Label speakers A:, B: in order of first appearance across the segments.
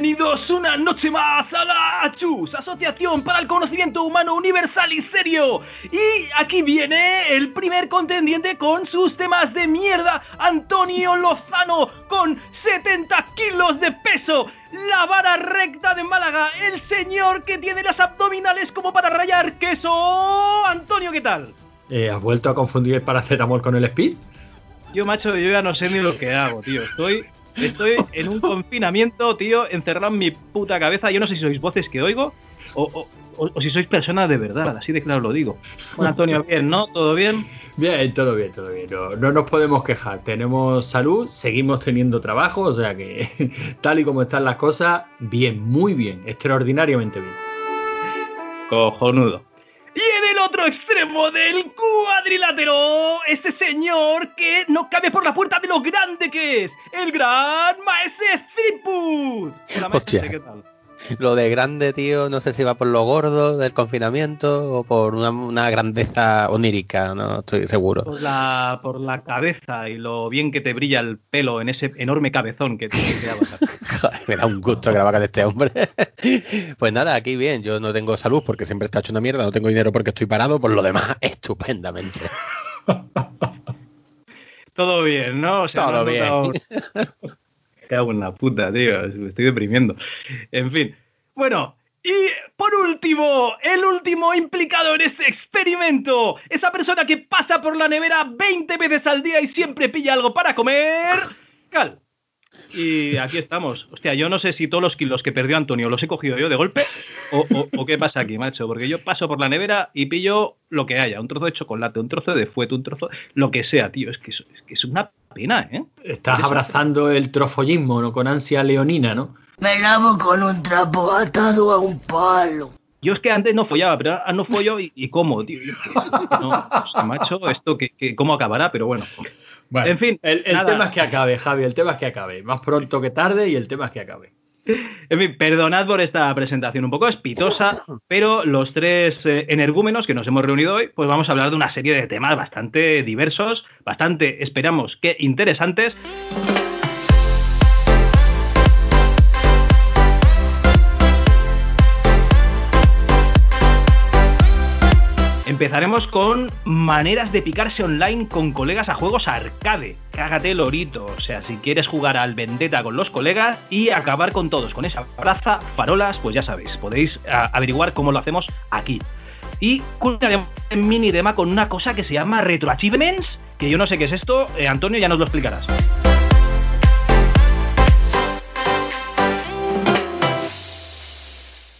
A: Bienvenidos una noche más a la ACHUS, Asociación para el Conocimiento Humano Universal y Serio. Y aquí viene el primer contendiente con sus temas de mierda, Antonio Lozano, con 70 kilos de peso. La vara recta de Málaga, el señor que tiene las abdominales como para rayar queso. Antonio, ¿qué tal?
B: Eh, ¿Has vuelto a confundir el paracetamol con el speed?
A: Yo, macho, yo ya no sé ni lo que hago, tío. Estoy Estoy en un confinamiento, tío, encerrado en mi puta cabeza. Yo no sé si sois voces que oigo o, si sois personas de verdad, así de claro lo digo. Bueno, Antonio, bien, ¿no? ¿Todo bien?
B: Bien, todo bien, todo bien. No, no nos podemos quejar. Tenemos salud, seguimos teniendo trabajo, o sea que tal y como están las cosas, bien, muy bien, extraordinariamente bien.
A: Cojonudo. El otro extremo del cuadrilátero, ese señor que no cabe por la puerta de lo grande que es, el gran maese.
C: Lo de grande, tío, no sé si va por lo gordo del confinamiento o por una, grandeza onírica, no estoy seguro.
A: Por la, por la cabeza y lo bien que te brilla el pelo en ese enorme cabezón que te
C: Joder, me da un gusto grabar con este hombre. pues nada, aquí bien, yo no tengo salud porque siempre está hecho una mierda, no tengo dinero porque estoy parado, por lo demás, estupendamente.
A: Todo bien, ¿no?
C: Todo bien.
A: Cago en la puta, tío. Me estoy deprimiendo. En fin. Bueno, y por último, el último implicado en ese experimento, esa persona que pasa por la nevera 20 veces al día y siempre pilla algo para comer. Cal. Y aquí estamos. Hostia, yo no sé si todos los kilos que perdió Antonio los he cogido yo de golpe o, qué pasa aquí, macho. Porque yo paso por la nevera y pillo lo que haya. Un trozo de chocolate, un trozo de fuete, un trozo... Lo que sea, tío. Es que es, que es una pena, ¿eh?
B: Estás abrazando el trofollismo, ¿no? Con ansia leonina, ¿no?
D: Me lavo con un trapo atado a un palo.
A: Yo es que antes no follaba, pero ahora no follo y, y como, tío. No, macho, esto que, que, cómo acabará, pero bueno
B: en fin. El, tema es que acabe, Javi, el tema es que acabe. Más pronto que tarde y el tema es que acabe.
A: En fin, perdonad por esta presentación un poco espitosa, pero los tres eh, energúmenos que nos hemos reunido hoy, pues vamos a hablar de una serie de temas bastante diversos, bastante, esperamos que interesantes. Empezaremos con maneras de picarse online con colegas a juegos arcade. Cágate lorito. O sea, si quieres jugar al Vendetta con los colegas y acabar con todos, con esa braza, farolas, pues ya sabéis, podéis averiguar cómo lo hacemos aquí. Y un mini tema con una cosa que se llama Retroachievements, que yo no sé qué es esto, eh, Antonio ya nos lo explicarás.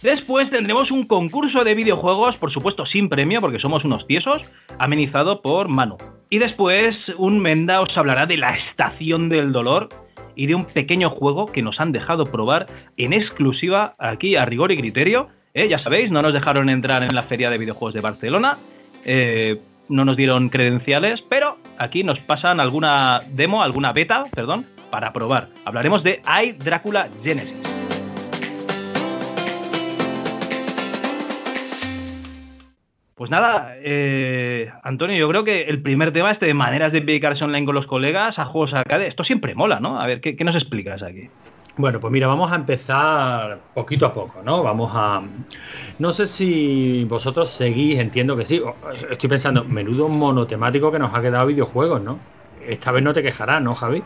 A: Después tendremos un concurso de videojuegos, por supuesto sin premio, porque somos unos tiesos, amenizado por Manu. Y después un Menda os hablará de la estación del dolor y de un pequeño juego que nos han dejado probar en exclusiva aquí a rigor y criterio. ¿eh? Ya sabéis, no nos dejaron entrar en la feria de videojuegos de Barcelona, eh, no nos dieron credenciales, pero aquí nos pasan alguna demo, alguna beta, perdón, para probar. Hablaremos de I Drácula Genesis. Pues nada, eh, Antonio, yo creo que el primer tema este de maneras de dedicarse online con los colegas a juegos arcade, esto siempre mola, ¿no? A ver, ¿qué, nos explicas aquí?
B: Bueno, pues mira, vamos a empezar poquito a poco, ¿no? Vamos a... No sé si vosotros seguís, entiendo que sí. Estoy pensando, menudo monotemático que nos ha quedado videojuegos, ¿no? Esta vez no te quejarás, ¿no, Javi?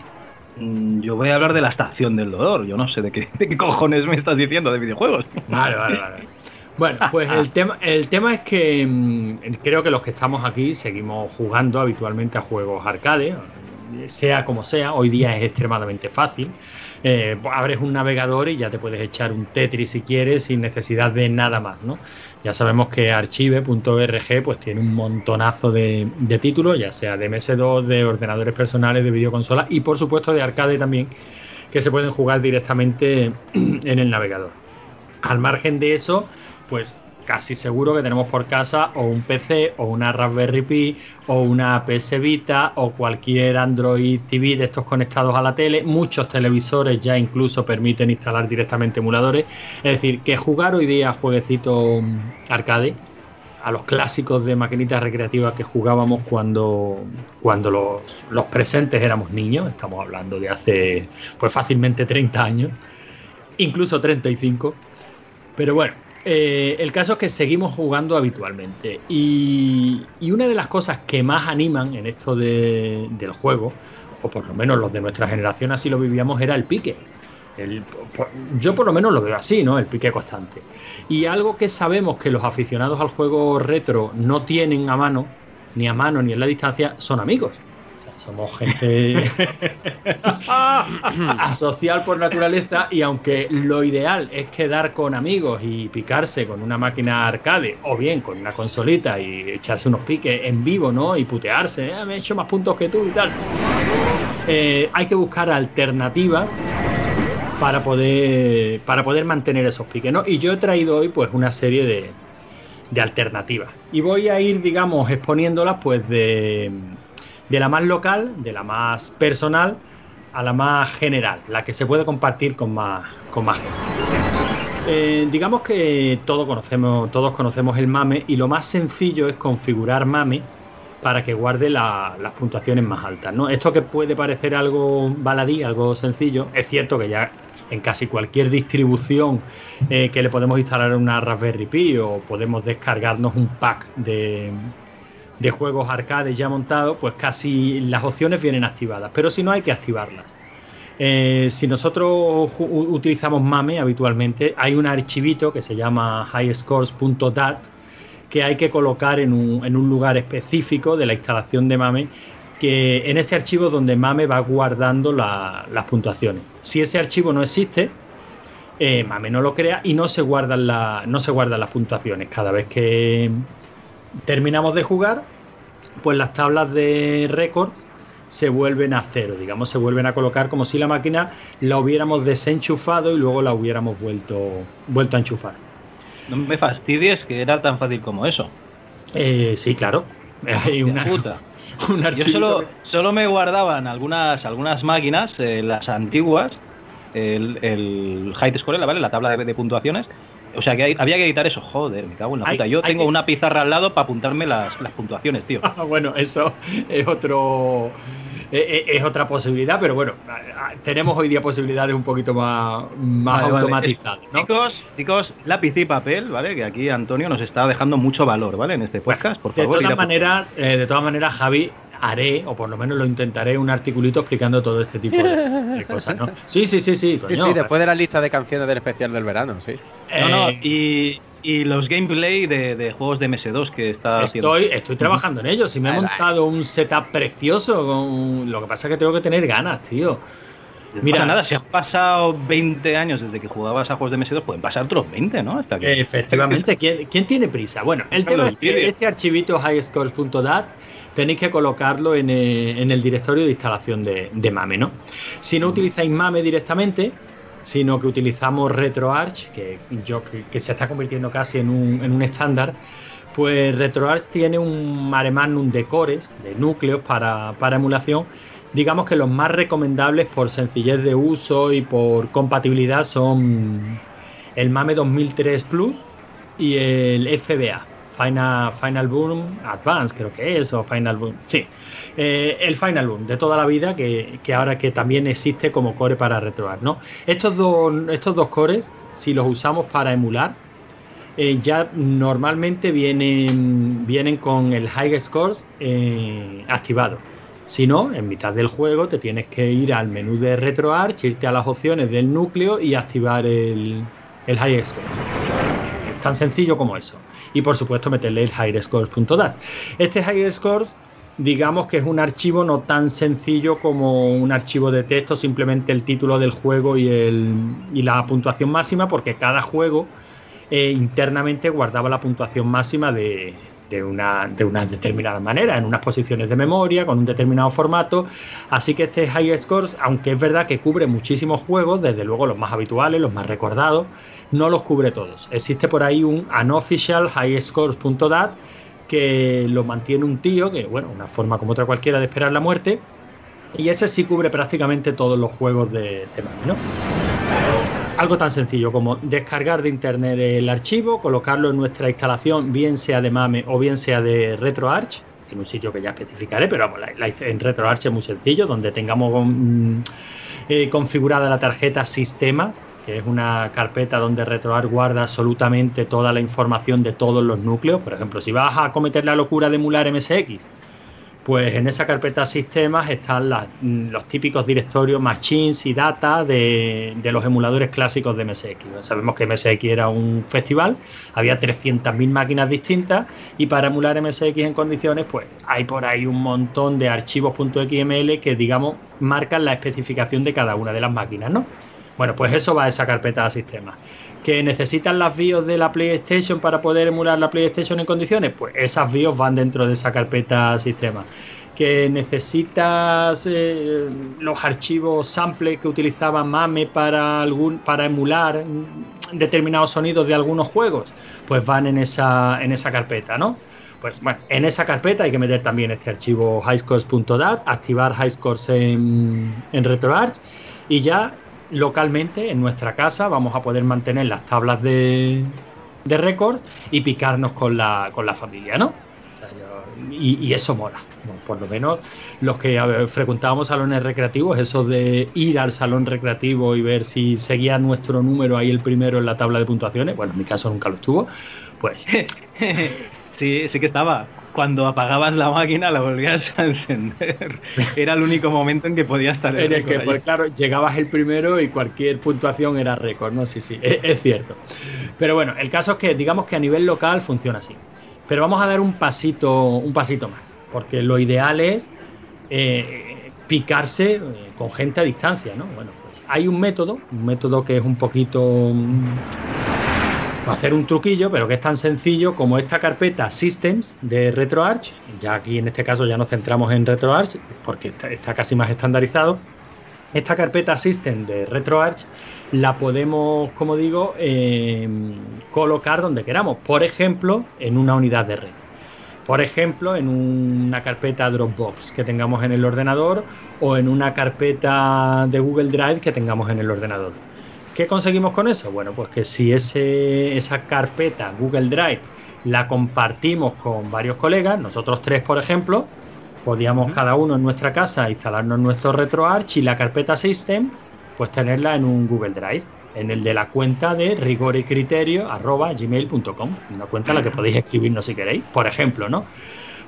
A: Mm, yo voy a hablar de la estación del dolor. Yo no sé de qué, de qué cojones me estás diciendo de videojuegos.
B: Vale, vale, vale. Bueno, pues el tema, el tema es que mm, creo que los que estamos aquí seguimos jugando habitualmente a juegos arcade, sea como sea, hoy día es extremadamente fácil. Eh, abres un navegador y ya te puedes echar un Tetris si quieres sin necesidad de nada más, ¿no? Ya sabemos que archive.org pues tiene un montonazo de, de, títulos, ya sea de MS2, de ordenadores personales, de videoconsolas y por supuesto de arcade también, que se pueden jugar directamente en el navegador. Al margen de eso, pues casi seguro que tenemos por casa o un PC o una Raspberry Pi o una PS Vita o cualquier Android TV de estos conectados a la tele. Muchos televisores ya incluso permiten instalar directamente emuladores. Es decir, que jugar hoy día jueguecito mm, arcade a los clásicos de maquinitas recreativas que jugábamos cuando, cuando los, los presentes éramos niños, estamos hablando de hace pues fácilmente 30 años incluso 35. Pero bueno, eh, el caso es que seguimos jugando habitualmente. Y, una de las cosas que más animan en esto de- del juego, o por lo menos los de nuestra generación así lo vivíamos, era el pique. Yo por lo menos lo veo así, ¿no? El pique constante. Y algo que sabemos que los aficionados al juego retro no tienen a mano, ni a mano ni en la distancia, son amigos. Somos gente asocial por naturaleza y aunque lo ideal es quedar con amigos y picarse con una máquina arcade o bien con una consolita y echarse unos piques en vivo, ¿no? Y putearse, "Ah, me he hecho más puntos que tú y tal. Eh, hay que buscar alternativas para poder para poder mantener esos piques, ¿no? Y yo he traído hoy pues una serie de, de alternativas y voy a ir digamos exponiéndolas pues de, de la más local, de la más personal a la más general, la que se puede compartir con más con más gente. Eh, digamos que todos conocemos, todos conocemos el MAME y lo más sencillo es configurar MAME para que guarde la- las puntuaciones más altas. ¿no? Esto que puede parecer algo baladí, algo sencillo, es cierto que ya en casi cualquier distribución eh, que le podemos instalar una Raspberry Pi o podemos descargarnos un pack de, de juegos arcades ya montados, pues casi las opciones vienen activadas, pero si no hay que activarlas. Eh, si nosotros utilizamos MAME habitualmente, hay un archivito que se llama highscores.dat que hay que colocar en un, en un lugar específico de la instalación de MAME, que en ese archivo donde MAME va guardando la- las puntuaciones. Si ese archivo no existe, eh, MAME no lo crea y no se guardan la- no se guardan las puntuaciones. Cada vez que terminamos de jugar, pues las tablas de récords se vuelven a cero, digamos, se vuelven a colocar como si la máquina la hubiéramos desenchufado y luego la hubiéramos vuelto, vuelto a enchufar.
A: No me fastidies que era tan fácil como eso.
B: Eh, sí, claro. Hay una,
A: puta.
B: un
A: Yo solo, solo me guardaban algunas, algunas máquinas, eh, las antiguas, el, el score, ¿vale? La tabla de, de puntuaciones. O sea que hay- había que editar eso. Joder, me cago en la
B: Hay-
A: puta. Yo tengo
B: que-
A: una pizarra al lado para apuntarme las, las puntuaciones, tío.
B: Ah, bueno, eso es otro eh, eh, es otra posibilidad, pero bueno, tenemos hoy día posibilidades un poquito más, más
A: Vale, vale.
B: automatizadas, ¿no?
A: Chicos, chicos, lápiz y papel, ¿vale? Que aquí Antonio nos está dejando mucho valor, ¿vale? En este podcast, por
B: de
A: favor.
B: todas
A: ir a-
B: maneras, eh, de todas maneras, Javi, haré, o por lo menos lo intentaré, un articulito explicando todo este tipo de, de cosas, ¿no? Sí, sí, sí, sí,
C: Sí,
B: coño.
C: sí, después de la lista de canciones del especial del verano, sí.
A: No, no,
B: Eh,
A: y, y los gameplay de, de juegos de MS2 que está haciendo.
B: Estoy, estoy trabajando en ello. Si me he
C: Vale,
B: montado un setup precioso, con- lo que pasa es que tengo que tener ganas, tío.
A: No
B: Mira,
A: nada, si han pasado 20 años desde que jugabas a juegos de MS2, pueden pasar otros 20, ¿no? Hasta que...
B: Efectivamente, ¿quién, quién tiene prisa? Bueno, el tema es que
A: vídeo.
B: este archivito highscores.dat tenéis que colocarlo en, eh, en el directorio de instalación de, de MAME, ¿no? Si no utilizáis MAME directamente, sino que utilizamos RetroArch, que, yo, que, que se está convirtiendo casi en un, en un estándar, pues RetroArch tiene un mare magnum de cores, de núcleos para, para emulación. Digamos que los más recomendables por sencillez de uso y por compatibilidad son el MAME 2003 Plus y el FBA, Final, Final Boom Advance, creo que es, o Final Boom, sí, Eh, el Final Boom de toda la vida, que, que ahora que también existe como core para RetroArch, ¿no? Estos dos, estos dos cores, si los usamos para emular, eh, ya normalmente vienen, vienen con el High Scores eh, activado. Si no, en mitad del juego te tienes que ir al menú de RetroArch, irte a las opciones del núcleo y activar el, el High Scores. Tan sencillo como eso. Y por supuesto meterle el highscores.dat. Este High Scores digamos que es un archivo no tan sencillo como un archivo de texto, simplemente el título del juego y, el, y la puntuación máxima, porque cada juego eh, internamente guardaba la puntuación máxima de, de, una, de una determinada manera, en unas posiciones de memoria, con un determinado formato. Así que este High Scores, aunque es verdad que cubre muchísimos juegos, desde luego los más habituales, los más recordados, no los cubre todos. Existe por ahí un unofficial highscores.dat que lo mantiene un tío, que bueno, una forma como otra cualquiera de esperar la muerte, y ese sí cubre prácticamente todos los juegos de, de Mami, ¿no? Algo tan sencillo como descargar de internet el archivo, colocarlo en nuestra instalación, bien sea de MAME o bien sea de RetroArch, en un sitio que ya especificaré, pero vamos, en RetroArch es muy sencillo, donde tengamos mm, eh, configurada la tarjeta sistemas, que es una carpeta donde RetroArch guarda absolutamente toda la información de todos los núcleos. Por ejemplo, si vas a cometer la locura de emular MSX, pues en esa carpeta sistemas están los típicos directorios machines y data de, los emuladores clásicos de MSX. Sabemos que MSX era un festival, había 300.000 máquinas distintas y para emular MSX en condiciones, pues hay por ahí un montón de archivos.xml que, digamos, marcan la especificación de cada una de las máquinas, ¿no? Bueno, pues eso va a esa carpeta de sistemas que necesitan las BIOS de la PlayStation para poder emular la PlayStation en condiciones, pues esas BIOS van dentro de esa carpeta sistema. Que necesitas eh, los archivos sample que utilizaba MAME para algún para emular determinados sonidos de algunos juegos, pues van en esa en esa carpeta, ¿no? Pues bueno, en esa carpeta hay que meter también este archivo highscores.dat, activar highscores en, en RetroArch y ya localmente en nuestra casa vamos a poder mantener las tablas de, de récords y picarnos con la, con la familia, ¿no? y, eso mola. por lo menos los que frecuentábamos salones recreativos, eso de ir al salón recreativo y ver si seguía nuestro número ahí el primero en la tabla de puntuaciones, bueno, en mi caso nunca lo estuvo, pues...
A: sí, sí que estaba cuando apagabas la máquina la volvías a encender. Era el único momento en que podías estar
B: en el que, pues claro, llegabas el primero y cualquier puntuación era récord, ¿no? Sí, sí, es, cierto. Pero bueno, el caso es que digamos que a nivel local funciona así. Pero vamos a dar un pasito, un pasito más, porque lo ideal es eh, picarse eh, con gente a distancia, ¿no? Bueno, pues hay un método, un método que es un poquito mm, hacer un truquillo, pero que es tan sencillo como esta carpeta Systems de RetroArch. Ya aquí en este caso ya nos centramos en RetroArch porque está, casi más estandarizado. Esta carpeta System de RetroArch la podemos, como digo, em, colocar donde queramos. Por ejemplo, en una unidad de red. Por ejemplo, en una carpeta Dropbox que tengamos en el ordenador o en una carpeta de Google Drive que tengamos en el ordenador. ¿Qué conseguimos con eso? Bueno, pues que si ese, esa carpeta Google Drive la compartimos con varios colegas, nosotros tres, por ejemplo, podíamos cada uno en nuestra casa instalarnos nuestro RetroArch y la carpeta System, pues tenerla en un Google Drive, en el de la cuenta de rigor y criterio gmail.com, una cuenta a la que podéis escribirnos si queréis, por ejemplo, ¿no?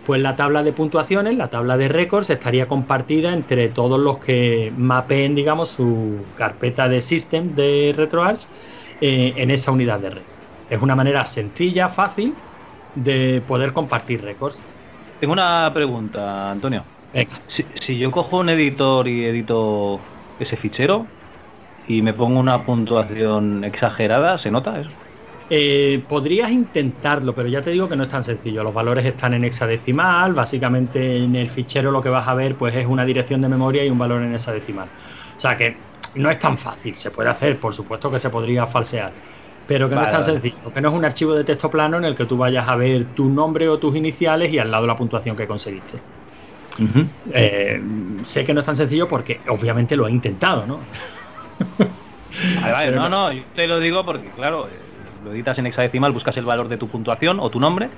B: Pues la tabla de puntuaciones, la tabla de récords, estaría compartida entre todos los que mapeen, digamos, su carpeta de system de RetroArch eh, en esa unidad de red. Es una manera sencilla, fácil de poder compartir récords.
A: Tengo una pregunta, Antonio. Si, si, yo cojo un editor y edito ese fichero y me pongo una puntuación exagerada, ¿se nota eso?
B: Eh, podrías intentarlo, pero ya te digo que no es tan sencillo. Los valores están en hexadecimal, básicamente en el fichero lo que vas a ver pues es una dirección de memoria y un valor en hexadecimal. O sea que no es tan fácil, se puede hacer, por supuesto que se podría falsear, pero que no es tan sencillo, que no es un archivo de texto plano en el que tú vayas a ver tu nombre o tus iniciales y al lado la puntuación que conseguiste. Eh, sé que no es tan sencillo porque obviamente lo he intentado, ¿no?
A: no, no, yo te lo digo porque, claro, lo editas en hexadecimal, buscas el valor de tu puntuación o tu nombre.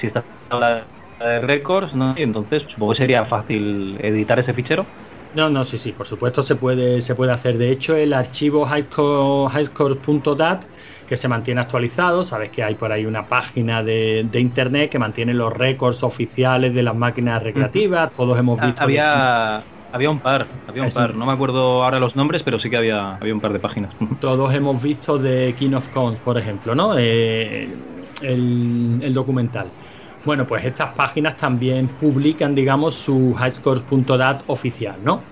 A: Si estás en la de records, ¿no? entonces supongo que sería fácil editar ese fichero.
B: No, no, sí, sí, por supuesto se puede, se puede hacer. De hecho, el archivo highscore.dat que se mantiene actualizado, sabes que hay por ahí una página de, internet que mantiene los récords oficiales de las máquinas recreativas, todos hemos ah, visto...
A: Había, había un par, había un par. No me acuerdo ahora los nombres, pero sí que había, había un par de páginas.
B: Todos hemos visto de King of Cons, por ejemplo, ¿no? Eh, el, documental. Bueno, pues estas páginas también publican, digamos, su highscores.dat oficial, ¿no?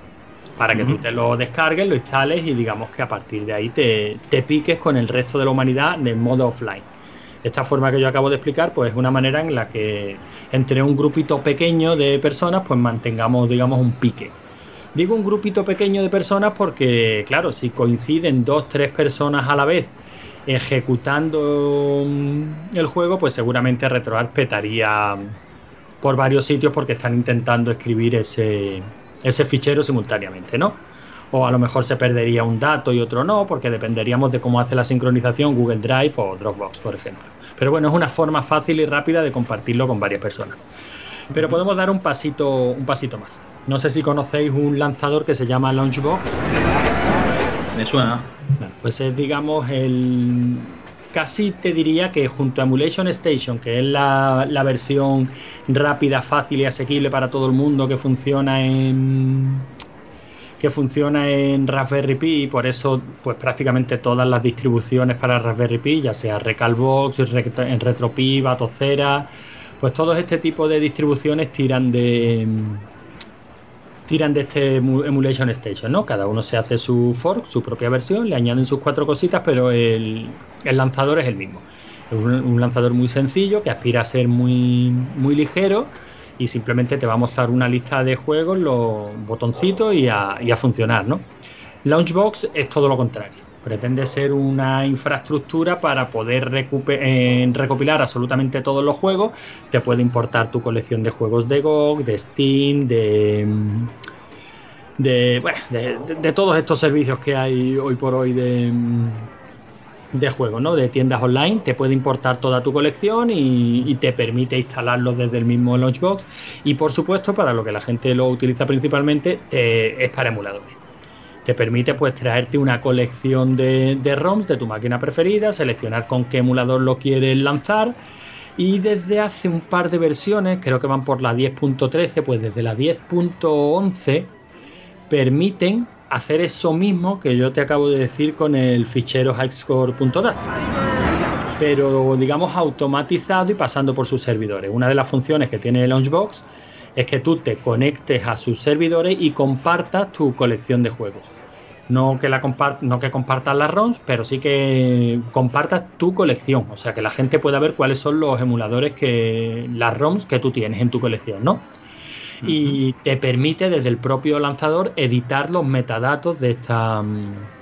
B: Para que tú te lo descargues, lo instales y digamos que a partir de ahí te, te piques con el resto de la humanidad de modo offline. Esta forma que yo acabo de explicar, pues es una manera en la que entre un grupito pequeño de personas, pues mantengamos, digamos, un pique. Digo un grupito pequeño de personas porque, claro, si coinciden dos, tres personas a la vez ejecutando mm, el juego, pues seguramente RetroArch petaría por varios sitios porque están intentando escribir ese, ese fichero simultáneamente, ¿no? O a lo mejor se perdería un dato y otro no, porque dependeríamos de cómo hace la sincronización Google Drive o Dropbox, por ejemplo. Pero bueno, es una forma fácil y rápida de compartirlo con varias personas. Pero podemos dar un pasito, un pasito más. No sé si conocéis un lanzador que se llama Launchbox.
A: Me suena.
B: Pues es, digamos, el. Casi te diría que junto a Emulation Station, que es la, la versión rápida, fácil y asequible para todo el mundo que funciona en que funciona en Raspberry Pi y por eso pues prácticamente todas las distribuciones para Raspberry Pi, ya sea Recalbox, en RetroPi, Batocera, pues todos este tipo de distribuciones tiran de tiran de este Emulation Station, ¿no? Cada uno se hace su fork, su propia versión, le añaden sus cuatro cositas, pero el, el lanzador es el mismo. Es un, lanzador muy sencillo que aspira a ser muy, muy ligero y simplemente te va a mostrar una lista de juegos, los botoncitos y a funcionar, ¿no? Launchbox es todo lo contrario. Pretende ser una infraestructura para poder eh, recopilar absolutamente todos los juegos. Te puede importar tu colección de juegos de GOG, de Steam, de, de, todos estos servicios que hay hoy por hoy de, de juegos, ¿no? De tiendas online, te puede importar toda tu colección y, te permite instalarlo desde el mismo Launchbox. Y por supuesto, para lo que la gente lo utiliza principalmente, te, es para emuladores. Te permite pues traerte una colección de, de, ROMs de tu máquina preferida, seleccionar con qué emulador lo quieres lanzar. Y desde hace un par de versiones, creo que van por la 10.13, pues desde la 10.11 permiten hacer eso mismo que yo te acabo de decir con el fichero highscore.dat pero digamos automatizado y pasando por sus servidores. Una de las funciones que tiene Launchbox es que tú te conectes a sus servidores y compartas tu colección de juegos. No que, la compart no que compartas las ROMs, pero sí que compartas tu colección. O sea, que la gente pueda ver cuáles son los emuladores que las ROMs que tú tienes en tu colección, ¿no? y te permite desde el propio lanzador editar los metadatos de esta,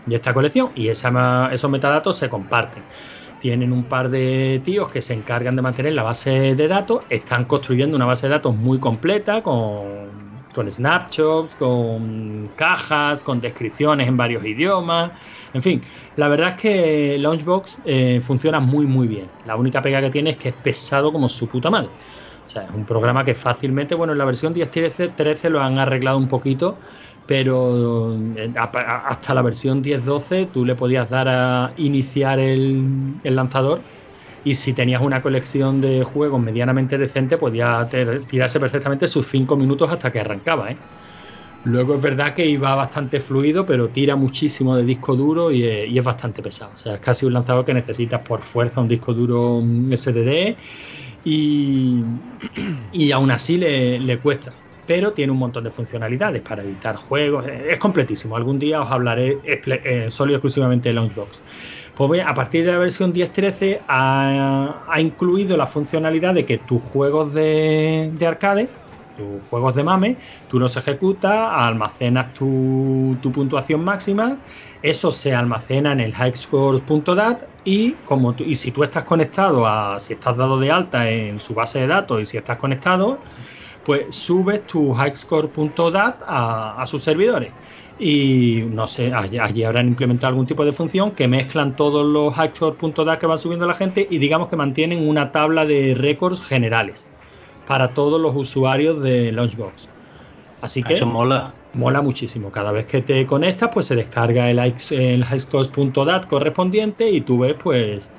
B: de esta colección y esa, esos metadatos se comparten. Tienen un par de tíos que se encargan de mantener la base de datos, están construyendo una base de datos muy completa con, con snapshots, con cajas, con descripciones en varios idiomas. En fin, la verdad es que Launchbox eh, funciona muy muy bien. La única pega que tiene es que es pesado como su puta madre. O sea, es un programa que fácilmente, bueno, en la versión 10.13 lo han arreglado un poquito, pero eh, hasta la versión 10.12 tú le podías dar a iniciar el, lanzador y si tenías una colección de juegos medianamente decente podía tirarse perfectamente sus 5 minutos hasta que arrancaba. ¿eh? Luego es verdad que iba bastante fluido, pero tira muchísimo de disco duro y, eh, es bastante pesado. O sea, es casi un lanzador que necesitas por fuerza un disco duro SDD y, y aún así le, cuesta. Pero tiene un montón de funcionalidades para editar juegos. Es completísimo. Algún día os hablaré eh, solo y exclusivamente de Launchbox. Pues bien, a partir de la versión 10.13 ha, incluido la funcionalidad de que tus juegos de, de arcade, tus juegos de mame, tú los ejecutas, almacenas tu, tu puntuación máxima eso se almacena en el highscores.dat y como y si tú estás conectado a si estás dado de alta en su base de datos y si estás conectado pues subes tu highscore.dat a, a sus servidores y no sé, allí, allí, habrán implementado algún tipo de función que mezclan todos los highscore.dat que van subiendo la gente y digamos que mantienen una tabla de récords generales para todos los usuarios de Launchbox. Así que
A: Eso mola.
B: mola muchísimo. Cada vez que te conectas, pues se descarga el, el highscores.dat correspondiente y tú ves, pues,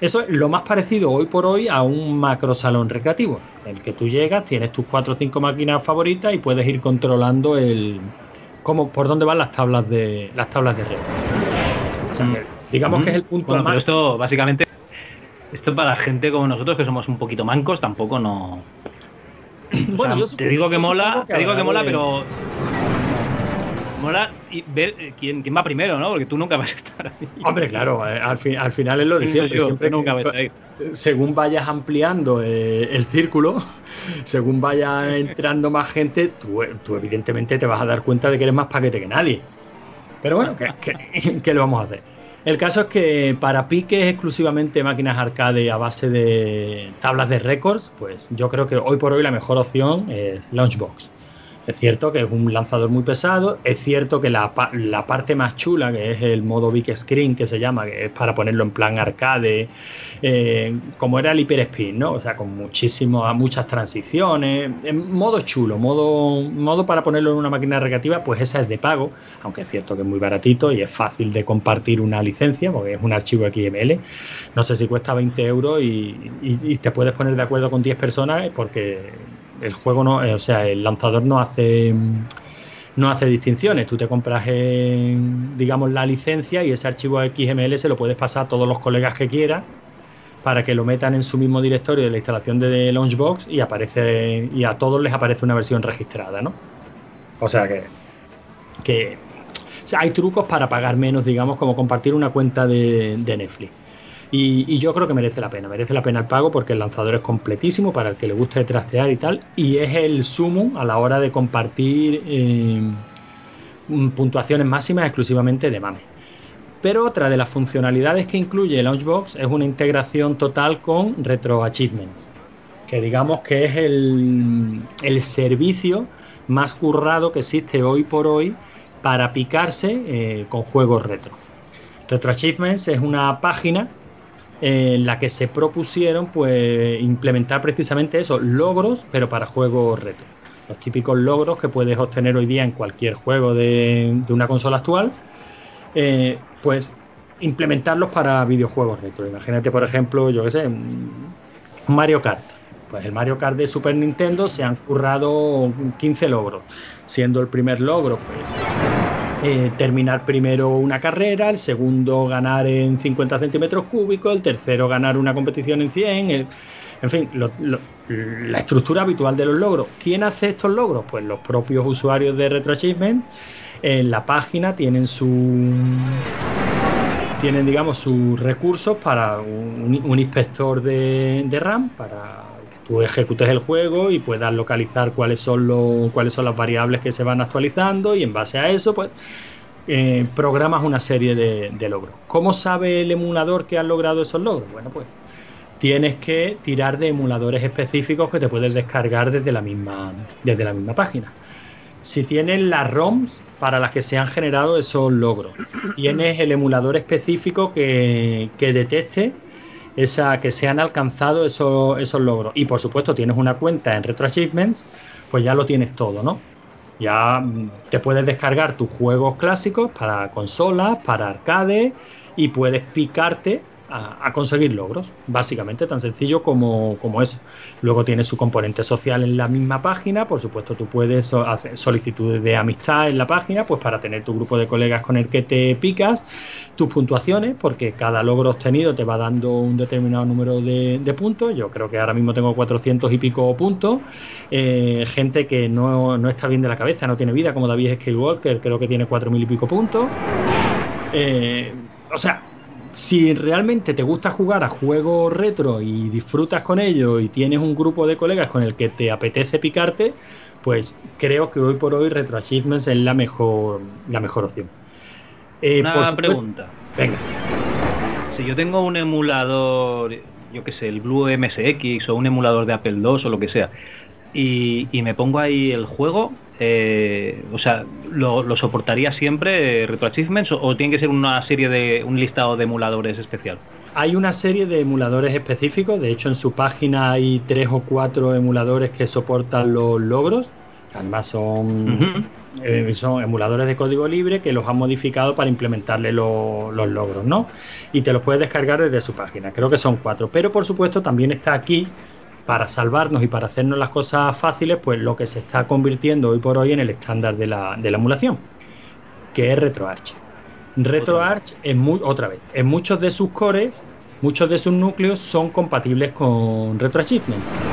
B: eso es lo más parecido hoy por hoy a un macro salón recreativo, en el que tú llegas, tienes tus cuatro o cinco máquinas favoritas y puedes ir controlando el cómo, por dónde van las tablas de las tablas de red. O sea, que, digamos mm. que es el punto
A: bueno,
B: más.
A: Esto básicamente, esto para gente como nosotros que somos un poquito mancos, tampoco no.
B: Bueno,
A: o sea,
B: yo
A: te digo que mola,
B: que
A: te digo que mola,
B: de-
A: pero mola y ver eh, quién, quién va primero, ¿no? Porque tú nunca vas a estar ahí.
B: Hombre, claro, eh, al, fin- al final es lo de siempre.
A: yo,
B: siempre
A: tú nunca
B: que-
A: vas a ir.
B: según vayas ampliando eh, el círculo, según vaya entrando más gente, tú, tú evidentemente te vas a dar cuenta de que eres más paquete que nadie. Pero bueno, ¿qué, qué, qué le vamos a hacer? El caso es que para piques exclusivamente máquinas arcade a base de tablas de récords, pues yo creo que hoy por hoy la mejor opción es Launchbox. Es cierto que es un lanzador muy pesado, es cierto que la, la, parte más chula, que es el modo Big Screen, que se llama, que es para ponerlo en plan arcade, eh, como era el Hyper Spin, ¿no? O sea, con muchísimas, muchas transiciones, en modo chulo, modo, modo para ponerlo en una máquina recreativa, pues esa es de pago, aunque es cierto que es muy baratito y es fácil de compartir una licencia, porque es un archivo XML. No sé si cuesta 20 euros y, y te puedes poner de acuerdo con 10 personas porque el juego no, eh, o sea, el lanzador no hace no hace distinciones. Tú te compras, digamos, la licencia y ese archivo XML se lo puedes pasar a todos los colegas que quieras para que lo metan en su mismo directorio de la instalación de Launchbox y aparece y a todos les aparece una versión registrada, ¿no? O sea que, que hay trucos para pagar menos, digamos, como compartir una cuenta de Netflix. Y, yo creo que merece la pena, merece la pena el pago porque el lanzador es completísimo para el que le guste trastear y tal, y es el sumo a la hora de compartir eh, puntuaciones máximas exclusivamente de MAME. Pero otra de las funcionalidades que incluye Launchbox es una integración total con Retro Achievements, que digamos que es el, servicio más currado que existe hoy por hoy para picarse eh, con juegos retro. Retro Achievements es una página en la que se propusieron pues implementar precisamente eso, logros, pero para juegos retro. Los típicos logros que puedes obtener hoy día en cualquier juego de, una consola actual, eh, pues implementarlos para videojuegos retro. Imagínate, por ejemplo, yo qué sé, Mario Kart. Pues el Mario Kart de Super Nintendo se han currado 15 logros, siendo el primer logro, pues eh, terminar primero una carrera, el segundo ganar en 50 centímetros cúbicos, el tercero ganar una competición en 100, en fin, la estructura habitual de los logros. ¿Quién hace estos logros? Pues los propios usuarios de RetroAchievement en la página tienen su tienen digamos sus recursos para un, inspector de, de RAM para tú ejecutes el juego y puedas localizar cuáles son, los, cuáles son las variables que se van actualizando y en base a eso, pues eh, programas una serie de, logros. ¿Cómo sabe el emulador que has logrado esos logros? Bueno, pues tienes que tirar de emuladores específicos que te puedes descargar desde la misma, desde la misma página. Si tienes las ROMs para las que se han generado esos logros, tienes el emulador específico que, que detecte esa, que se han alcanzado esos, logros. Y por supuesto tienes una cuenta en Retro Achievements, pues ya lo tienes todo, ¿no? Ya mm, te puedes descargar tus juegos clásicos para consolas, para arcade y puedes picarte a, conseguir logros, básicamente tan sencillo como, como, eso. Luego tiene su componente social en la misma página, por supuesto tú puedes hacer solicitudes de amistad en la página, pues para tener tu grupo de colegas con el que te picas, tus puntuaciones, porque cada logro obtenido te va dando un determinado número de, puntos, yo creo que ahora mismo tengo 400 y pico puntos, eh, gente que no, no, está bien de la cabeza, no tiene vida, como David Skywalker, creo que tiene 4.000 y pico puntos. Eh, o sea, si realmente te gusta jugar a juegos retro y disfrutas con ello y tienes un grupo de colegas con el que te apetece picarte, pues creo que hoy por hoy Retro Achievements es la mejor, la mejor opción.
A: Eh, Una pregunta.
B: Venga.
A: Si yo tengo un emulador, yo qué sé, el Blue MSX o un emulador de Apple II o lo que sea, y, y me pongo ahí el juego, eh, o sea, ¿lo, soportaría siempre Retro Achievements o, tiene que ser una serie de un listado de emuladores especial?
B: Hay una serie de emuladores específicos, de hecho en su página hay tres o cuatro emuladores que soportan los logros, además son, eh, son emuladores de código libre que los han modificado para implementarle los logros, ¿no? Y te los puedes descargar desde su página, creo que son cuatro, pero por supuesto también está aquí para salvarnos y para hacernos las cosas fáciles, pues lo que se está convirtiendo hoy por hoy en el estándar de la, de la emulación, que es RetroArch. RetroArch, es muy, otra vez, en muchos de sus cores, muchos de sus núcleos son compatibles con RetroAchievements.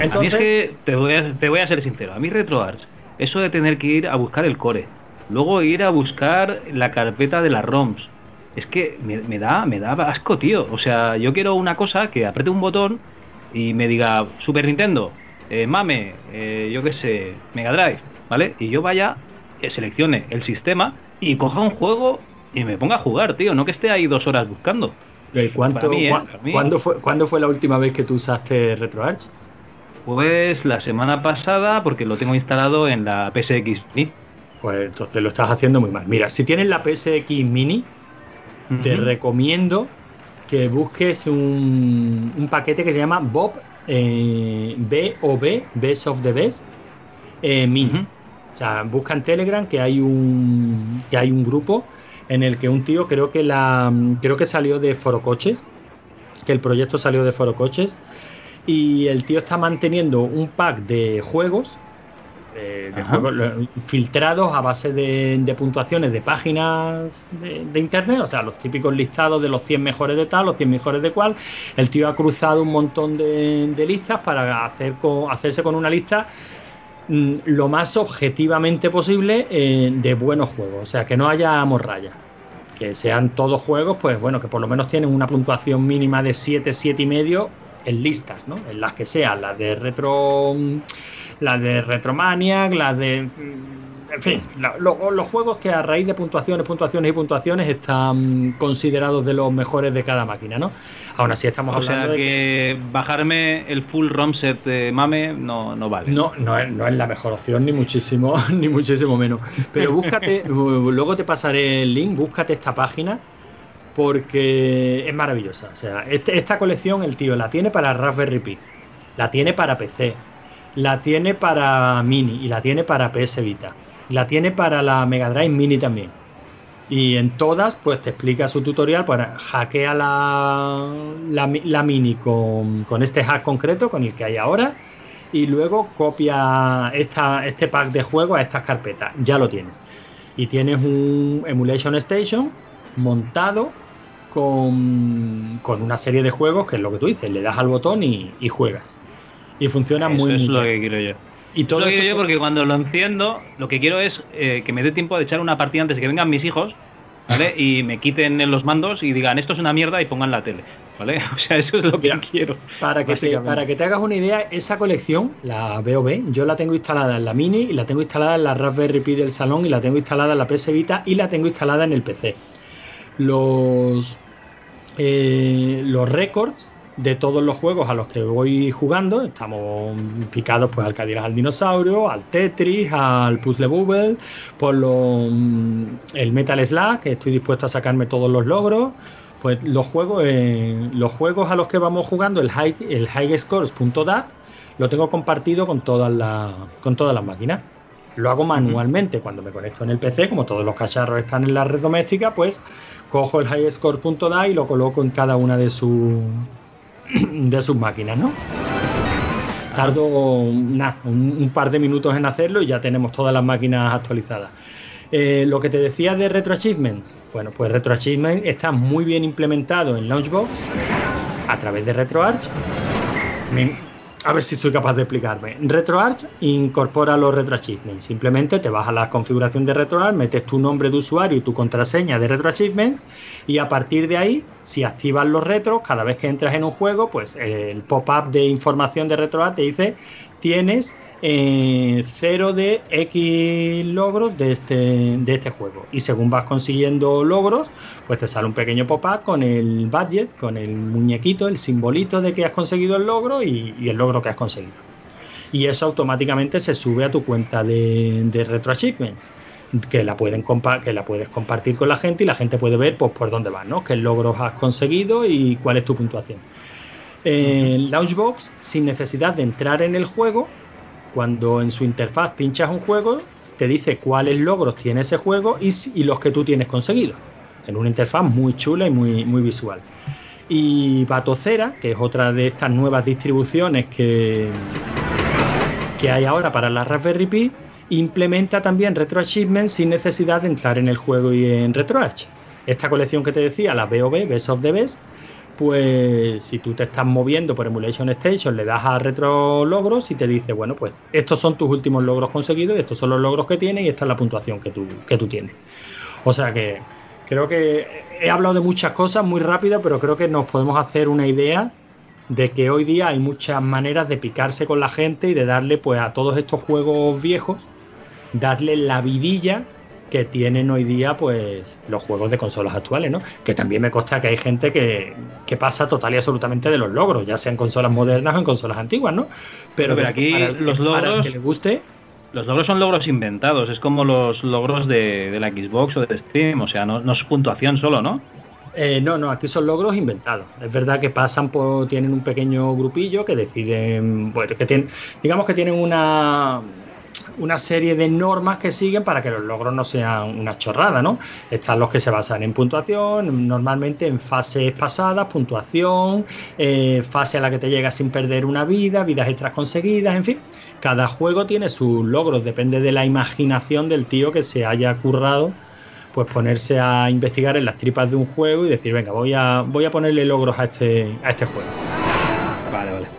A: Entonces, a mí es que te voy, a, te voy a ser sincero, a mí RetroArch, eso de tener que ir a buscar el core, luego ir a buscar la carpeta de las ROMs, es que me, me da, me da asco, tío. O sea, yo quiero una cosa que apriete un botón y me diga Super Nintendo, eh, Mame, eh, yo qué sé, Mega Drive, ¿vale? Y yo vaya, seleccione el sistema y coja un juego y me ponga a jugar, tío, no que esté ahí dos horas buscando.
B: ¿Y cuánto, ¿cuándo, fue, ¿Cuándo fue la última vez que tú usaste RetroArch?
A: Pues la semana pasada, porque lo tengo instalado en la PSX Mini.
B: Pues entonces lo estás haciendo muy mal. Mira, si tienes la PSX Mini, te recomiendo que busques un, un paquete que se llama Bob eh, BOB, Best of the Best eh, Mini.
A: Ujú.
B: O sea, busca en Telegram que hay un que hay un grupo en el que un tío creo que la creo que salió de Forocoches, que el proyecto salió de Forocoches y el tío está manteniendo un pack de juegos de juegos filtrados a base de, de puntuaciones de páginas de, de internet, o sea, los típicos listados de los 100 mejores de tal, los 100 mejores de cual. El tío ha cruzado un montón de, listas para hacer con- hacerse con una lista mm, lo más objetivamente posible eh, de buenos juegos, o sea, que no haya morralla. Que sean todos juegos, pues bueno, que por lo menos tienen una puntuación mínima de 7, 7 y medio en listas, ¿no? En las que sean, las de retro, mm, las de Retromaniac, las de, mm, en fin, lo- los juegos que a raíz de puntuaciones, puntuaciones y puntuaciones están considerados de los mejores de cada máquina, ¿no? Aún así estamos
A: O
B: hablando
A: sea
B: de que
A: que bajarme el full ROM set de MAME no, no vale.
B: no, no es, no es la mejor opción, ni muchísimo, ni muchísimo menos. Pero búscate, luego te pasaré el link, búscate esta página porque es maravillosa. O sea, este- esta colección el tío la tiene para Raspberry Pi, la tiene para PC, la tiene para Mini y la tiene para PS Vita, la tiene para la Mega Drive Mini también. Y en todas, pues te explica su tutorial para hackea la, la, mi- la mini con, con este hack concreto, con el que hay ahora, y luego copia esta, este pack de juego a estas carpetas. Ya lo tienes. Y tienes un Emulation Station montado con, con una serie de juegos, que es lo que tú dices, le das al botón y juegas. Y funciona
A: Eso
B: muy
A: es
B: muy
A: lo
B: bien.
A: que quiero yo.
B: Y todo
A: Todo lo que
B: eso
A: quiero yo porque cuando lo enciendo, lo que quiero es eh, que me dé tiempo de echar una partida antes de que vengan mis hijos, ¿vale? Y me quiten los mandos y digan esto es una mierda y pongan la tele, ¿vale? O sea, eso es lo que
B: Mira,
A: quiero.
B: Para que, te, para que te hagas una idea, esa colección, la BOB, yo la tengo instalada en la Mini y la tengo instalada en la Raspberry Pi del salón y la tengo instalada en la PS Vita y la tengo instalada en el PC. Los, eh, los récords de todos los juegos a los que voy jugando, estamos picados pues al Cadillac al dinosaurio, al Tetris, al Puzzle Bubble, por lo, mm, el Metal Slug, que estoy dispuesto a sacarme todos los logros, pues los juegos, eh, los juegos a los que vamos jugando, el high, el highscores.dat, lo tengo compartido con todas las, con todas las máquinas. Lo hago manualmente. Cuando me conecto en el PC, como todos los cacharros están en la red doméstica, pues cojo el highscore.dat y lo coloco en cada una de sus de sus máquinas, ¿no? Tardo un, par de minutos en hacerlo y ya tenemos todas las máquinas actualizadas. Eh, lo que te decía de Retro Achievements, bueno, pues Retro Achievements está muy bien implementado en Launchbox a través de RetroArch. A ver si soy capaz de explicarme. RetroArch incorpora los Retro Achievements. Simplemente te vas a la configuración de RetroArch, metes tu nombre de usuario y tu contraseña de Retro Achievements y a partir de ahí, si activas los retros, cada vez que entras en un juego, pues eh, el pop-up de información de RetroArch te dice tienes eh, cero de X logros de este, de este juego. Y según vas consiguiendo logros, pues te sale un pequeño pop-up con el budget, con el muñequito, el simbolito de que has conseguido el logro y, y el logro que has conseguido. Y eso automáticamente se sube a tu cuenta de, de Retro Achievements. Que la, pueden compa- que la puedes compartir con la gente y la gente puede ver pues, por dónde vas, ¿no? qué logros has conseguido y cuál es tu puntuación. En Launchbox, sin necesidad de entrar en el juego, cuando en su interfaz pinchas un juego, te dice cuáles logros tiene ese juego y, los que tú tienes conseguido. En una interfaz muy chula y muy, muy visual. Y Batocera, que es otra de estas nuevas distribuciones que, que hay ahora para la Raspberry Pi, implementa también Retro Achievements sin necesidad de entrar en el juego y en RetroArch. Esta colección que te decía, la BOB, Best of the Best, pues si tú te estás moviendo por Emulation Station, le das a retro logros y te dice, bueno, pues estos son tus últimos logros conseguidos, estos son los logros que tienes y esta es la puntuación que tú, que tú tienes. O sea que creo que he hablado de muchas cosas muy rápido, pero creo que nos podemos hacer una idea de que hoy día hay muchas maneras de picarse con la gente y de darle pues a todos estos juegos viejos, darle la vidilla que tienen hoy día pues los juegos de consolas actuales, ¿no? Que también me consta que hay gente que, que pasa total y absolutamente de los logros, ya sean consolas modernas o en consolas antiguas, ¿no?
A: Pero, pero aquí
B: para el,
A: los
B: para el
A: logros
B: que le guste,
A: los logros son logros inventados, es como los logros de, de la Xbox o de Steam, o sea, no, no es puntuación solo, ¿no?
B: Eh, no, no, aquí son logros inventados. Es verdad que pasan por, tienen un pequeño grupillo que deciden, bueno, que tienen, digamos que tienen una, una serie de normas que siguen para que los logros no sean una chorrada, ¿no? Están los que se basan en puntuación, normalmente en fases pasadas, puntuación, eh, fase a la que te llegas sin perder una vida, vidas extras conseguidas, en fin. Cada juego tiene sus logros, depende de la imaginación del tío que se haya currado pues ponerse a investigar en las tripas de un juego y decir, venga, voy a, voy a ponerle logros a este, a este juego.
A: Vale, vale.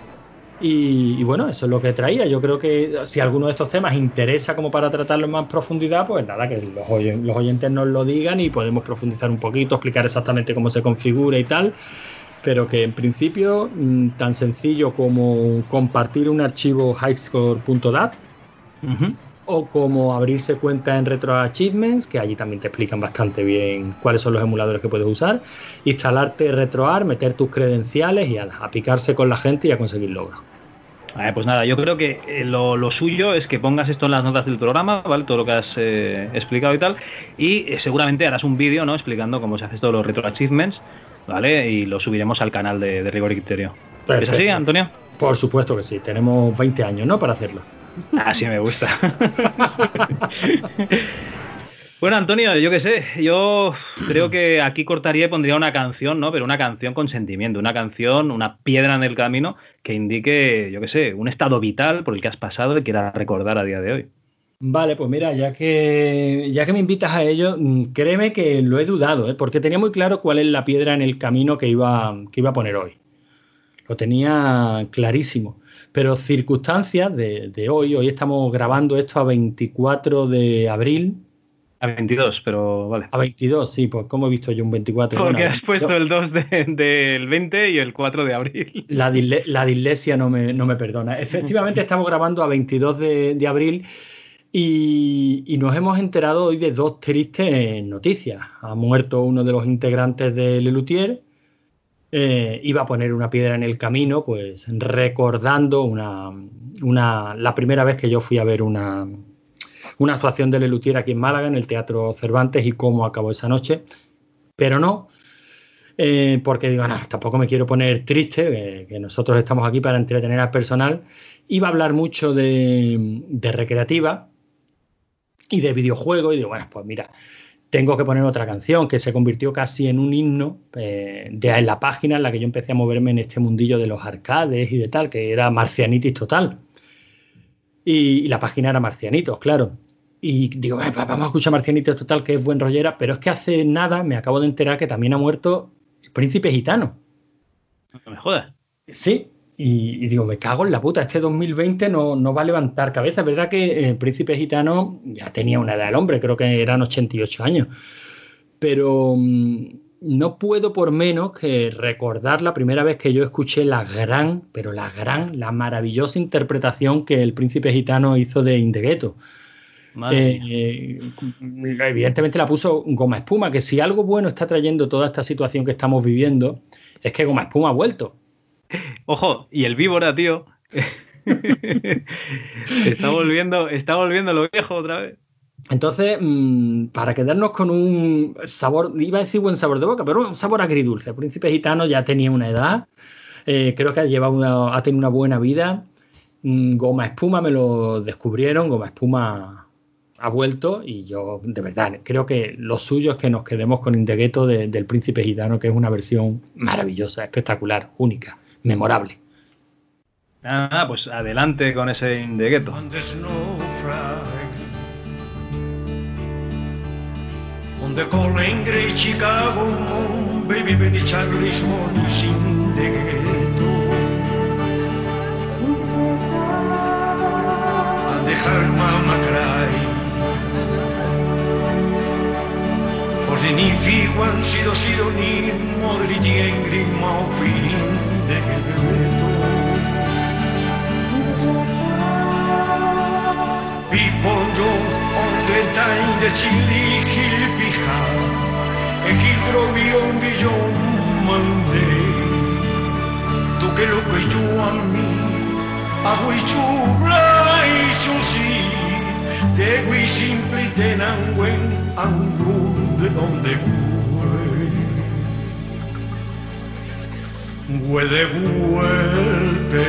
B: Y, bueno, eso es lo que traía. Yo creo que si alguno de estos temas interesa como para tratarlo en más profundidad, pues nada, que los, oy los oyentes nos lo digan y podemos profundizar un poquito, explicar exactamente cómo se configura y tal. Pero que en principio, mmm, tan sencillo como compartir un archivo highscore.dat. Uh -huh o como abrirse cuenta en Retro Achievements, que allí también te explican bastante bien cuáles son los emuladores que puedes usar, instalarte RetroArt, meter tus credenciales y a, a picarse con la gente y a conseguir logros.
A: Eh, pues nada, yo creo que eh, lo, lo, suyo es que pongas esto en las notas del programa, ¿vale? Todo lo que has eh, explicado y tal, y eh, seguramente harás un vídeo, ¿no? Explicando cómo se hace todos los Retro Achievements, ¿vale? Y lo subiremos al canal de, de Rigor y Criterio. ¿Es así, Antonio?
B: Por supuesto que sí, tenemos 20 años, ¿no? Para hacerlo.
A: Así me gusta. bueno, Antonio, yo qué sé, yo creo que aquí cortaría y pondría una canción, ¿no? Pero una canción con sentimiento, una canción, una piedra en el camino que indique, yo qué sé, un estado vital por el que has pasado y quieras recordar a día de hoy.
B: Vale, pues mira, ya que, ya que me invitas a ello, créeme que lo he dudado, ¿eh? porque tenía muy claro cuál es la piedra en el camino que iba, que iba a poner hoy. Lo tenía clarísimo pero circunstancias de, de, hoy, hoy estamos grabando esto a 24 de abril.
A: A 22, pero vale.
B: A 22, sí, pues como he visto yo un 24.
A: Porque bueno, has puesto yo, el 2 del de, 20 y el 4 de abril.
B: La, disle, la dislexia no me, no me perdona. Efectivamente estamos grabando a 22 de, de abril y, y, nos hemos enterado hoy de dos tristes noticias. Ha muerto uno de los integrantes de Lelutier eh, iba a poner una piedra en el camino, pues recordando una, una, la primera vez que yo fui a ver una, una actuación de Lelutier aquí en Málaga, en el Teatro Cervantes, y cómo acabó esa noche. Pero no, eh, porque digo, no, tampoco me quiero poner triste, que nosotros estamos aquí para entretener al personal. Iba a hablar mucho de, de recreativa y de videojuegos, y digo, bueno, pues mira, tengo que poner otra canción que se convirtió casi en un himno eh, de la página en la que yo empecé a moverme en este mundillo de los arcades y de tal, que era Marcianitis total. Y, y la página era Marcianitos, claro. Y digo, vamos a escuchar Marcianitos total, que es buen rollera, pero es que hace nada me acabo de enterar que también ha muerto el príncipe gitano.
A: No me jodas.
B: Sí, y, y, digo, me cago en la puta, este 2020 no, no va a levantar cabeza. Es verdad que el príncipe gitano ya tenía una edad del hombre, creo que eran 88 años. Pero mmm, no puedo por menos que recordar la primera vez que yo escuché la gran, pero la gran, la maravillosa interpretación que el príncipe gitano hizo de Indegueto. Eh, eh, evidentemente la puso Goma Espuma, que si algo bueno está trayendo toda esta situación que estamos viviendo, es que Goma Espuma ha vuelto.
A: Ojo, y el víbora, tío. está volviendo, está volviendo lo viejo otra vez.
B: Entonces, mmm, para quedarnos con un sabor, iba a decir buen sabor de boca, pero un sabor agridulce. El príncipe gitano ya tenía una edad, eh, creo que ha, llevado una, ha tenido una buena vida. Mm, Goma Espuma me lo descubrieron, Goma Espuma ha vuelto y yo, de verdad, creo que lo suyo es que nos quedemos con Indegueto de, del príncipe gitano, que es una versión maravillosa, espectacular, única memorable.
A: Ah, pues adelante con ese de gueto.
E: Onde corren Grey Chicago, baby baby Charlie Small sin de gueto. A dejar mama cry. For the ni figuan sido sido ni modri di engri ma opin People don't tain de chili hilpiha e hidro bion bion mande tu que lo que yo a mí a hui chu blai chu si de hui simple tenan wen angu de donde fue de vuelta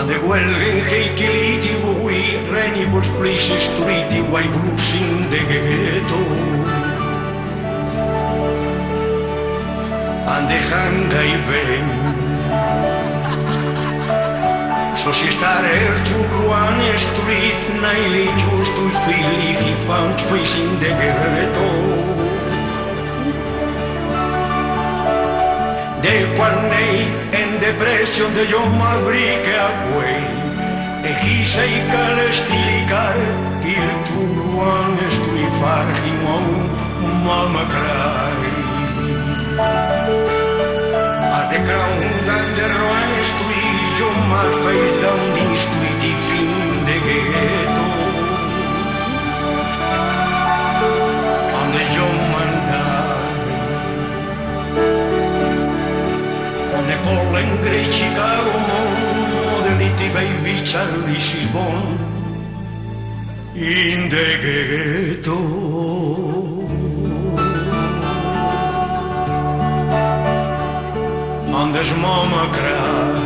E: Ande huelgen heikiliti vui reni bos plisi striti guai blusin de ghetto. Ande hanga i ben Sos estar el Societare çukruan estuit naili çustuj fili hipan çfısin de gerveto. De quarnei en depresion de yo mabrique a quei. Ejisa i calestilicar il turuan estuit fargimon mamacrai. A de craundan de roan Charlie, she's born in the ghetto. And his mama cried.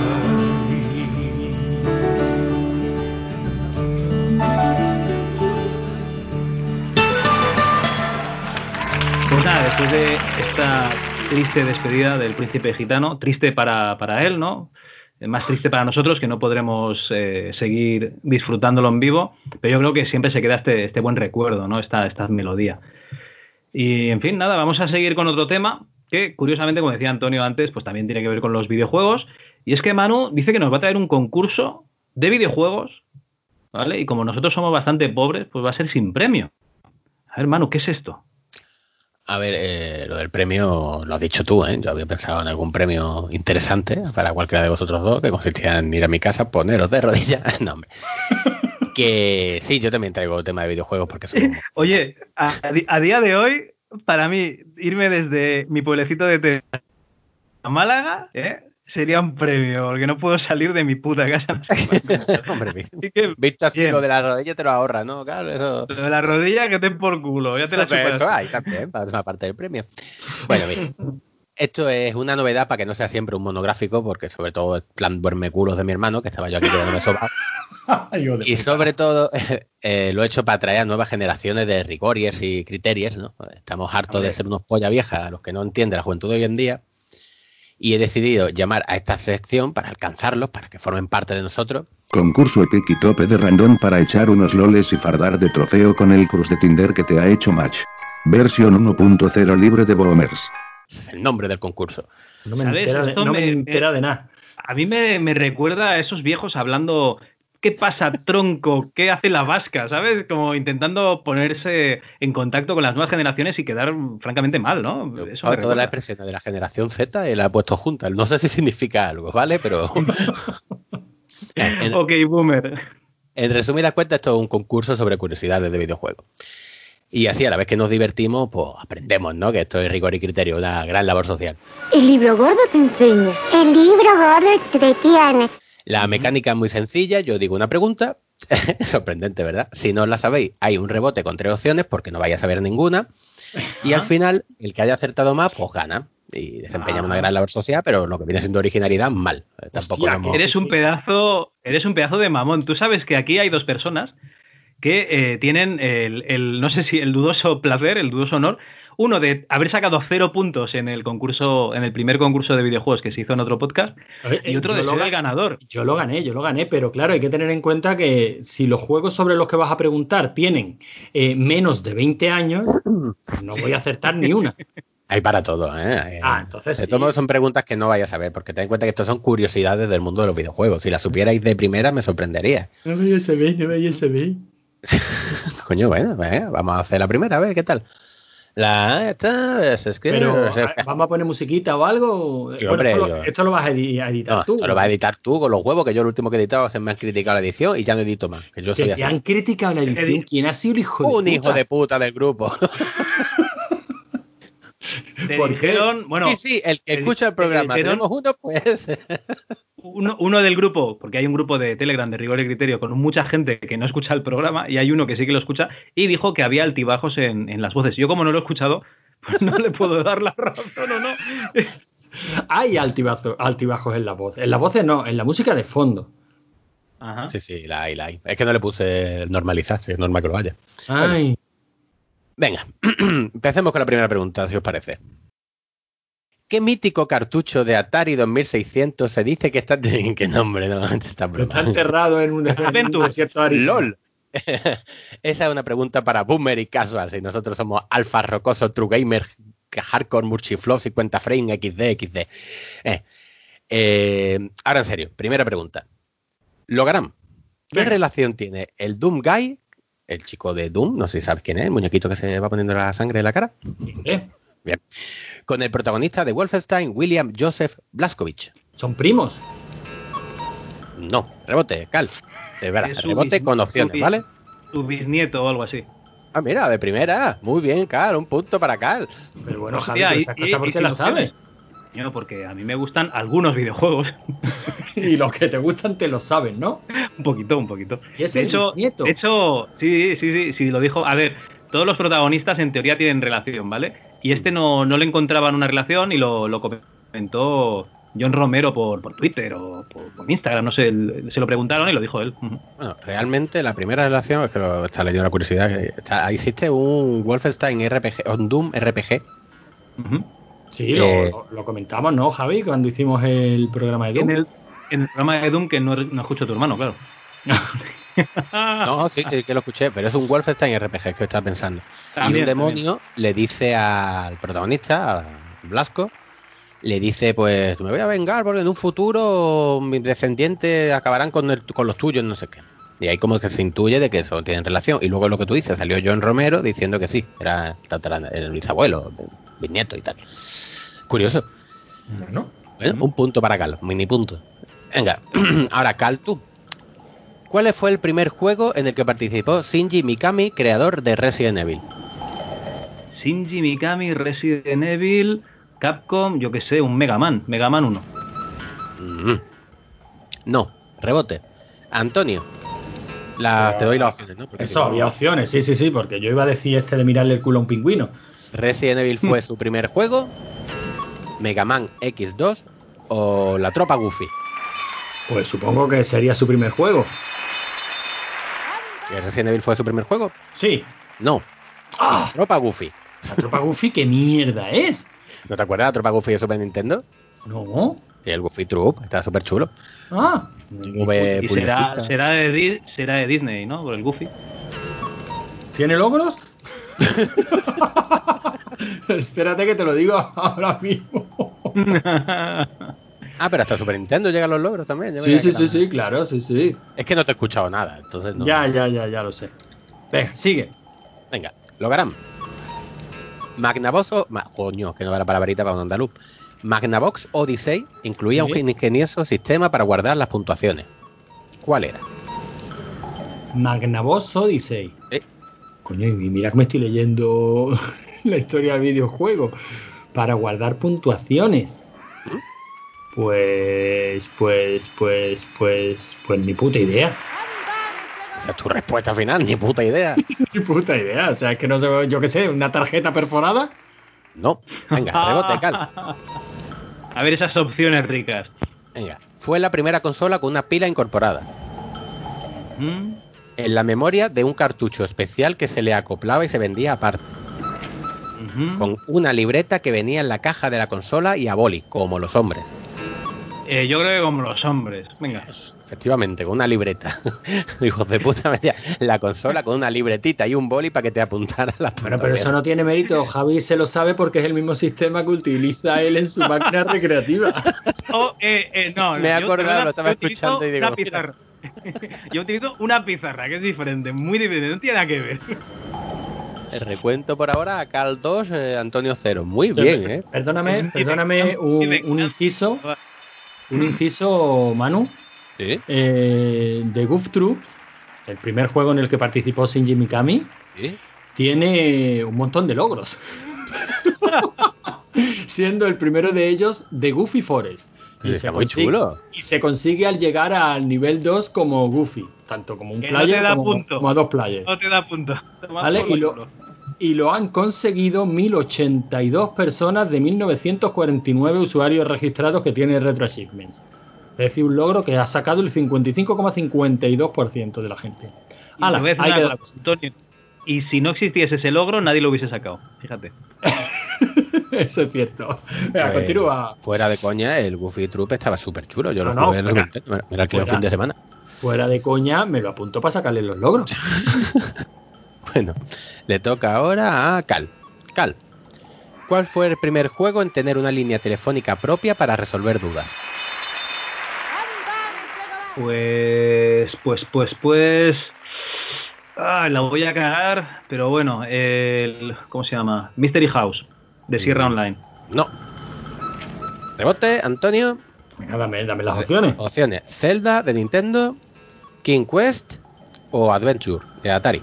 A: Triste despedida del príncipe gitano, triste para, para él, ¿no? Eh, Más triste para nosotros que no podremos eh, seguir disfrutándolo en vivo, pero yo creo que siempre se queda este, este buen recuerdo, ¿no? Esta, esta melodía. Y en fin, nada, vamos a seguir con otro tema que, curiosamente, como decía Antonio antes, pues también tiene que ver con los videojuegos. Y es que Manu dice que nos va a traer un concurso de videojuegos, ¿vale? Y como nosotros somos bastante pobres, pues va a ser sin premio. A ver, Manu, ¿qué es esto?
C: A ver, eh, lo del premio lo has dicho tú, ¿eh? Yo había pensado en algún premio interesante para cualquiera de vosotros dos, que consistía en ir a mi casa, poneros de rodillas. no, hombre. que sí, yo también traigo tema de videojuegos porque somos...
A: Oye, a, día de hoy, para mí, irme desde mi pueblecito de a Málaga, ¿eh? Sería un premio, porque no puedo salir de mi puta casa.
C: Hombre,
A: que,
C: visto así
A: bien.
C: lo de la rodilla te lo ahorra, ¿no? Claro, eso...
A: lo de la rodilla que te por culo, ya te la
C: Pero
A: chupas.
C: eso ahí también, para una parte del premio. Bueno, bien. Esto es una novedad para que no sea siempre un monográfico, porque sobre todo el plan duerme culos de mi hermano, que estaba yo aquí quedándome
B: de
C: Y sobre todo eh, lo he hecho para atraer a nuevas generaciones de rigoriers y criterios, ¿no? Estamos hartos de ser unos polla viejas, a los que no entiende la juventud de hoy en día. Y he decidido llamar a esta sección para alcanzarlos, para que formen parte de nosotros.
F: Concurso epic y tope de random para echar unos loles y fardar de trofeo con el cruz de Tinder que te ha hecho match. Versión 1.0 libre de boomers.
C: Ese es el nombre del concurso.
B: No me
A: ¿Sabes?
B: entera de,
A: Esto
B: no me
A: me-
B: entera de nada.
A: A mí me, me recuerda a esos viejos hablando, ¿qué pasa, tronco? ¿Qué hace la vasca? ¿Sabes? Como intentando ponerse en contacto con las nuevas generaciones y quedar francamente mal, ¿no? Eso
C: Ahora, todas las
A: recuerda.
C: expresiones de la generación Z y la he puesto juntas. No sé si significa algo, ¿vale? Pero. en,
A: Ok, boomer.
C: en resumidas cuentas, esto es un concurso sobre curiosidades de videojuegos. Y así, a la vez que nos divertimos, pues aprendemos, ¿no? Que esto es rigor y criterio, una gran labor social.
G: El libro gordo te enseña.
H: El libro gordo entretiene.
C: La mecánica es muy sencilla, yo digo una pregunta, sorprendente, ¿verdad? Si no la sabéis, hay un rebote con tres opciones porque no vais a saber ninguna. Y al final, el que haya acertado más, pues gana. Y desempeña una gran labor social, pero lo que viene siendo originalidad, mal. Tampoco
B: Hostia,
C: hemos-
A: Eres un pedazo, eres un pedazo de mamón. Tú sabes que aquí hay dos personas que eh, tienen el, el- no sé si el dudoso placer, el dudoso honor, uno de haber sacado cero puntos en el concurso, en el primer concurso de videojuegos que se hizo en otro podcast, y otro de ser el ganador.
B: Yo lo gané, yo lo gané, pero claro, hay que tener en cuenta que si los juegos sobre los que vas a preguntar tienen eh, menos de 20 años, no voy a acertar ni una.
C: Hay para todo, ¿eh? Hay-
B: Ah, entonces
C: De
B: sí.
C: todos modos, son preguntas que no vais a saber, porque ten en cuenta que esto son curiosidades del mundo de los videojuegos. Si las supierais de primera, me sorprendería.
B: No vaya a saber, no vaya a saber.
C: Coño, bueno, vamos a hacer la primera, a ver qué tal. La esta es, que.
B: Pero
C: o sea,
B: ¿a- vamos a poner musiquita o algo.
C: Sí,
B: Bueno,
C: hombre,
B: esto, lo,
C: yo-
B: esto lo vas a edi- a editar
C: no,
B: tú.
C: esto lo vas a editar tú con los huevos, que yo el último que he editado se me han criticado la edición y ya no edito más. Que yo
B: Que
C: soy
B: te
C: así.
B: han criticado la edición.
A: Edi-
B: ¿Quién ha sido el hijo de
C: Un hijo
B: puta?
C: de puta del grupo.
B: ¿Por qué?
A: bueno,
C: sí, sí, el que escucha el programa. Tenemos uno, pues.
A: uno, uno del grupo, porque hay un grupo de Telegram de rigor y criterio con mucha gente que no escucha el programa y hay uno que sí que lo escucha y dijo que había altibajos en, en las voces. Yo como no lo he escuchado, pues no le puedo dar la razón o no.
B: Hay altibazo- altibajos en la voz. En las voces no, en la música de fondo.
A: Ajá.
C: Sí, sí, la hay, la hay. Es que no le puse normalizar, si es normal que lo haya.
B: Ay,
C: Venga, empecemos con la primera pregunta, si os parece. ¿Qué mítico cartucho de Atari 2600 se dice que está... ¿Qué nombre? No, está
B: está enterrado en un, en un desierto.
C: LOL. Esa es una pregunta para Boomer y Casual. Si nosotros somos Alfa Rocoso, True Gamer, Hardcore, Murchiflow, 50 Frame, XD, XD. Eh, eh, ahora en serio, primera pregunta. Logram, ¿qué relación tiene el Doom Guy, el chico de Doom, no sé si sabes quién es, el muñequito que se va poniendo la sangre en la cara?
B: ¿Eh?
C: Bien. Con el protagonista de Wolfenstein, William Joseph Blaskovich.
B: Son primos.
C: No, rebote, Cal. De verdad,
A: Es
C: rebote con opciones, ¿vale?
A: Tu bisnieto o algo así.
C: Ah, mira, de primera. Muy bien, Cal. Un punto para Cal.
B: Pero bueno, Javi, esas cosas ¿por
A: y
B: qué
A: si
B: las
A: lo
B: sabes?
A: Yo, porque a mí me gustan algunos videojuegos.
B: y los que te gustan te lo saben, ¿no?
A: un poquito, un poquito.
B: Y es
A: de
B: el
A: hecho,
B: bisnieto.
A: de hecho, sí, sí, sí, sí, lo dijo. A ver, todos los protagonistas en teoría tienen relación, ¿vale? Y este no, no le encontraban una relación y lo, lo comentó John Romero por, por Twitter o por, por Instagram, no sé, se lo preguntaron y lo dijo él.
C: Bueno, realmente la primera relación, es que lo está leyendo la curiosidad, está- existe un Wolfenstein RPG, un Doom RPG.
A: Ujú.
B: Sí, lo,
C: Eh.
B: lo- lo comentamos, ¿no, Javi? Cuando hicimos el programa de Doom.
A: En el, en el programa de Doom que no, no escucho a tu hermano, claro.
C: No, sí, sí, que lo escuché, pero es un Wolfenstein RPG que estaba pensando. y un demonio le dice al protagonista, a Blasco, le dice, pues me voy a vengar porque en un futuro mis descendientes acabarán con, el- con los tuyos, no sé qué. Y ahí como que se intuye de que eso tienen relación. Y luego lo que tú dices, salió John Romero diciendo que sí, era el bisabuelo, bisnieto y tal. Curioso.
B: Bueno,
C: un punto para Cal, mini punto. Venga, ahora Cal, tú. ¿Cuál fue el primer juego en el que participó Shinji Mikami, creador de Resident Evil?
A: Shinji Mikami, Resident Evil, Capcom, yo que sé, un Mega Man, Mega Man 1.
C: Mm. No, rebote. Antonio. Las- te doy las opciones, ¿no? Porque si
B: eso
C: no-
B: había opciones, sí, sí, sí, porque yo iba a decir este de mirarle el culo a un pingüino.
C: Resident Evil fue su primer juego, Mega Man X2 o La Tropa Goofy.
B: Pues supongo que sería su primer juego.
C: ¿Que ¿Resident Evil fue su primer juego?
B: Sí.
C: No,
B: ¡Ah!
C: Tropa Goofy.
B: La tropa Goofy, ¿qué mierda es?
C: ¿No te acuerdas de la Tropa Goofy de Super Nintendo?
B: No.
C: Y el Goofy Troop, estaba súper chulo.
B: Ah.
A: Y será, será, de, será de Disney, ¿no? Por el Goofy.
B: ¿Tiene logros? Espérate que te lo digo ahora mismo.
C: Ah, pero hasta Super Nintendo llegan los logros también.
B: Sí, sí, sí, sí, claro, sí, sí.
C: Es que no te he escuchado nada, entonces no.
B: Ya, ya, ya, ya lo sé. Venga, sigue.
C: Venga, Logram. Magnavox o... ma- coño, que no era palabrita para un andaluz. Magnavox Odyssey incluía
B: Sí.
C: un ingenioso sistema para guardar las puntuaciones. ¿Cuál era?
B: Magnavox Odyssey.
C: Eh.
B: Coño, y mira que me estoy leyendo la historia del videojuego. Para guardar puntuaciones.
C: ¿Mm?
B: Pues, pues, pues, pues, pues ni puta idea.
C: Esa es tu respuesta final, ni puta idea.
B: Ni puta idea. O sea, es que no sé, yo qué sé, una tarjeta perforada.
C: No. Venga, rebote, cal.
A: A ver esas opciones ricas.
C: Venga. Fue la primera consola con una pila incorporada.
A: ¿Mm?
C: En la memoria de un cartucho especial que se le acoplaba y se vendía aparte. Con una libreta que venía en la caja de la consola y a boli, como los hombres.
A: Eh, yo creo que como los hombres. Venga.
C: Efectivamente, con una libreta. Hijos de puta, me decía, la consola con una libretita y un boli para que te apuntara las
B: Bueno, pero eso no tiene mérito. Javi se lo sabe porque es el mismo sistema que utiliza él en su máquina recreativa.
A: Oh, eh, eh, no,
C: Me he acordado, lo estaba escuchando y digo,
A: Una
C: mira.
A: pizarra. yo utilizo una pizarra que es diferente, muy diferente, no tiene nada que ver.
C: El recuento por ahora a Cal 2, eh, Antonio 0. Muy bien, ¿eh?
B: Perdóname, perdóname un, un inciso, un inciso, Manu,
C: Sí,
B: eh, de Goof Troop, el primer juego en el que participó Shinji Mikami,
C: sí.
B: tiene un montón de logros. Siendo el primero de ellos de Goofy Forest.
C: Está muy
B: consigue,
C: chulo.
B: y se consigue al llegar al nivel 2 como Goofy, tanto como un
A: Que no
B: player
A: te da
B: como,
A: punto.
B: como a dos players.
A: No te da punto. Toma
B: ¿Vale? Y lo. Y lo han conseguido 1082 personas de 1949 usuarios registrados que tiene Retro Achievements. Es decir, un logro que ha sacado el 55,52% de la gente. Ala, la
A: cosa, Antonio. Y si no existiese ese logro, nadie lo hubiese sacado. Fíjate.
B: Eso es cierto. Venga,
C: Pues,
B: continúa.
C: Fuera de coña, el Goofy Troop estaba súper chulo. Yo lo
B: No, no,
C: jugué en el
B: fuera.
C: Nintendo, me- me lo alquilé un
B: Fuera.
C: fin de semana.
B: Fuera de coña, me lo apunto para sacarle los logros.
C: Bueno, le toca ahora a Cal. Cal, ¿cuál fue el primer juego en tener una línea telefónica propia para resolver dudas?
A: Pues, pues, pues, pues. Ah, la voy a cagar, pero bueno, el. ¿Cómo se llama? Mystery House, de Sierra
C: Mm.
A: Online.
C: No. Rebote, Antonio.
B: Venga, dame, dame las opciones.
C: Opciones: Zelda de Nintendo, King Quest o Adventure de Atari.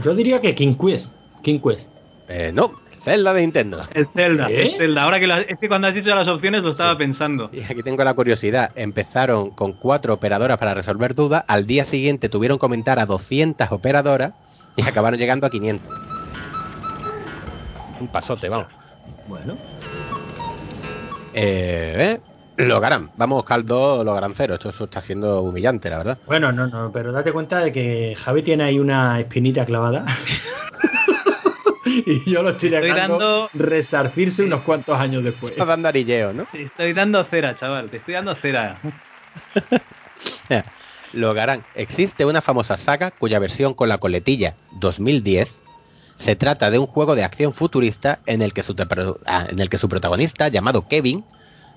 B: Yo diría que King Quest. King Quest.
C: Eh, no, Zelda de Nintendo.
A: El Zelda,
B: ¿Eh?
A: el Zelda. Ahora que la- es que cuando has dicho las opciones lo estaba
C: Sí.
A: pensando.
C: Y aquí tengo la curiosidad. Empezaron con cuatro operadoras para resolver dudas. Al día siguiente tuvieron que comentar a 200 operadoras y acabaron llegando a 500. Un pasote, vamos.
B: Bueno.
C: Eh, ¿eh? Logarán. Vamos, Caldo, Logarán cero. Esto, eso está siendo humillante, la verdad.
B: Bueno, no, no, pero date cuenta de que Javi tiene ahí una espinita clavada. y yo lo estoy
A: Estoy
B: dejando
A: dando-
B: resarcirse unos cuantos años después.
C: Está dando arilleo, ¿no?
A: Te estoy dando cera, chaval. Te estoy dando cera.
C: Logarán. Existe una famosa saga cuya versión con la coletilla 2010 se trata de un juego de acción futurista en el que su, te- ah, en el que su protagonista, llamado Kevin,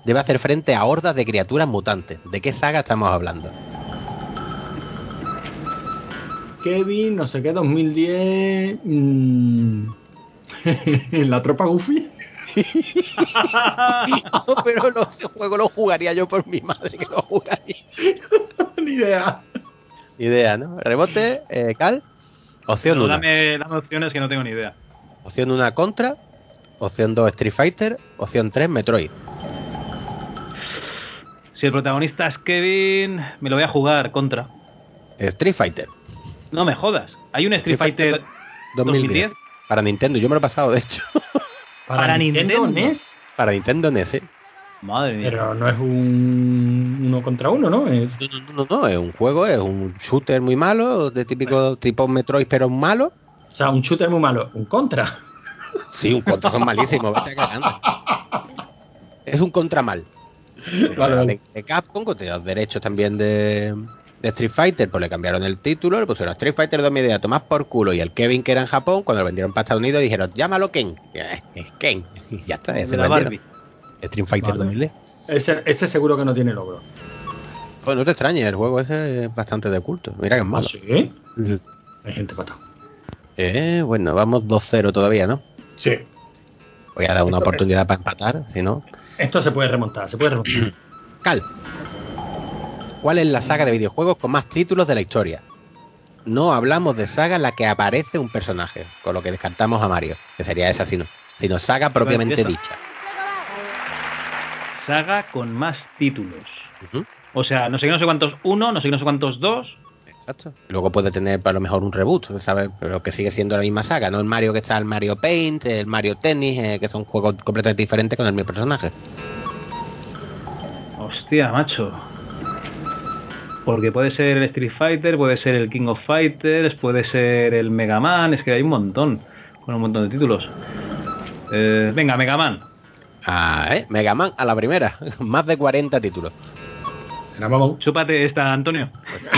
C: debe hacer frente a hordas de criaturas mutantes. ¿De qué saga estamos hablando?
B: Kevin, no sé qué, 2010. mm, la tropa Goofy.
C: No, pero no, ese juego lo jugaría yo por mi madre que lo jugaría.
B: Ni idea.
C: Ni idea, ¿no? Rebote, eh, Cal. Opción
A: No,
C: 1.
A: dame, dame opciones que no tengo ni idea.
C: Opción 1 Contra. Opción 2 Street Fighter. Opción 3 Metroid.
A: Si el protagonista es Kevin, me lo voy a jugar contra.
C: Street Fighter.
A: No me jodas. Hay un Street Fighter
C: 2010.
A: 2010.
C: Para Nintendo, yo me lo he pasado de hecho.
A: Para Nintendo.
B: NES.
C: Para Nintendo NES. ¿eh?
A: Madre mía.
B: Pero no es un uno contra uno, ¿no? Es...
C: No, no, no, no, es un juego, es un shooter muy malo, de típico tipo Metroid, pero malo.
B: O sea, un shooter muy malo. Un contra.
C: Sí, un contra son malísimos, vete cagando. Es un contra mal.
B: Vale.
C: De, de Capcom, con los derechos también de, de Street Fighter, pues le cambiaron el título, le pusieron Street Fighter 2 media, tomás por culo. Y el Kevin, que era en Japón, cuando lo vendieron para Estados Unidos, dijeron, llámalo Ken. Eh, Es Ken. Y ya está, ya
A: De
C: se
A: la
C: lo vendieron.
A: Barbie.
C: Street Fighter
B: Vale.
C: 2010.
B: Ese, ese seguro que no tiene logro.
C: Pues no te extrañes, el juego ese es bastante de culto. Mira que es
B: ¿Ah,
C: malo.
B: sí? Hay gente patada.
C: Eh, bueno, vamos 2-0 todavía, ¿no?
B: Sí.
C: Voy a dar una
B: Esto-
C: oportunidad para empatar, si no.
B: Esto se puede remontar, se puede remontar.
C: Cal. ¿Cuál es la saga de videojuegos con más títulos de la historia? No hablamos de saga en la que aparece un personaje, con lo que descartamos a Mario, que sería esa sino, sino saga propiamente dicha.
A: Saga con más títulos. O sea, no sé qué, no sé cuántos uno, no sé qué, no sé cuántos dos.
C: Exacto. Luego puede tener a lo mejor un reboot, ¿sabes? Pero que sigue siendo la misma saga, no el Mario que está el Mario Paint, el Mario Tennis, eh, que son juegos completamente diferentes con el mismo personaje.
A: Hostia, macho. Porque puede ser el Street Fighter, puede ser el King of Fighters, puede ser el Mega Man, es que hay un montón, con un montón de títulos. Eh, venga, Mega Man.
C: Ah, ¿eh? Mega Man a la primera, más de 40 títulos.
A: Chúpate esta, Antonio.
C: Pues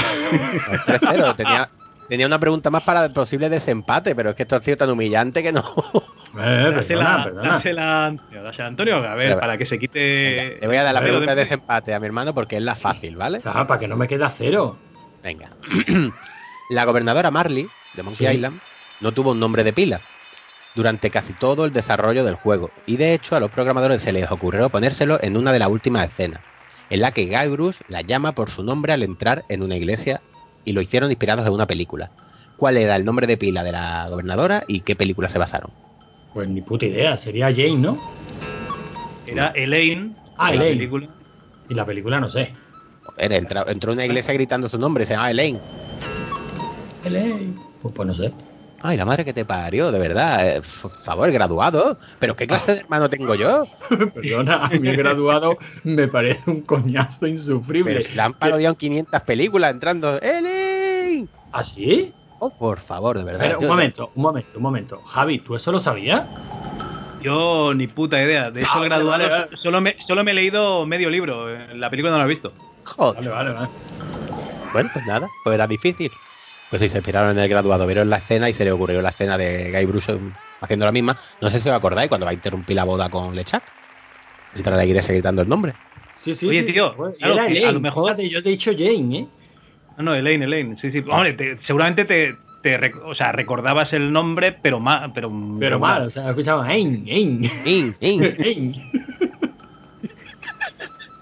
C: 3-0. Tenía, tenía una pregunta más para el posible desempate, pero es que esto ha sido tan humillante que no.
B: Eh, perdona,
A: Dásela,
B: perdona.
A: dásela, Antonio, dásela, Antonio, a ver, para que se quite.
C: Venga, le voy a dar la pregunta de
A: de-
C: desempate a mi hermano porque es la fácil, ¿vale?
B: Ah, para que no me quede a cero.
C: Venga. la gobernadora Marley, de Monkey
B: Sí.
C: Island, no tuvo un nombre de pila durante casi todo el desarrollo del juego, y de hecho a los programadores se les ocurrió ponérselo en una de las últimas escenas, en la que Guybrush la llama por su nombre al entrar en una iglesia y lo hicieron inspirados en una película. ¿Cuál era el nombre de pila de la gobernadora y qué película se basaron?
B: Pues ni puta idea, sería Jane, ¿no?
A: Era Elaine.
B: Ah,
A: en la
B: Elaine.
A: película.
B: Y la película no sé.
C: Joder, entró, entró en una iglesia gritando su nombre, se llama Elaine.
B: Elaine. Pues, pues no sé.
C: Ay, la madre que te parió, de verdad. eh, por favor, graduado. ¿Pero qué clase de hermano tengo yo?
B: Perdona, a mí graduado me parece un coñazo insufrible.
C: Pero si la han parodiado en 500 películas entrando. ¡Elaine!
B: ¿Ah, sí?
C: Oh, por favor, de verdad.
B: Un
C: yo-
B: momento, un momento, un momento. Javi, ¿tú eso lo sabías?
A: Yo ni puta idea. De hecho,
B: Ah,
A: graduado,
B: vale, vale.
A: Solo, me, solo me he leído medio libro. eh, La película no la he visto.
C: Joder.
B: Vale, vale, vale.
C: Bueno, pues nada, pues era difícil. Pues sí, se inspiraron en el graduado, vieron la escena y se le ocurrió la escena de Guy Bruce haciendo la misma. No sé si os acordáis cuando va a interrumpir la boda con Lechak. Entra a la iglesia gritando el nombre.
B: Sí, sí,
A: Oye,
B: sí,
A: tío,
B: sí, pues,
A: claro,
B: era
A: que a lo mejor-
B: Fíjate, yo te he dicho Jane, ¿eh?
A: No, no, Elaine, Elaine. Sí, sí. Hombre, te- seguramente te, te rec- o sea, recordabas el nombre, pero mal. Pero,
B: Pero mal, o sea, escuchaba Ain, Ain,
C: ¡In, in!
B: Ain.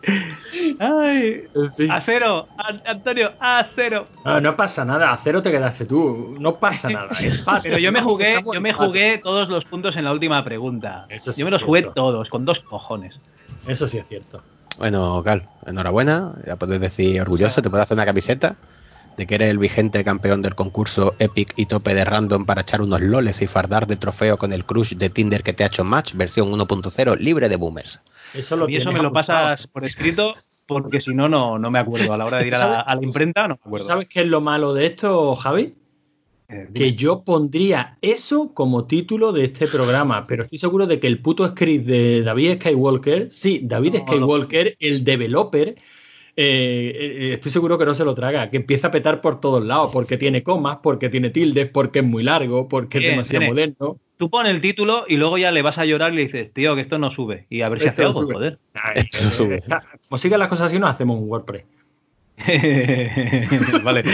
A: Ay,
B: En fin.
A: a cero, A- Antonio, a cero.
B: No, no pasa nada, a cero te quedaste tú, no pasa nada. empate.
A: Pero yo me jugué, yo me jugué todos los puntos en la última pregunta.
B: Eso sí
A: yo me los jugué
B: cierto.
A: todos, con dos cojones.
B: Eso sí es cierto.
C: Bueno, Cal, enhorabuena. Ya puedes decir orgulloso, te puedes hacer una camiseta de que eres el vigente campeón del concurso Epic y tope de random para echar unos loles y fardar de trofeo con el crush de Tinder que te ha hecho match, versión 1.0, libre de boomers.
B: Eso lo
A: Y eso me lo pasas por escrito, porque si no, no, no me acuerdo. A la hora de ir a la, a la imprenta, no me
B: ¿Tú
A: acuerdo.
B: ¿Sabes qué es lo malo de esto, Javi?
A: Eh,
B: Que yo pondría eso como título de este programa, pero estoy seguro de que el puto script de David Skywalker, sí, David
A: No,
B: Skywalker, el developer, eh, eh, estoy seguro que no se lo traga, que empieza a petar por todos lados, porque tiene comas, porque tiene tildes, porque es muy largo, porque
A: Bien,
B: es demasiado
A: tiene-
B: moderno.
A: Tú pones el título y luego ya le vas a llorar y le dices, tío, que esto no sube. Y a ver si
B: Esto
A: hace
B: no
A: algo,
B: sube.
A: joder.
B: Ay,
C: Esto
B: eh,
C: sube.
B: está- como sigan las cosas así, nos hacemos un WordPress.
A: vale.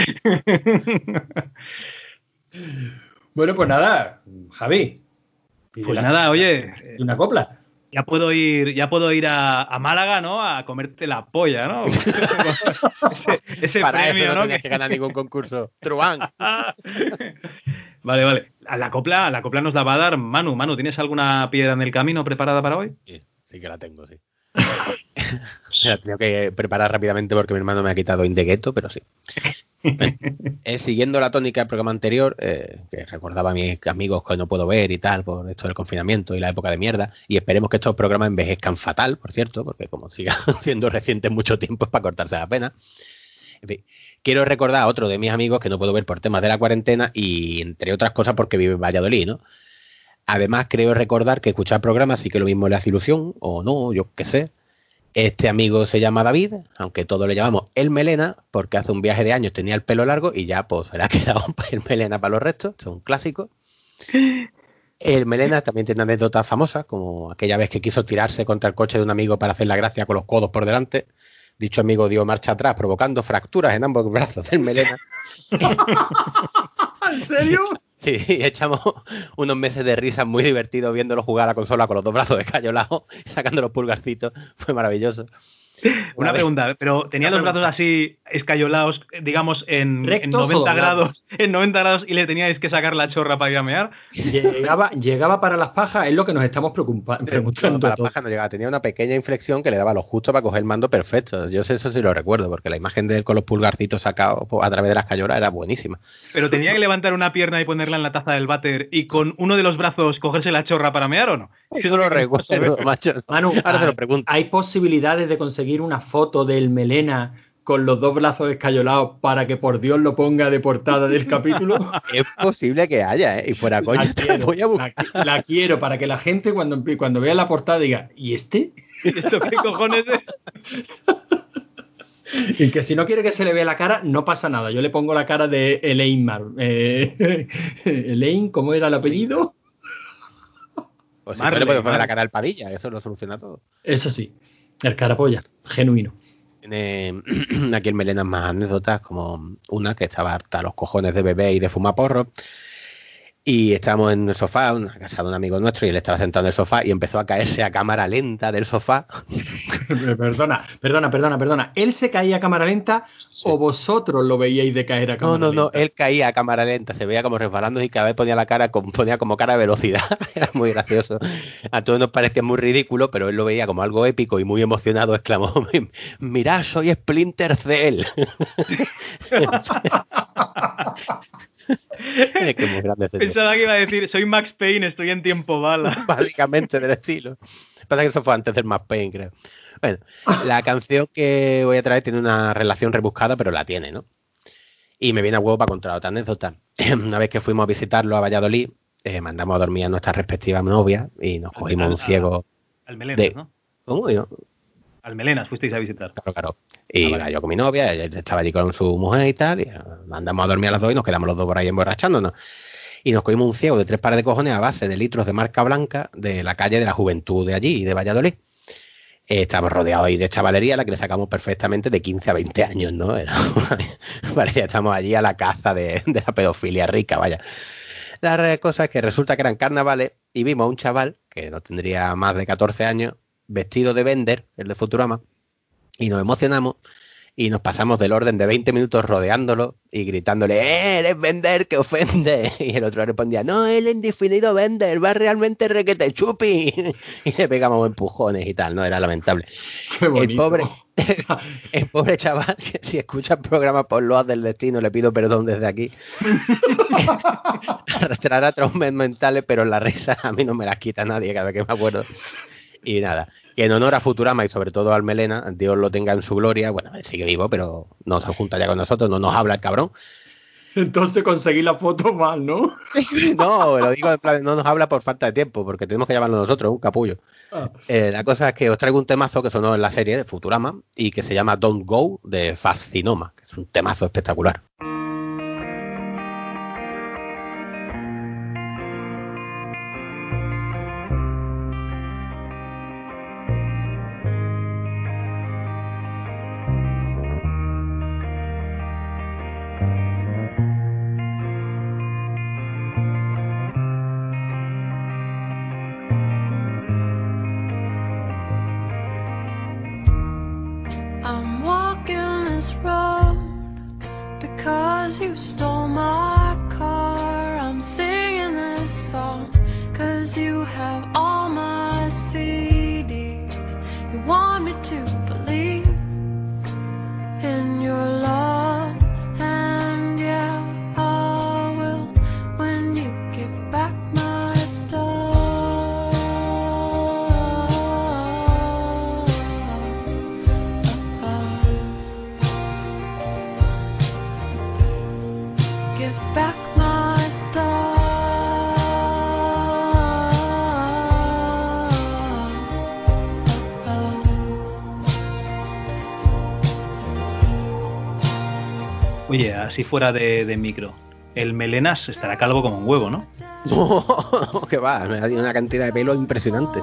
B: Bueno, pues nada, Javi.
A: Pues
B: la-
A: nada, oye,
B: una copla.
A: Ya puedo ir, ya puedo ir a, a Málaga, ¿no? A comerte la polla, ¿no? ese ese
C: Para
A: premio,
C: eso no,
A: ¿no?
C: tenías que ganar ningún concurso. Truán.
A: vale, vale. A la copla, la copla nos la va a dar Manu. Manu, ¿tienes alguna piedra en el camino preparada para hoy?
C: Sí, sí que la tengo, sí. la he tenido que preparar rápidamente porque mi hermano me ha quitado Indegueto, pero sí. Eh, siguiendo la tónica del programa anterior, eh, que recordaba a mis amigos que no puedo ver y tal, por esto del confinamiento y la época de mierda, y esperemos que estos programas envejezcan fatal, por cierto, porque como sigan siendo recientes mucho tiempo es para cortarse la pena. En fin, quiero recordar a otro de mis amigos que no puedo ver por temas de la cuarentena y entre otras cosas porque vive en Valladolid, ¿no? Además, creo recordar que escuchar programas sí que lo mismo le hace ilusión, o no, yo qué sé. Este amigo se llama David, aunque todos le llamamos el Melena, porque hace un viaje de años tenía el pelo largo y ya pues se le ha quedado el Melena para los restos, es un clásico. El Melena también tiene anécdotas famosas, como aquella vez que quiso tirarse contra el coche de un amigo para hacer la gracia con los codos por delante. Dicho amigo dio marcha atrás, provocando fracturas en ambos brazos del Melena.
B: ¿En serio?
C: Sí, echamos unos meses de risa muy divertidos viéndolo jugar a la consola con los dos brazos descayolados, sacando los pulgarcitos. Fue maravilloso.
A: Una pregunta, pero tenía
B: Una
A: los brazos así escayolados, digamos, en, en
B: ¿Rectos o
A: 90
B: doblados?
A: grados, en 90 grados y le teníais que sacar la chorra para ir a mear.
B: Llegaba, llegaba para las pajas, es lo que nos estamos preocupa-
C: No,
B: preguntando.
C: para
B: todos.
C: paja no llegaba. Tenía una pequeña inflexión que le daba lo justo para coger el mando perfecto. Yo sé eso sí lo recuerdo, porque la imagen de él con los pulgarcitos sacados po- a través de las cayolas era buenísima.
A: Pero tenía que levantar una pierna y ponerla en la taza del váter y con uno de los brazos cogerse la chorra para mear o no.
C: Eso lo recuerdo, macho.
B: Manu,
C: Ahora se lo
B: ¿hay-
C: pregunto.
B: ¿hay posibilidades de conseguir una foto del Melena con los dos brazos escayolados para que por Dios lo ponga de portada del capítulo?
C: Es posible que haya, ¿eh? Y fuera coña,
B: la,
C: te
B: quiero,
C: voy a buscar.
B: la- la quiero para que la gente cuando, cuando vea la portada diga, ¿y este?
A: ¿Esto qué cojones es?
B: Y que si no quiere que se le vea la cara, no pasa nada. Yo le pongo la cara de Elaine Mar. Eh, Elaine, ¿cómo era el apellido?
C: O si
A: Marley,
C: no le puedes poner
A: Marley.
C: la cara al padilla, eso lo soluciona todo.
B: Eso sí, el carapolla, genuino.
C: Tiene aquí el Melenas más anécdotas, como una que estaba harta a los cojones de bebé y de fumar porro. Y estábamos en el sofá, en la casa de un amigo nuestro, y él estaba sentado en el sofá y empezó a caerse a cámara lenta del sofá.
B: perdona, perdona, perdona, perdona. ¿Él se caía a cámara lenta o vosotros lo veíais de caer a
C: No,
B: cámara
C: no, no,
B: lenta?
C: él caía a cámara lenta, se veía como resbalando y cada vez ponía la cara, ponía como cara de velocidad. Era muy gracioso. A todos nos parecía muy ridículo, pero él lo veía como algo épico y muy emocionado, exclamó, mirad, soy Splinter Cell. Es que es muy grande este.
A: Pensaba que iba a decir, soy Max Payne, estoy en tiempo bala.
C: básicamente del estilo. Pasa que eso fue antes del Max Payne, creo. Bueno, la canción que voy a traer tiene una relación rebuscada, pero la tiene, ¿no? Y me viene a huevo para contar otra anécdota. Una vez que fuimos a visitarlo a Valladolid, eh, mandamos a dormir a nuestras respectivas novias y nos cogimos un ciego.
A: Al Melenas,
C: De-
A: ¿no?
C: ¿Cómo? Y no,
A: Al Melenas fuisteis a visitar.
C: Claro, claro. Y
A: Ah, vale.
C: yo con mi novia, él estaba allí con su mujer y tal, y mandamos a dormir a las dos y nos quedamos los dos por ahí emborrachándonos. Y nos cogimos un ciego de tres pares de cojones a base de litros de marca blanca de la calle de la juventud de allí, de Valladolid. Eh, estábamos rodeados ahí de chavalería, la que le sacamos perfectamente de 15 a 20 años, ¿no? Era, parecía que estamos allí a la caza de, de la pedofilia rica, vaya. La cosa es que resulta que eran carnavales y vimos a un chaval que no tendría más de 14 años, vestido de Bender, el de Futurama, y nos emocionamos y nos pasamos del orden de 20 minutos rodeándolo y gritándole, ¡Eh, eres Bender, que ofende! Y el otro respondía, no, el indefinido Bender, va realmente requete chupi. Y le pegamos empujones y tal, ¿no? Era lamentable.
B: Qué
C: El pobre, el pobre chaval, que si escucha el programa por loas del destino, le pido perdón desde aquí. Arrastrará traumas mentales, pero la risa a mí no me las quita nadie cada vez que me acuerdo. Y nada, que en honor a Futurama y sobre todo al Melena, Dios lo tenga en su gloria. Bueno, él sigue vivo, pero no se junta ya con nosotros, no nos habla el cabrón.
B: Entonces conseguí la foto mal, ¿no?
C: No, lo digo en plan, no nos habla por falta de tiempo, porque tenemos que llamarlo nosotros, un capullo.
B: Ah.
C: Eh, la cosa es que os traigo un temazo que sonó en la serie de Futurama y que se llama Don't Go de Fascinoma, que es un temazo espectacular.
A: Fuera de, micro. El Melenas estará calvo como un huevo, ¿no?
C: No, que va, me ha una cantidad de pelo impresionante.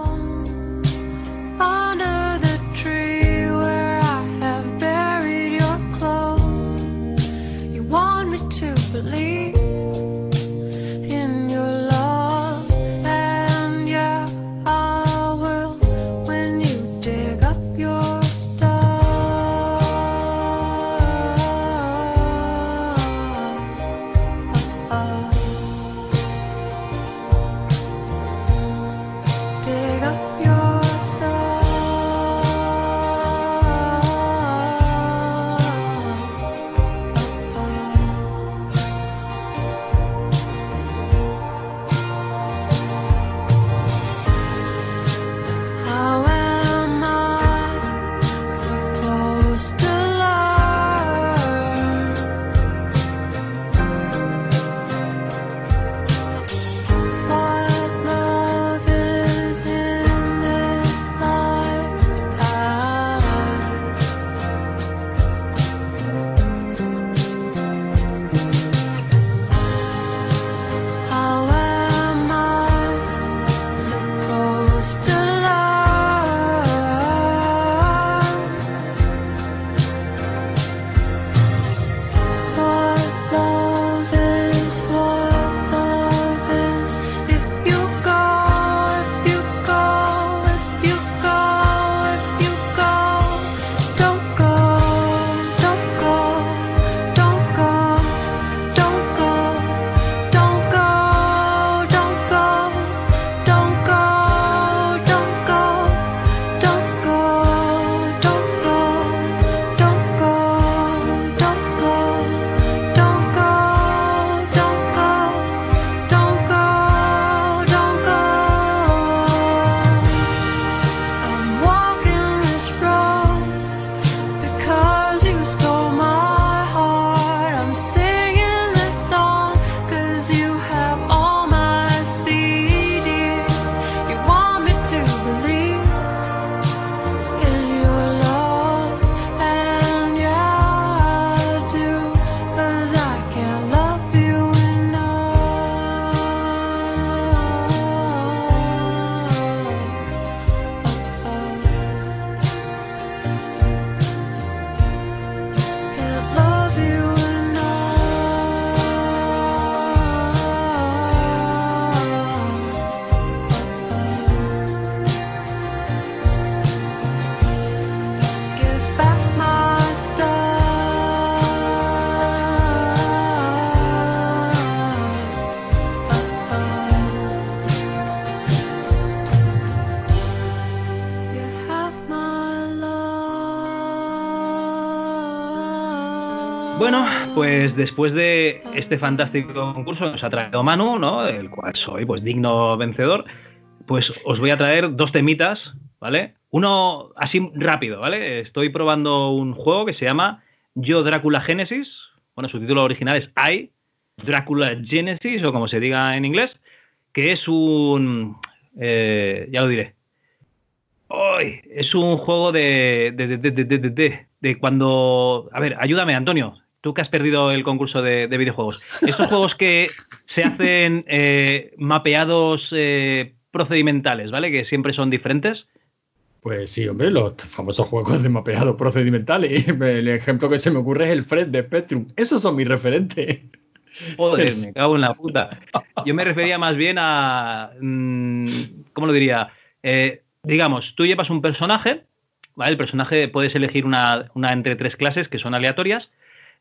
A: Después de este fantástico concurso que nos ha traído Manu, ¿no? El cual soy pues digno vencedor, pues os voy a traer dos temitas, ¿vale? Uno así rápido, ¿vale? Estoy probando un juego que se llama Yo Drácula Genesis. Bueno, su título original es I, Drácula Genesis, o como se diga en inglés, que es un. eh, ya lo diré. Hoy es un juego de, de, de, de- de cuando. A ver, ayúdame, Antonio. Tú que has perdido el concurso de, de videojuegos. Esos juegos que se hacen eh, mapeados eh, procedimentales, ¿vale? Que siempre son diferentes.
B: Pues sí, hombre, los famosos juegos de mapeado procedimentales. El ejemplo que se me ocurre es el Fred de Spectrum. Esos son mis referentes.
A: Joder, me cago en la puta. Yo me refería más bien a. mm, ¿Cómo lo diría? Eh, digamos, tú llevas un personaje, ¿vale? El personaje puedes elegir una, una entre tres clases que son aleatorias,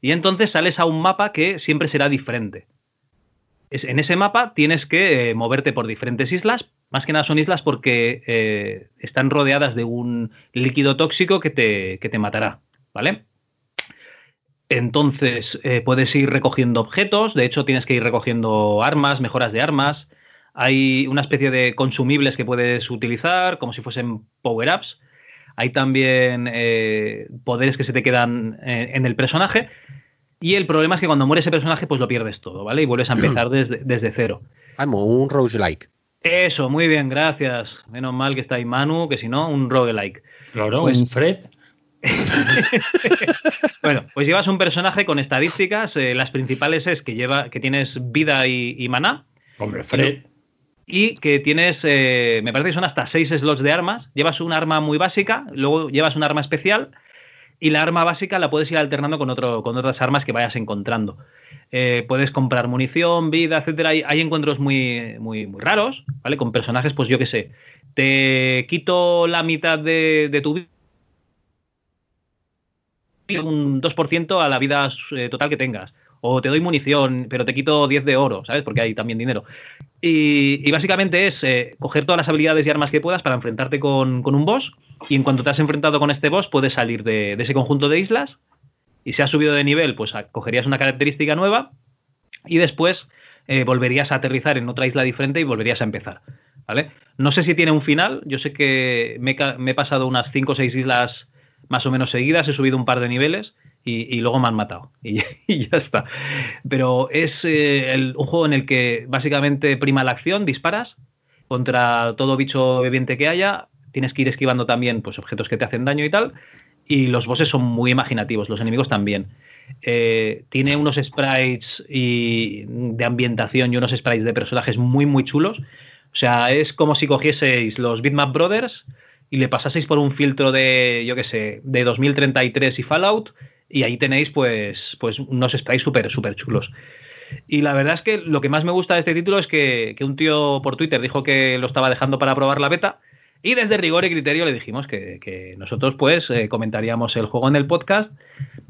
A: y entonces sales a un mapa que siempre será diferente. Es- en ese mapa tienes que eh, moverte por diferentes islas. Más que nada son islas porque eh, están rodeadas de un líquido tóxico que te, que te matará, ¿vale? Entonces eh, puedes ir recogiendo objetos, de hecho tienes que ir recogiendo armas, mejoras de armas. Hay una especie de consumibles que puedes utilizar, como si fuesen power-ups. Hay también eh, poderes que se te quedan eh, en el personaje. Y el problema es que cuando muere ese personaje, pues lo pierdes todo, ¿vale? Y vuelves a empezar desde, desde cero.
C: Vamos, un roguelike.
A: Eso, muy bien, gracias. Menos mal que está ahí Manu, que si no, un roguelike.
B: Claro,
A: Pues-
B: un Fred.
A: Bueno, pues llevas un personaje con estadísticas. eh, las principales es que lleva, que tienes vida y, y maná.
B: Hombre, Fred.
A: Y que tienes, eh, me parece que son hasta seis slots de armas. Llevas un arma muy básica, luego llevas un arma especial. Y la arma básica la puedes ir alternando con, otro, con otras armas que vayas encontrando. Eh, puedes comprar munición, vida, etcétera. Hay, encuentros muy, muy, muy raros, ¿vale? Con personajes, pues yo qué sé. Te quito la mitad de, de tu vida un 2% a la vida eh, total que tengas. O te doy munición, pero te quito 10 de oro, ¿sabes? Porque hay también dinero. Y, básicamente es eh, coger todas las habilidades y armas que puedas para enfrentarte con, con un boss. Y en cuanto te has enfrentado con este boss, puedes salir de, ese conjunto de islas. Y si has subido de nivel, pues cogerías una característica nueva. Y después eh, volverías a aterrizar en otra isla diferente y volverías a empezar. ¿Vale? No sé si tiene un final. Yo sé que me, me he pasado unas 5 o 6 islas más o menos seguidas, he subido un par de niveles y, luego me han matado. Y, ya está. Pero es eh, el- un juego en el que básicamente prima la acción, disparas contra todo bicho viviente que haya, tienes que ir esquivando también pues, objetos que te hacen daño y tal, y los bosses son muy imaginativos, los enemigos también. Eh, tiene unos sprites y de ambientación y unos sprites de personajes muy, muy chulos. O sea, es como si cogieseis los Bitmap Brothers y le pasaseis por un filtro de, yo qué sé, de 2033 y Fallout, y ahí tenéis pues, pues unos sprites súper, súper chulos. Y la verdad es que lo que más me gusta de este título es que, que un tío por Twitter dijo que lo estaba dejando para probar la beta, y desde rigor y criterio le dijimos que, que nosotros pues eh, comentaríamos el juego en el podcast,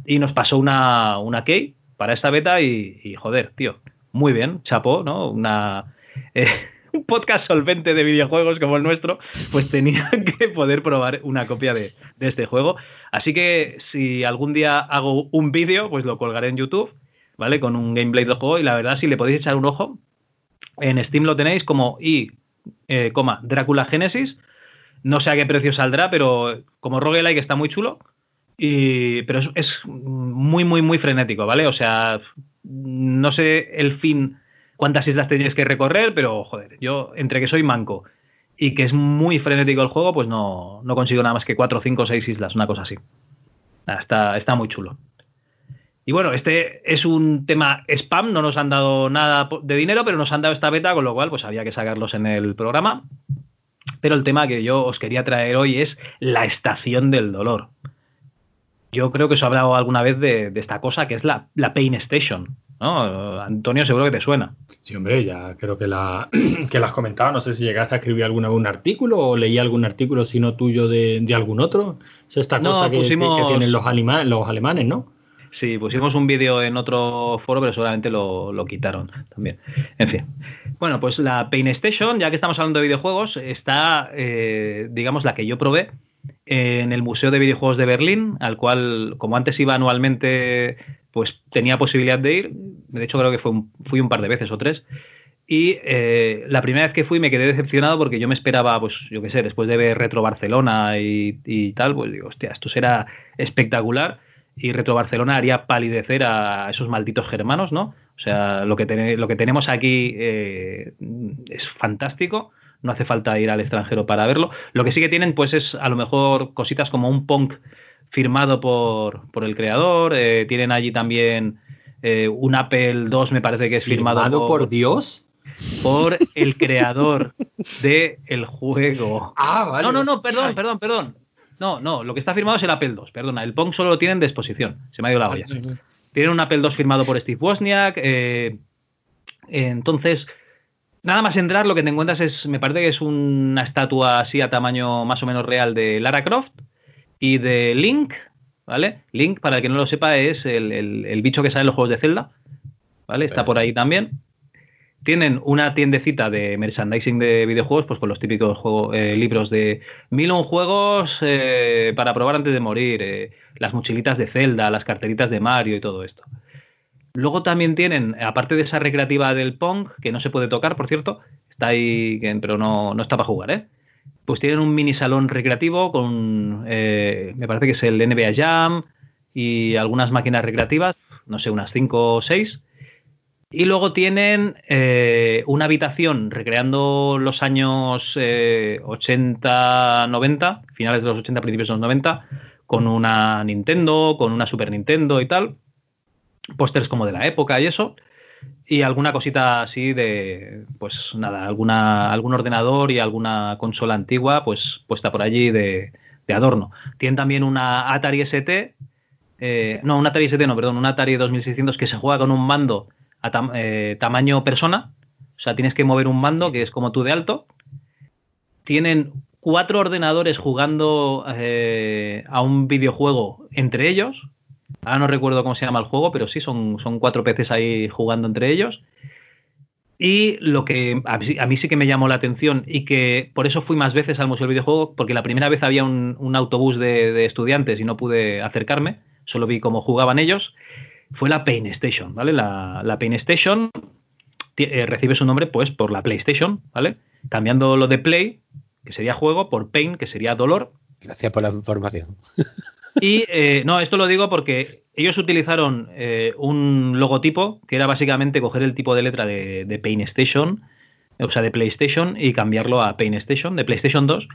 A: y nos pasó una, una key para esta beta, y, y, joder, tío, muy bien, chapó, ¿no? Una... eh, un podcast solvente de videojuegos como el nuestro, pues tenía que poder probar una copia de, este juego. Así que si algún día hago un vídeo, pues lo colgaré en YouTube, ¿vale? Con un gameplay del juego y la verdad si le podéis echar un ojo, en Steam lo tenéis como i, eh, coma, Drácula Genesis. No sé a qué precio saldrá, pero como roguelike está muy chulo. Y, pero es muy, muy, muy frenético, ¿vale? O sea, no sé el fin cuántas islas tenéis que recorrer, pero joder, yo entre que soy manco y que es muy frenético el juego, pues no, no consigo nada más que 4, 5, 6 islas, una cosa así. Nada, está, está muy chulo. Y bueno, este es un tema spam, no nos han dado nada de dinero, pero nos han dado esta beta, con lo cual pues había que sacarlos en el programa. Pero el tema que yo os quería traer hoy es la estación del dolor. Yo creo que os he hablado alguna vez de, de esta cosa que es la, la Pain Station. ¿No? Antonio, seguro que te suena.
B: Sí, hombre, ya creo que la, que la has comentado. No sé si llegaste a escribir algún, algún artículo o leí algún artículo, si no tuyo, de, de algún otro. Es esta
A: No,
B: cosa que,
A: pusimos-
B: que tienen los, alima- los alemanes, ¿no?
A: Sí, pusimos un vídeo en otro foro, pero seguramente lo, lo quitaron también. En fin. Bueno, pues la Pain Station, ya que estamos hablando de videojuegos, está, eh, digamos, la que yo probé en el Museo de Videojuegos de Berlín, al cual, como antes iba anualmente pues tenía posibilidad de ir. De hecho, creo que fue un- fui un par de veces o tres. Y eh, la primera vez que fui me quedé decepcionado porque yo me esperaba, pues yo qué sé, después de ver Retro Barcelona y, y tal, pues digo, hostia, esto será espectacular. Y Retro Barcelona haría palidecer a esos malditos germanos, ¿no? O sea, lo que, tene- lo que tenemos aquí eh, es fantástico. No hace falta ir al extranjero para verlo. Lo que sí que tienen, pues, es a lo mejor cositas como un punk firmado por, por el creador. eh, tienen allí también eh, un Apple II, me parece que es firmado,
B: ¿Firmado por Dios?
A: por el creador del juego.
B: Ah, vale.
A: no, no, no, perdón, perdón, perdón. No, no, lo que está firmado es el Apple II, perdona. El Pong solo lo tienen de exposición. Se me ha ido la olla. Tienen un Apple II firmado por Steve Wozniak. eh, entonces, nada más entrar, lo que te encuentras es, me parece que es una estatua así a tamaño más o menos real de Lara Croft y de Link, ¿vale? Link, para el que no lo sepa, es el, el- bicho que sale en los juegos de Zelda, ¿vale? Está por ahí también. Tienen una tiendecita de merchandising de videojuegos, pues con los típicos juego- eh, libros de mil un juegos eh, para probar antes de morir, eh, las mochilitas de Zelda, las carteritas de Mario y todo esto. Luego también tienen, aparte de esa recreativa del Pong, que no se puede tocar, por cierto, está ahí, pero no, no está para jugar, ¿eh? Pues tienen un mini salón recreativo con, eh, me parece que es el NBA Jam y algunas máquinas recreativas, no sé, unas 5 o 6. Y luego tienen eh, una habitación recreando los años eh, 80, 90, finales de los 80, principios de los 90, con una Nintendo, con una Super Nintendo y tal, pósters como de la época y eso, y alguna cosita así de, pues nada, alguna, algún ordenador y alguna consola antigua, pues puesta por allí de, de adorno. Tienen también una Atari ST, eh, no, una Atari ST, no, perdón, una Atari 2600 que se juega con un mando a eh, tamaño persona, o sea, tienes que mover un mando que es como tú de alto. Tienen cuatro ordenadores jugando eh, a un videojuego entre ellos. Ahora no recuerdo cómo se llama el juego, pero sí, son, son cuatro peces ahí jugando entre ellos. Y lo que a mí, sí que me llamó la atención y que por eso fui más veces al Museo del Videojuego, porque la primera vez había un, autobús de, estudiantes y no pude acercarme, solo vi cómo jugaban ellos, fue la Pain Station, ¿vale? La, la Pain Station ti- eh, recibe su nombre pues por la PlayStation, ¿vale? Cambiando lo de Play, que sería juego, por Pain, que sería dolor,
C: Gracias por la información.
A: y eh, no, esto lo digo porque ellos utilizaron eh, un logotipo que era básicamente coger el tipo de letra de, de Pain Station, o sea, de PlayStation, y cambiarlo a Pain Station, de PlayStation 2,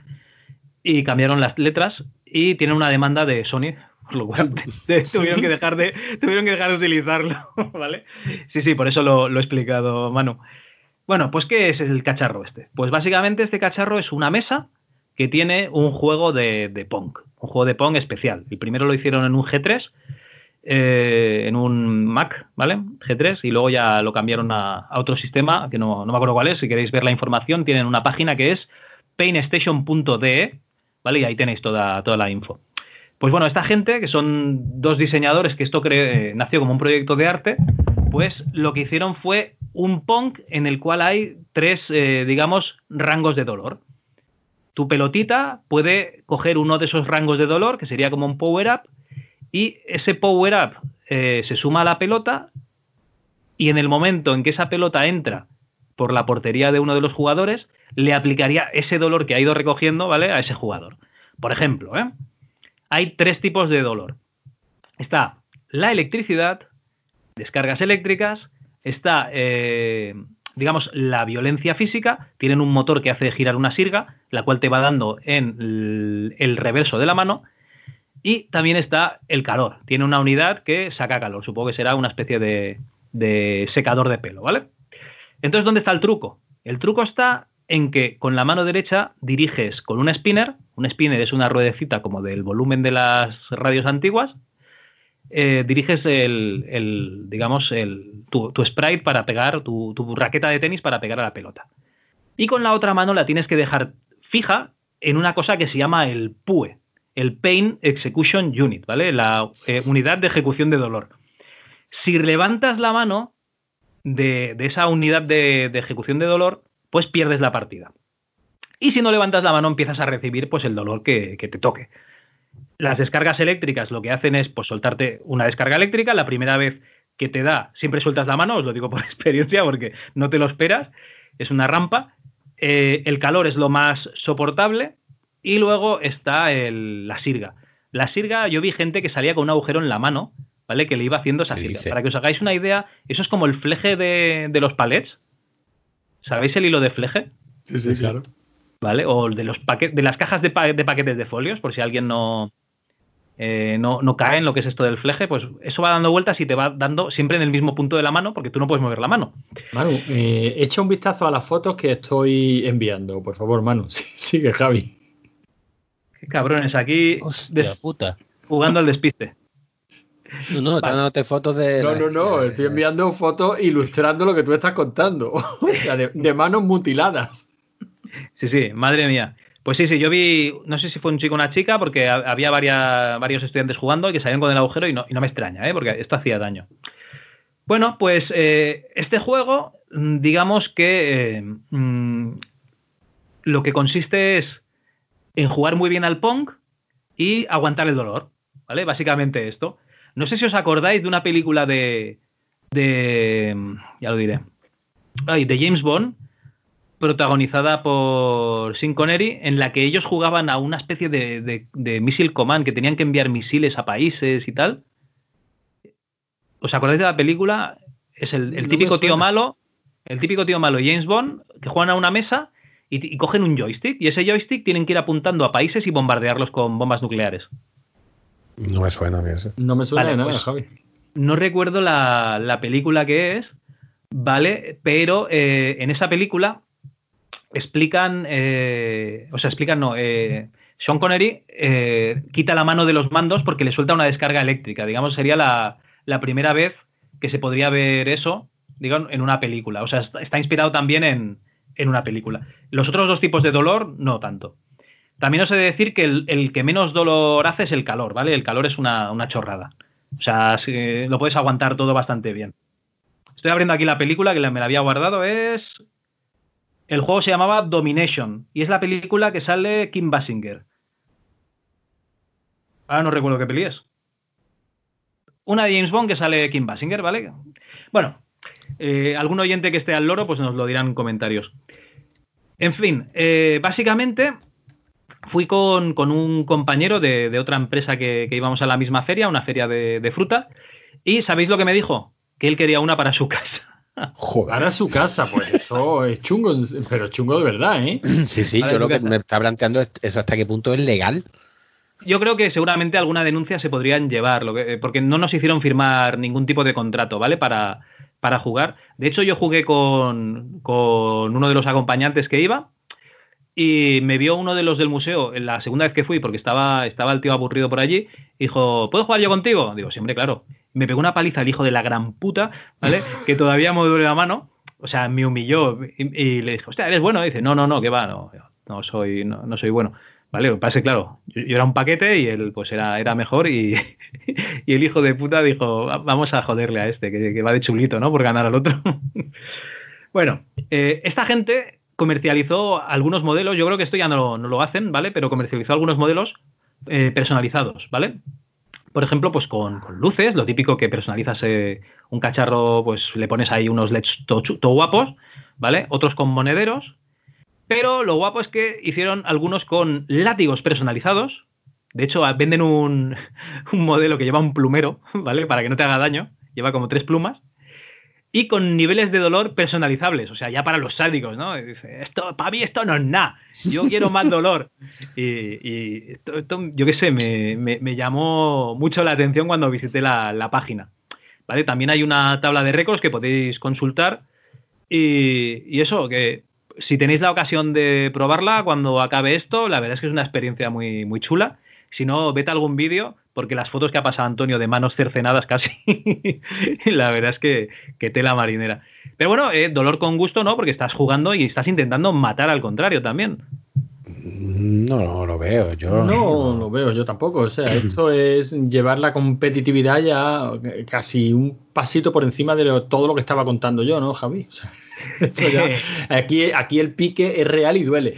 A: y cambiaron las letras y tienen una demanda de Sony, por lo cual tuvieron, que dejar de, tuvieron que dejar de utilizarlo, ¿vale? Sí, sí, por eso lo, lo he explicado, Manu. Bueno, pues ¿qué es el cacharro este? Pues básicamente este cacharro es una mesa que tiene un juego de, de Pong, un juego de Pong especial. El primero lo hicieron en un G3, eh, en un Mac, ¿vale? G3, y luego ya lo cambiaron a, otro sistema, que no, no me acuerdo cuál es, si queréis ver la información, tienen una página que es painstation.de, ¿vale? Y ahí tenéis toda, toda la info. Pues bueno, esta gente, que son dos diseñadores, que esto cre- eh, nació como un proyecto de arte, pues lo que hicieron fue un Pong en el cual hay tres, eh, digamos, rangos de dolor tu pelotita puede coger uno de esos rangos de dolor, que sería como un power-up, y ese power-up eh, se suma a la pelota, y en el momento en que esa pelota entra por la portería de uno de los jugadores, le aplicaría ese dolor que ha ido recogiendo, ¿vale? A ese jugador. Por ejemplo, ¿eh? hay tres tipos de dolor. Está la electricidad, descargas eléctricas, está, eh, digamos, la violencia física, tienen un motor que hace girar una sirga, la cual te va dando en el, reverso de la mano, y también está el calor, tiene una unidad que saca calor, supongo que será una especie de, de secador de pelo, ¿vale? Entonces, ¿dónde está el truco? El truco está en que con la mano derecha diriges con un spinner, un spinner es una ruedecita como del volumen de las radios antiguas, eh, diriges el, digamos, el, tu, sprite para pegar, tu, raqueta de tenis para pegar a la pelota. Y con la otra mano la tienes que dejar fija en una cosa que se llama el PUE, el Pain Execution Unit, ¿vale? La eh, unidad de ejecución de dolor. Si levantas la mano de, de esa unidad de, de, ejecución de dolor, pues pierdes la partida. Y si no levantas la mano, empiezas a recibir pues el dolor que, que te toque. Las descargas eléctricas lo que hacen es pues soltarte una descarga eléctrica. La primera vez que te da, siempre sueltas la mano, os lo digo por experiencia porque no te lo esperas. Es una rampa. Eh, el calor es lo más soportable. Y luego está el- la sirga. La sirga, yo vi gente que salía con un agujero en la mano, ¿vale? Que le iba haciendo esa
C: ¿Qué
A: sirga. Para que os hagáis una idea, eso es como el fleje de, de los palets. ¿Sabéis el hilo de fleje?
B: Sí, sí, claro.
A: ¿Vale? O de los paquetes, de las cajas de, pa- de paquetes de folios, por si alguien no, eh, no, no cae en lo que es esto del fleje, pues eso va dando vueltas y te va dando siempre en el mismo punto de la mano, porque tú no puedes mover la mano.
B: Manu, eh, echa un vistazo a las fotos que estoy enviando, por favor, Manu. Sí, sigue, Javi.
A: Qué cabrones, aquí
C: Hostia
A: des-
C: puta.
A: jugando al despiste.
C: No, no, están dándote fotos de.
B: No, no, no, estoy enviando fotos ilustrando lo que tú estás contando. O sea, de, de manos mutiladas.
A: Sí, sí, madre mía. Pues sí, sí, yo vi, no sé si fue un chico o una chica, porque ha- había varios estudiantes jugando y que salían con el agujero y no, no me extraña, ¿eh? porque esto hacía daño. Bueno, pues eh, este juego, mm, digamos que eh, mm, lo que consiste es en jugar muy bien al Pong y aguantar el dolor, ¿vale? Básicamente esto. No sé si os acordáis de una película de, de mm, ya lo diré, ay, de James Bond, protagonizada por Sean Connery, en la que ellos jugaban a una especie de, de, de Missile Command, que tenían que enviar misiles a países y tal. ¿Os acordáis de la película? Es el, el
B: No
A: típico tío malo, el típico tío malo James Bond, que juegan a una mesa y, y cogen un joystick, y ese joystick tienen que ir apuntando a países y bombardearlos con bombas nucleares.
C: No me suena a mí eso.
B: No me suena
A: Vale,
B: nada,
A: pues-
B: Javi.
A: no recuerdo la, la película que es, ¿vale? Pero eh, en esa película explican, eh, o sea, explican, no, eh, Sean Connery eh, quita la mano de los mandos porque le suelta una descarga eléctrica. Digamos, sería la, la primera vez que se podría ver eso, digo, en una película. O sea, está, inspirado también en, en una película. Los otros dos tipos de dolor, no tanto. También os he de decir que el, que menos dolor hace es el calor, ¿vale? El calor es una, una chorrada. O sea, lo puedes aguantar todo bastante bien. Estoy abriendo aquí la película que me la había guardado. Es. El juego se llamaba Domination. Y es la película que sale Kim Basinger. Ahora no recuerdo qué peli es. Una de James Bond que sale Kim Basinger, ¿vale? Bueno, eh, algún oyente que esté al loro, pues nos lo dirán en comentarios. En fin, eh, básicamente fui con, con un compañero de, de otra empresa que, que íbamos a la misma feria, una feria de, de fruta, y ¿sabéis lo que me dijo? Que él quería una para su casa.
C: Joder.
B: Para su casa, pues eso es chungo, pero chungo de verdad, ¿eh?
C: Sí, sí, yo lo que
A: casa.
C: me está planteando es eso hasta qué punto es legal.
A: Yo creo que seguramente alguna denuncia se podrían llevar, lo que- porque no nos hicieron firmar ningún tipo de contrato, ¿vale? Para, para jugar. De hecho, yo jugué con, con uno de los acompañantes que iba y me vio uno de los del museo en la segunda vez que fui, porque estaba, estaba el tío aburrido por allí, y dijo, ¿puedo jugar yo contigo? Digo, siempre, claro. Me pegó una paliza el hijo de la gran puta, ¿vale? Que todavía me duele la mano. O sea, me humilló y, y le dije, hostia, ¿eres bueno? Y dice, no, no, no, que va, no, no soy, no, no soy bueno. Vale, lo que pasa es que, claro, yo, yo era un paquete y él pues era, era mejor y, y el hijo de puta dijo, "Va- vamos a joderle a este, que, que va de chulito, ¿no? Por ganar al otro. bueno, eh, esta gente comercializó algunos modelos, yo creo que esto ya no, lo- no lo hacen, ¿vale? Pero comercializó algunos modelos eh, personalizados, ¿vale? Por ejemplo, pues con, luces, lo típico que personalizas eh, un cacharro, pues le pones ahí unos LEDs todo, guapos, ¿vale? Otros con monederos, pero lo guapo es que hicieron algunos con látigos personalizados. De hecho, venden un, un modelo que lleva un plumero, ¿vale? Para que no te haga daño. Lleva como tres plumas. Y con niveles de dolor personalizables. O sea, ya para los sádicos, ¿no? Dice, esto, para mí esto no es nada. Yo quiero más dolor. Y, y esto, esto, yo qué sé, me, me- me llamó mucho la atención cuando visité la, la página. ¿Vale? También hay una tabla de récords que podéis consultar. Y, y eso, que si tenéis la ocasión de probarla cuando acabe esto, la verdad es que es una experiencia muy, muy chula. Si no, vete a algún vídeo, porque las fotos que ha pasado Antonio de manos cercenadas casi, la verdad es que, que tela marinera. Pero bueno, eh, dolor con gusto, ¿no? Porque estás jugando y estás intentando matar al contrario también.
C: No, no lo veo. Yo
B: No lo veo yo tampoco. O sea, esto es llevar la competitividad ya casi un pasito por encima de lo- todo lo que estaba contando yo, ¿no, Javi? O sea, esto ya- aquí, aquí el pique es real y duele.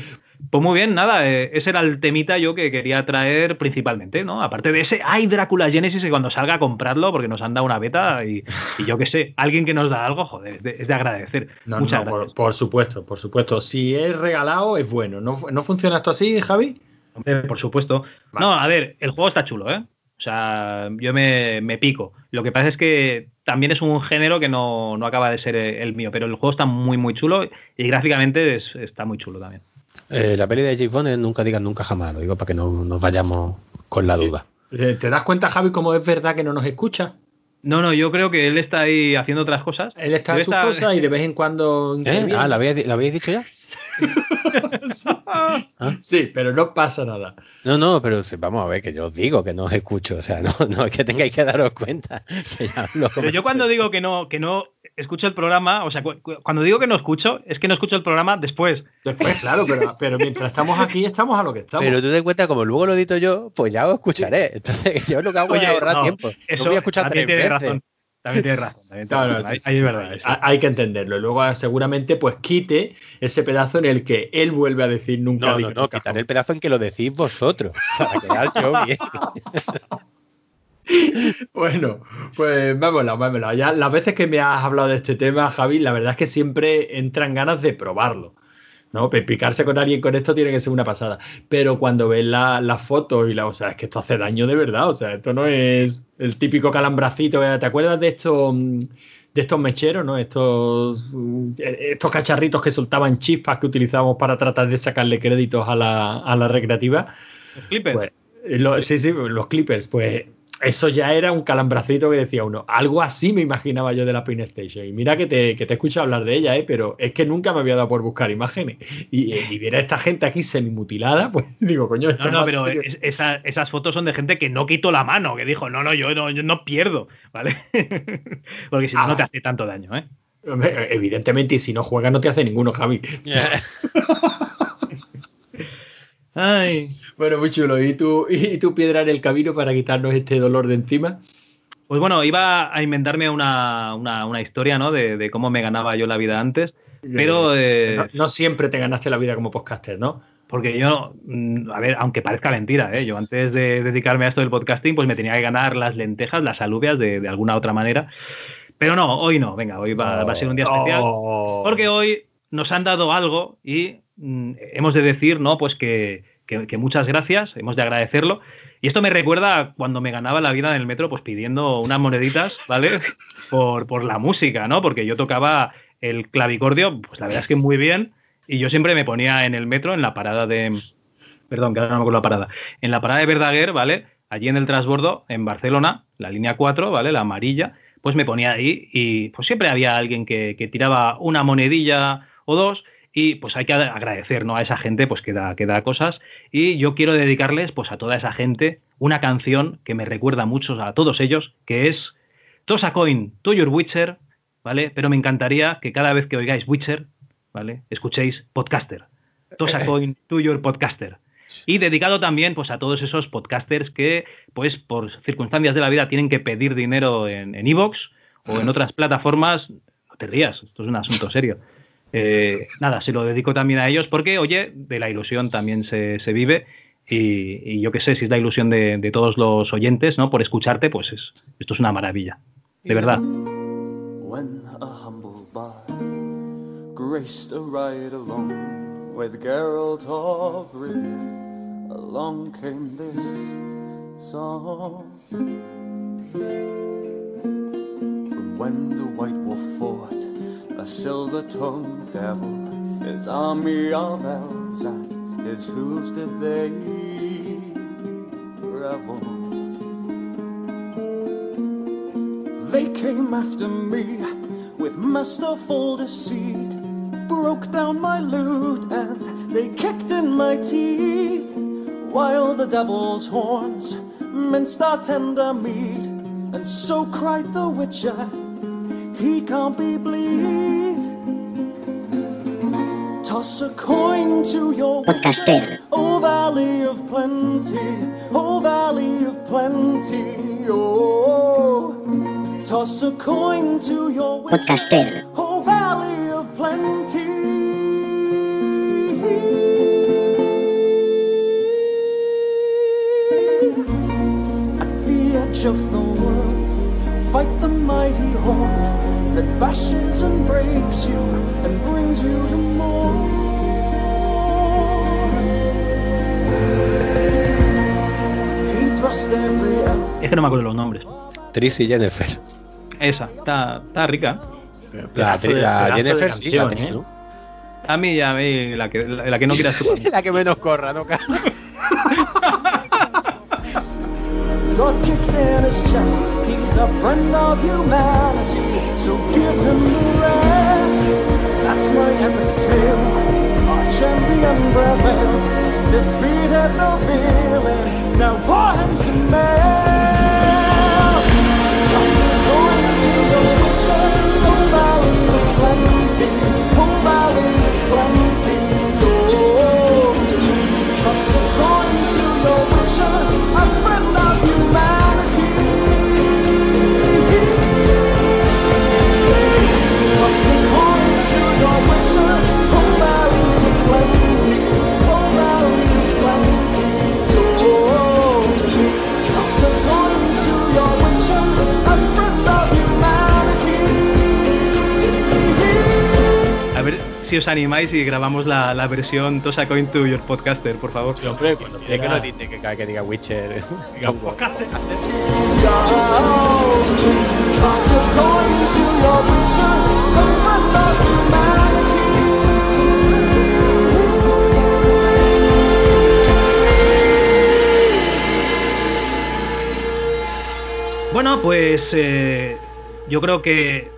A: Pues muy bien, nada, eh, ese era el temita yo que quería traer principalmente, ¿no? Aparte de ese, ay, Drácula Genesis, y cuando salga a comprarlo, porque nos han dado una beta y, y yo qué sé, alguien que nos da algo, joder, es de, es de agradecer.
B: No,
A: Muchas
B: no,
A: gracias.
B: por, por supuesto, por supuesto. Si es regalado, es bueno. ¿No, no funciona esto así, Javi?
A: Hombre, por supuesto.
B: Vale.
A: No, a ver, el juego está chulo, ¿eh? O sea, yo me, me pico. Lo que pasa es que también es un género que no, no acaba de ser el mío, pero el juego está muy, muy chulo y gráficamente es- está muy chulo también.
C: Eh, la peli de James Bond es nunca digan nunca jamás, lo digo para que no nos vayamos con la duda.
B: Eh, ¿Te das cuenta, Javi, cómo es verdad que no nos escucha?
A: No, no, yo creo que él está ahí haciendo otras cosas.
B: Él está en sus cosas y de vez en cuando.
C: ¿Eh? Ah, ¿la habéis, ¿la habéis dicho ya?
B: Sí, pero no pasa nada.
C: No, no, pero vamos a ver, que yo os digo que no os escucho, o sea, no, no es que tengáis que daros cuenta. que ya hablo
A: Pero yo cuando digo que no, que no escucho el programa, o sea, cu- cu- cuando digo que no escucho, es que no escucho el programa después.
B: Después, claro, pero, pero mientras estamos aquí, estamos a lo que estamos.
C: Pero tú te cuenta, como luego lo edito yo, pues ya os escucharé. Entonces, yo lo que hago es ahorrar
A: no,
C: tiempo.
A: Eso
C: no voy a escuchar tres veces.
A: razón. También tiene razón. También tiene
B: No, no,
A: razón.
B: sí,
A: Ahí-
B: sí,
A: ahí es
B: sí,
A: verdad.
B: hay-
A: sí.
B: Hay que entenderlo. Luego ah, seguramente pues quite ese pedazo en el que él vuelve a decir nunca.
C: No, no, no,
B: nunca
C: quitaré el pedazo en que lo decís vosotros, para quedar yo bien.
B: Bueno, pues vámonos, vámonos. Ya las veces que me has hablado de este tema, Javi, la verdad es que siempre entran ganas de probarlo. ¿No? Pe- Picarse con alguien con esto tiene que ser una pasada. Pero cuando ves la- las fotos y la, o sea, es que esto hace daño de verdad. O sea, esto no es el típico calambracito. que- ¿Te acuerdas de estos mm, de estos mecheros, ¿no? Estos, mm, eh, estos cacharritos que soltaban chispas que utilizábamos para tratar de sacarle créditos a la, a la recreativa.
A: Los clippers.
B: Pues, eh, sí, sí, los clippers, pues eso ya era un calambracito que decía uno. Algo así me imaginaba yo de la PlayStation. Y mira que te, que te escucho hablar de ella, ¿eh? pero es que nunca me había dado por buscar imágenes. Y, eh, y ver a esta gente aquí semimutilada, pues digo, coño, esto
A: No,
B: es
A: no, pero
B: serio.
A: es- esa- esas fotos son de gente que no quitó la mano, que dijo, no, no, yo no, yo no pierdo, ¿vale? Porque si no,
B: Ah,
A: no te hace tanto daño, ¿eh?
B: Evidentemente, y si no juegas no te hace ninguno, Javi.
A: Ay.
B: Bueno, muy chulo. ¿Y tu, y tu piedra en el camino para quitarnos este dolor de encima?
A: Pues bueno, iba a inventarme una, una, una historia, ¿no? De, de cómo me ganaba yo la vida antes, pero... eh,
B: no, no siempre te ganaste la vida como podcaster, ¿no?
A: Porque yo, mm, a ver, aunque parezca mentira, ¿eh? yo antes de dedicarme a esto del podcasting, pues me tenía que ganar las lentejas, las alubias de, de alguna otra manera. Pero no, hoy no, venga, hoy va, va a ser un día especial.
B: Oh.
A: Porque hoy nos han dado algo y hemos de decir, ¿no? Pues que, que- que muchas gracias, hemos de agradecerlo. Y esto me recuerda a cuando me ganaba la vida en el metro, pues pidiendo unas moneditas, ¿vale? Por, por la música, ¿no? Porque yo tocaba el clavicordio, pues la verdad es que muy bien. Y yo siempre me ponía en el metro, en la parada de. Perdón, que ahora no me acuerdo la parada. En la parada de Verdaguer, ¿vale? Allí en el transbordo, en Barcelona, la línea 4, ¿vale? La amarilla, pues me ponía ahí y pues siempre había alguien que, que tiraba una monedilla o dos y pues hay que agradecer, ¿no? A esa gente pues que da, que da cosas y yo quiero dedicarles pues a toda esa gente una canción que me recuerda mucho a todos ellos, que es Toss a Coin to Your Witcher, ¿vale? Pero me encantaría que cada vez que oigáis Witcher, ¿vale? Escuchéis Podcaster. Toss a Coin to Your Podcaster. Y dedicado también pues a todos esos podcasters que pues por circunstancias de la vida tienen que pedir dinero en en Evox o en otras plataformas. No te rías, esto es un asunto serio. Eh, nada, se lo dedico también a ellos porque, oye, de la ilusión también se, se vive y, y yo qué sé, si es la ilusión de, de todos los oyentes, ¿no? Por escucharte, pues es, esto es una maravilla. De verdad.
I: When a humble bard graced a ride along with Geralt of Rivia, along came this song. From when the White Wolf fought a silver-tongued devil, his army of elves at his hooves did they revel. They came after me with masterful deceit, broke down my lute and they kicked in my teeth, while the devil's horns minced our tender meat, and so cried the witcher, he can't be bleed. Toss a coin to your
H: Podcaster.
I: Oh valley of plenty, oh valley of plenty, oh. Toss a coin to your
H: Podcaster.
I: oh mighty horn that bashes and breaks you and brings you to more.
A: Es que no me acuerdo los nombres.
C: Tris y Jennifer.
A: Esa, está, está rica.
C: La,
B: de-
C: la Jennifer sí, la Tris,
B: ¿eh?
C: ¿no?
A: A mí, a mí, la que, la, la que no quiera chupar.
C: la que menos corra, ¿no?
I: a friend of humanity, so give him the rest. That's my epic tale. Our champion brethren defeated the villain. Now for him some mail. Just going to the witcher, home bound with plenty, the bound with plenty.
A: Si os animáis y grabamos la, la versión Toss a Coin to Your Podcaster, por favor.
B: Sí, hombre, cuando
C: Dile que no dice que que diga Witcher.
B: Diga, "Podcaster".
I: Of humanity.
A: Bueno, pues eh, yo creo que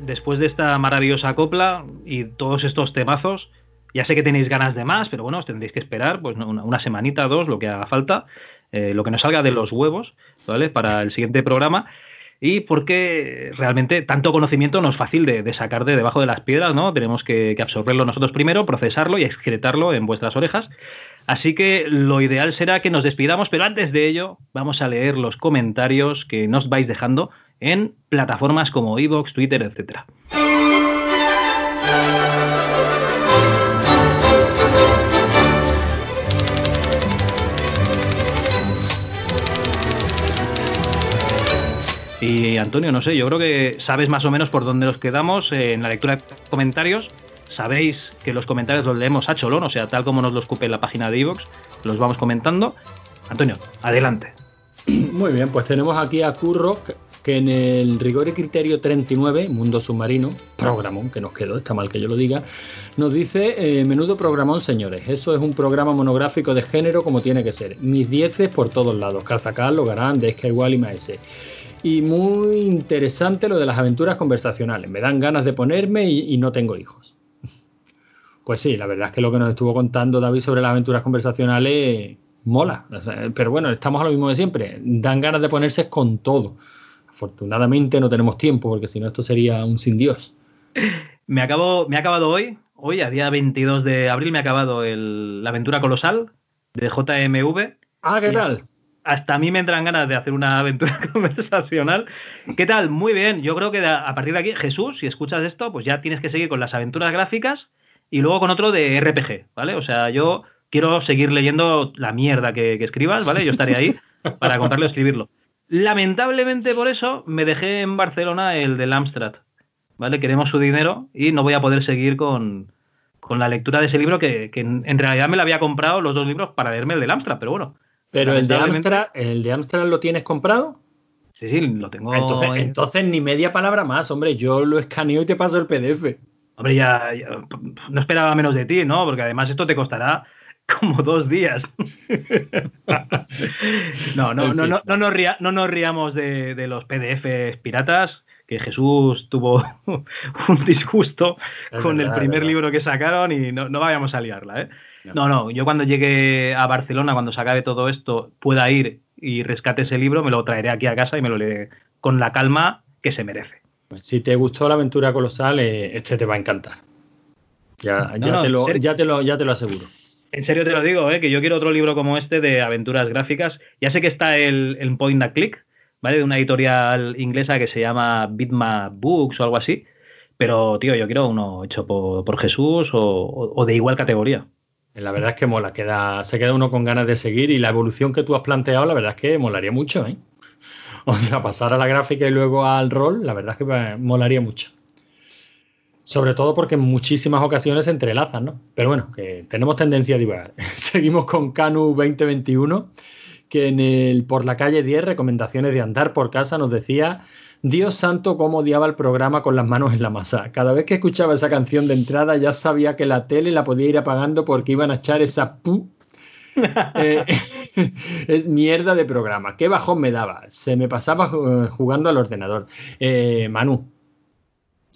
A: después de esta maravillosa copla y todos estos temazos, ya sé que tenéis ganas de más, pero bueno, os tendréis que esperar pues una, una semanita, dos, lo que haga falta, eh, lo que nos salga de los huevos, ¿vale? Para el siguiente programa. Y porque realmente tanto conocimiento no es fácil de, sacar de debajo de las piedras, ¿no? Tenemos que absorberlo nosotros primero, procesarlo y excretarlo en vuestras orejas. Así que lo ideal será que nos despidamos, pero antes de ello vamos a leer los comentarios que nos vais dejando en plataformas como Evox, Twitter, etcétera. Y Antonio, no sé, yo creo que sabes más o menos por dónde nos quedamos eh, en la lectura de comentarios. Sabéis que los comentarios los leemos a cholón, o sea, tal como nos los escupe en la página de Evox, los vamos comentando. Antonio, adelante.
B: Muy bien, pues tenemos aquí a Curro, que- en el rigor y criterio 39, Mundo Submarino, programón que nos quedó, está mal que yo lo diga, nos dice, eh, menudo programón, señores, eso es un programa monográfico de género como tiene que ser. Mis dieces por todos lados, Calzacal, Logarán, Desca igual y Maese. Y muy interesante lo de las aventuras conversacionales, me dan ganas de ponerme y, no tengo hijos. Pues sí, la verdad es que lo que nos estuvo contando David sobre las aventuras conversacionales mola. Pero bueno, estamos a lo mismo de siempre. Dan ganas de ponerse con todo. Afortunadamente no tenemos tiempo, porque si no esto sería un sin Dios.
A: Me, acabo, me ha acabado hoy, hoy, a día 22 de abril, me ha acabado el- la aventura colosal de JMV.
B: Ah, ¿qué tal?
A: Hasta a mí me entran ganas de hacer una aventura conversacional. ¿Qué tal? Muy bien. Yo creo que a partir de aquí, Jesús, si escuchas esto, pues ya tienes que seguir con las aventuras gráficas y luego con otro de RPG, ¿vale? O sea, yo quiero seguir leyendo la mierda que, que escribas, ¿vale? Yo estaré ahí para comprarlo y escribirlo. Lamentablemente por eso me dejé en Barcelona el del Amstrad, ¿vale? Queremos su dinero y no voy a poder seguir con, con la lectura de ese libro que, que en, realidad me lo había comprado los dos libros para leerme el del Amstrad, pero bueno.
B: Pero el de Amstrad, ¿el de Amstrad lo tienes comprado?
A: Sí, sí, lo tengo.
B: Entonces,
A: en-
B: entonces ni media palabra más, hombre. Yo lo escaneo y te paso el PDF.
A: Hombre, ya, ya, no esperaba menos de ti, ¿no? Porque además esto te costará como dos días. no, no, no, no, no, nos ría- no nos riamos de, de los PDFs piratas, que Jesús tuvo un disgusto
B: Es
A: con
B: verdad,
A: el primer libro que sacaron y no, no vayamos a liarla, ¿eh?
B: No.
A: No, yo cuando llegue a Barcelona, cuando se acabe todo esto, pueda ir y rescate ese libro, me lo traeré aquí a casa y me lo leeré con la calma que se merece.
B: Pues si te gustó la aventura colosal, eh, este te va a encantar. Ya,
A: No,
B: ya,
A: no,
B: te lo, ya, te lo, ya te lo aseguro.
A: En serio te lo digo, ¿eh? que yo quiero otro libro como este de aventuras gráficas. Ya sé que está el, el Point and Click, ¿vale? De una editorial inglesa que se llama Bitmap Books o algo así. Pero, tío, yo quiero uno hecho por, por Jesús o, o- de igual categoría.
B: La verdad es que mola, queda, se queda uno con ganas de seguir y la evolución que tú has planteado, la verdad es que molaría mucho, ¿eh? O sea, pasar a la gráfica y luego al rol, la verdad es que me molaría mucho. Sobre todo porque en muchísimas ocasiones se entrelazan, ¿no? Pero bueno, que tenemos tendencia a divagar. Seguimos con Canu 2021, que en el Por la calle 10, recomendaciones de andar por casa, nos decía Dios santo, cómo odiaba el programa con las manos en la masa. Cada vez que escuchaba esa canción de entrada ya sabía que la tele la podía ir apagando porque iban a echar esa pu. Eh, es mierda de programa. Qué bajón me daba. Se me pasaba jugando al ordenador. Eh, Manu,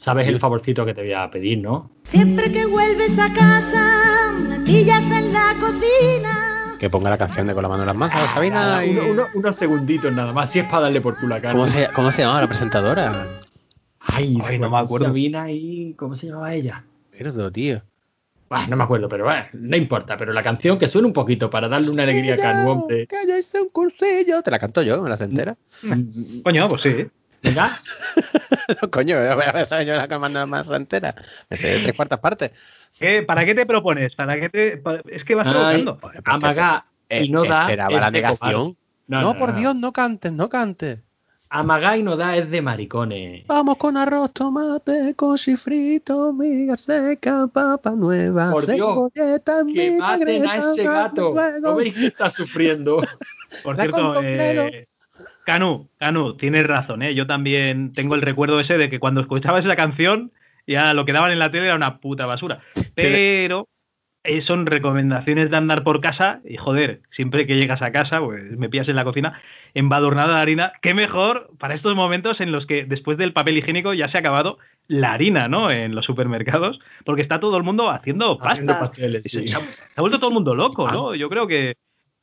B: sabes el favorcito que te voy a pedir, ¿no?
J: Siempre que vuelves a casa, me pillas en la cocina.
C: Que ponga la canción de Con la mano en las masas, Sabina.
B: Nada,
C: y-
B: uno- uno- unos segunditos nada más. Si es para darle por culo a cara.
C: ¿Cómo, se, ¿Cómo se llamaba la presentadora?
B: Ay,
A: Ay, no me acuerdo.
B: Sabina y. ¿Cómo se llamaba ella?
C: Mierda, tío.
B: Bah, no me acuerdo, pero bah, no importa. Pero la canción que suene un poquito para darle una alegría a Canu, hombre.
C: Que yo hice un cursillo. Te la canto yo, me la entera.
A: Coño, pues sí.
B: Venga,
C: no, coño, voy a ver yo la que mando la masa entera. Me sé tres cuartas partes.
A: ¿Qué- ¿Para qué te propones? ¿Para qué te.? Es que vas provocando.
B: amaga
C: Eh,
B: y no da.
C: Esperaba
B: es
C: la
B: de
C: negación.
B: cobarde.
C: No, por Dios, no cantes, no cantes.
B: Amaga y no da es de maricones.
C: Vamos con arroz, tomate, cochifrito, miga seca, papa nueva,
B: Por Dios,
C: cebolleta
B: Que maten a ese gato. ¿No veis que está sufriendo?
A: Por cierto, eh, Canu, Canu, tienes razón, ¿eh? Yo también tengo el recuerdo ese de que cuando escuchabas esa canción, ya lo que daban en la tele era una puta basura. Pero eh, son recomendaciones de andar por casa y joder, siempre que llegas a casa, pues me pillas en la cocina, embadurnada de harina. Qué mejor para estos momentos en los que después del papel higiénico ya se ha acabado la harina, ¿no? En los supermercados, porque está todo el mundo haciendo pasta.
B: Haciendo pasteles, sí.
A: Se ha, se ha vuelto todo el mundo loco, ¿no? Yo creo que,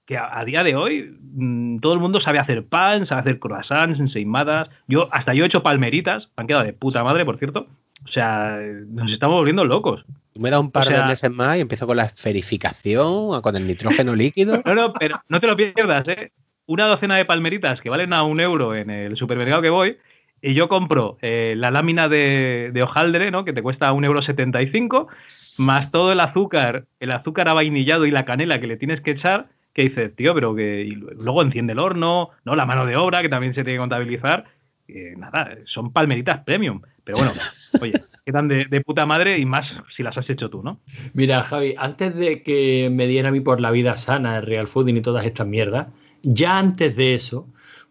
A: que a, a día de hoy mm, todo el mundo sabe hacer pan, sabe hacer croissants, enseimadas. Yo, hasta yo he hecho palmeritas, me han quedado de puta madre, por cierto. O sea, nos estamos volviendo locos.
C: Me da un par
A: O sea-
C: de meses más y empiezo con la esferificación, con el nitrógeno líquido.
A: No, no, pero no te lo pierdas, ¿eh? Una docena de palmeritas que valen a un euro en el supermercado que voy, y yo compro eh, la lámina de, de hojaldre, ¿no? Que te cuesta un euro setenta y cinco, más todo el azúcar, el azúcar avainillado y la canela que le tienes que echar, que dices, tío, pero que y luego enciende el horno, ¿no? La mano de obra, que también se tiene que contabilizar. eh, nada, son palmeritas premium. Pero bueno, oye, quedan de, de puta madre y más si las has hecho tú, ¿no?
B: Mira, Javi, antes de que me diera a mí por la vida sana el real fooding y todas estas mierdas, ya antes de eso,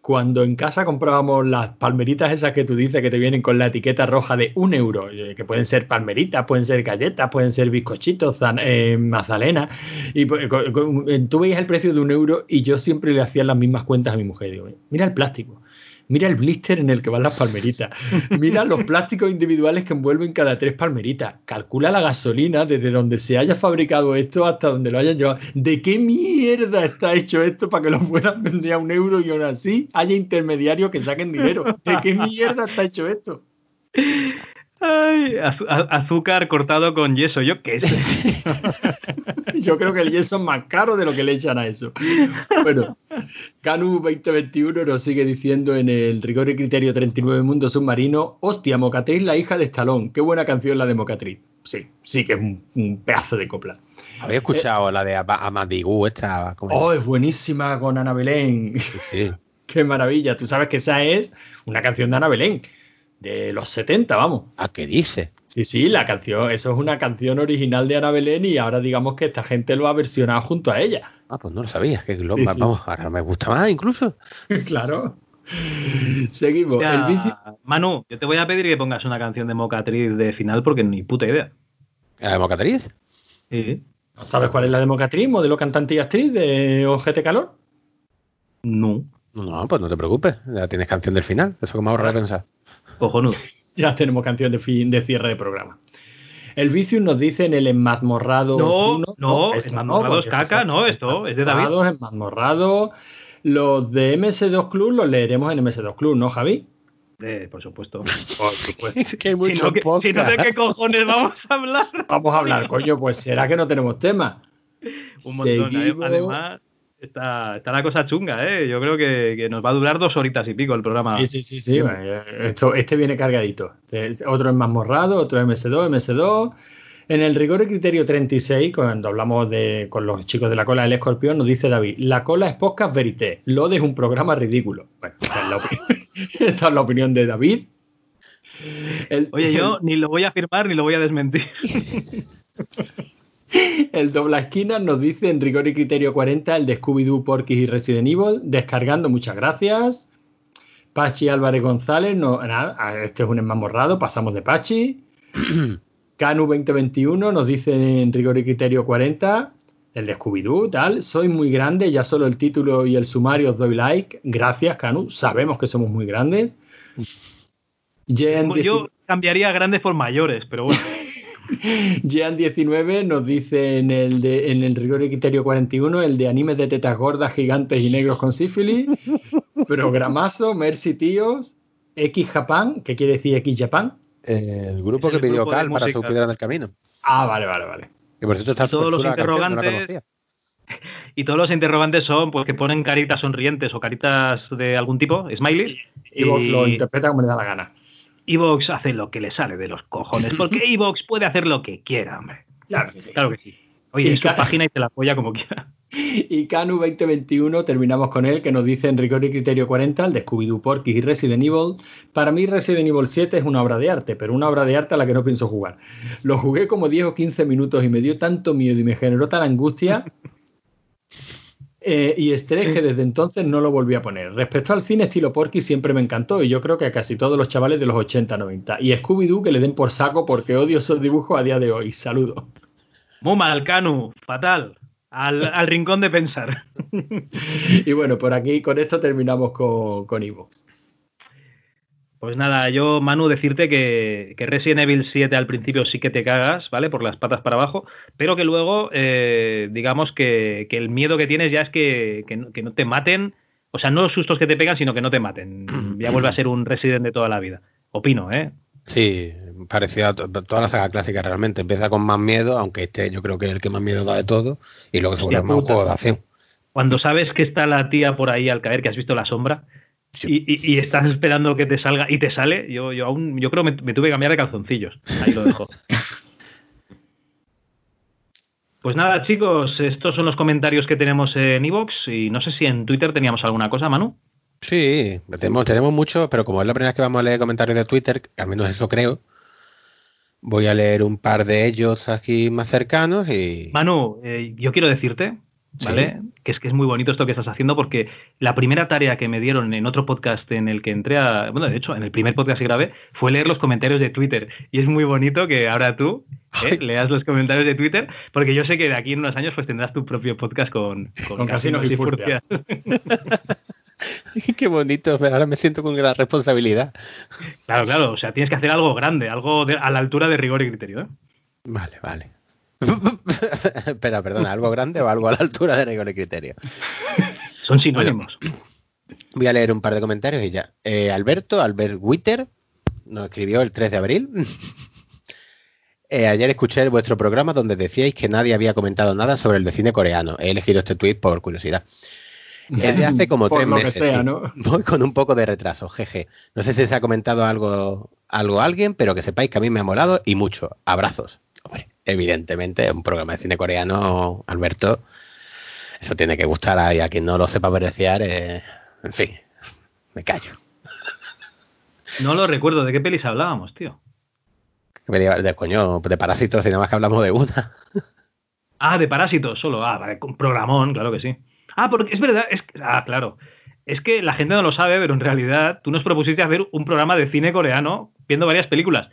B: cuando en casa comprábamos las palmeritas esas que tú dices que te vienen con la etiqueta roja de un euro, eh, que pueden ser palmeritas, pueden ser galletas, pueden ser bizcochitos, eh, magdalena, y pues, co- co- eh, tú veías el precio de un euro y yo siempre le hacía las mismas cuentas a mi mujer. Digo, mira el plástico. Mira el blister en el que van las palmeritas. Mira los plásticos individuales que envuelven cada tres palmeritas. Calcula la gasolina desde donde se haya fabricado esto hasta donde lo hayan llevado. ¿De qué mierda está hecho esto para que lo puedan vender a un euro y aún así haya intermediarios que saquen dinero? ¿De qué mierda está hecho esto?
A: Ay, azúcar cortado con yeso, yo qué sé.
B: Yo creo que el yeso es más caro de lo que le echan a eso. Bueno, Canu 2021 nos sigue diciendo en el rigor y criterio 39 Mundo Submarino, hostia, Mocatriz, la hija de Estalón. Qué buena canción la de Mocatriz. Sí, sí que es un, un pedazo de copla.
C: Había escuchado la de Ama- Amadigu, esta. ¿cómo
B: Oh, es buenísima con Ana Belén.
C: Sí.
B: Qué maravilla. Tú sabes que esa es una canción de Ana Belén, de los 70, vamos.
C: ¿A qué dice?
B: Sí, sí, la canción, eso es una canción original de Ana Belén y ahora digamos que esta gente lo ha versionado junto a ella.
C: Ah, pues no lo sabía. Que lo-
B: Sí, sí.
C: Vamos, ahora me gusta más incluso.
B: claro. Seguimos.
A: Ya,
B: El bici.
A: Manu, yo te voy a pedir que pongas una canción de Mocatriz de final porque ni puta idea.
C: ¿La de Mocatriz?
A: Sí.
B: ¿No ¿Sabes cuál es la de Mocatriz, modelo cantante y actriz de OGT Calor?
A: No.
C: No, pues no te preocupes. Ya tienes canción del final. Eso que me ahorra pensar.
A: Cojonudo.
B: Ya tenemos canción de, fin, de cierre de programa. El Vicius nos dice en el enmazmorrado.
A: No,
B: uno-
A: no,
B: esto
A: Enmazmorrado es caca, no, esto es de David.
B: Enmazmorrados. Los de MS2 Club los leeremos en MS2 Club, ¿no, Javi?
A: Eh, por supuesto.
B: Por supuesto.
C: que hay
A: Si
C: mucho
A: no, que- si no, ¿de qué cojones vamos a hablar?
B: Vamos a hablar, coño, pues será que no tenemos tema.
A: Un montón.
B: Seguimos.
A: Además, está, está la cosa chunga, ¿eh? Yo creo que, que nos va a durar dos horitas y pico el programa.
B: Sí, sí, sí, sí. bueno, Esto, este viene cargadito. Otro es más morrado, otro es MS2, MS2. En el rigor y criterio 36, cuando hablamos de, con los chicos de la cola del escorpión, nos dice David, la cola es podcast verité, LOD es un programa ridículo. Bueno, es la opinión, esta es la opinión de David. El-
A: Oye, yo ni lo voy a afirmar ni lo voy a desmentir.
B: El dobla esquina nos dice en rigor y criterio 40 el de Scooby-Doo, Porky y Resident Evil. Descargando, muchas gracias. Pachi Álvarez González, no, nada, este es un enmamorrado, pasamos de Pachi. Canu 2021 nos dice en rigor y criterio 40 el de Scooby-Doo, tal. Soy muy grande, ya solo el título y el sumario os doy like. Gracias, Canu. Sabemos que somos muy grandes.
A: Yo cambiaría grandes por mayores, pero bueno.
B: Jean19 nos dice en el, de, en el rigor y criterio 41 el de animes de tetas gordas, gigantes y negros con sífilis. Programazo, Mercy Tíos, X Japan, ¿qué quiere decir X Japan?
C: El grupo que pidió
A: grupo
C: Cal para su piedra del camino.
B: Ah, vale, vale, vale.
C: Que por cierto está
A: Todos los
C: no
A: interrogantes-
C: conocía.
A: Y todos los interrogantes son pues que ponen caritas sonrientes o caritas de algún tipo, smileys.
B: Lo
A: y
B: interpreta como le da la gana.
A: Evox hace lo que le sale de los cojones. Porque Evox puede hacer lo que quiera, hombre.
B: Claro que sí.
A: Claro que sí. Oye,
B: Y
A: es su página y te la apoya como quiera.
B: Y Canu 2021, terminamos con él, que nos dice en rigor y criterio 40, el de Scooby-Doo, Porky y Resident Evil. Para mí Resident Evil 7 es una obra de arte, pero una obra de arte a la que no pienso jugar. Lo jugué como 10 o 15 minutos y me dio tanto miedo y me generó tal angustia eh, y estrés que desde entonces no lo volví a poner. Respecto al cine estilo Porky siempre me encantó y yo creo que a casi todos los chavales de los 80-90. Y Scooby-Doo que le den por saco porque odio esos dibujos a día de hoy. Saludos.
A: Muy mal, Canu. Fatal. Al, al rincón de pensar.
B: Y bueno, por aquí con esto terminamos con, con Evox.
A: Pues nada, yo, Manu, decirte que, que Resident Evil 7 al principio sí que te cagas, ¿vale? Por las patas para abajo, pero que luego, eh, digamos que, que el miedo que tienes ya es que, que no, que no te maten, o sea, no los sustos que te pegan, sino que no te maten. Ya vuelve a ser un Resident de toda la vida. Opino, ¿eh?
C: Sí, parecido a to- toda la saga clásica realmente. Empieza con más miedo, aunque este yo creo que es el que más miedo da de todo, y luego se vuelve más un juego de acción.
A: Cuando sabes que está la tía por ahí al caer, que has visto la sombra, y, y- y estás esperando que te salga y te sale, yo, yo aún, yo creo que me, me tuve que cambiar de calzoncillos. Ahí lo dejo. Pues nada, chicos, estos son los comentarios que tenemos en Evox y no sé si en Twitter teníamos alguna cosa, Manu.
C: Sí, tenemos, tenemos muchos, pero como es la primera vez que vamos a leer comentarios de Twitter, al menos eso creo, voy a leer un par de ellos aquí más cercanos y...
A: Manu, eh, yo quiero decirte, ¿vale? Que es que es muy bonito esto que estás haciendo porque la primera tarea que me dieron en otro podcast en el que entré a, bueno, de hecho, en el primer podcast que grabé, fue leer los comentarios de Twitter. Y es muy bonito que ahora tú ¿eh? leas los comentarios de Twitter, porque yo sé que de aquí en unos años pues tendrás tu propio podcast con,
B: Con casinos y furcias.
C: Qué bonito, pero ahora me siento con gran responsabilidad.
A: Claro, claro, o sea, tienes que hacer algo grande, algo de- a la altura de rigor y criterio. ¿eh?
C: Vale, vale. Espera, perdona, ¿algo grande o algo a la altura de rigor y criterio?
A: Son sinónimos.
C: Voy a leer un par de comentarios y ya. Eh, Alberto, Albert Witter, nos escribió el 3 de abril. Eh, ayer escuché vuestro programa donde decíais que nadie había comentado nada sobre el de cine coreano. He elegido este tweet por curiosidad. Es de hace como
B: Por
C: tres
B: lo que
C: meses.
B: sea. ¿no?
C: Voy con un poco de retraso, jeje. No sé si se ha comentado algo, algo a alguien, pero que sepáis que a mí me ha molado y mucho. Abrazos. Hombre, evidentemente, un programa de cine coreano, Alberto, eso tiene que gustar a, y a quien no lo sepa apreciar. eh, en fin, me callo.
A: No lo recuerdo, ¿de qué pelis hablábamos, tío?
C: De coño, de parásitos, y nada más que hablamos de una.
A: Ah, de Parásitos solo. Ah, vale, un programón, claro que sí. Ah, porque es verdad, es ah, claro. Es que la gente no lo sabe, pero en realidad tú nos propusiste hacer un programa de cine coreano viendo varias películas.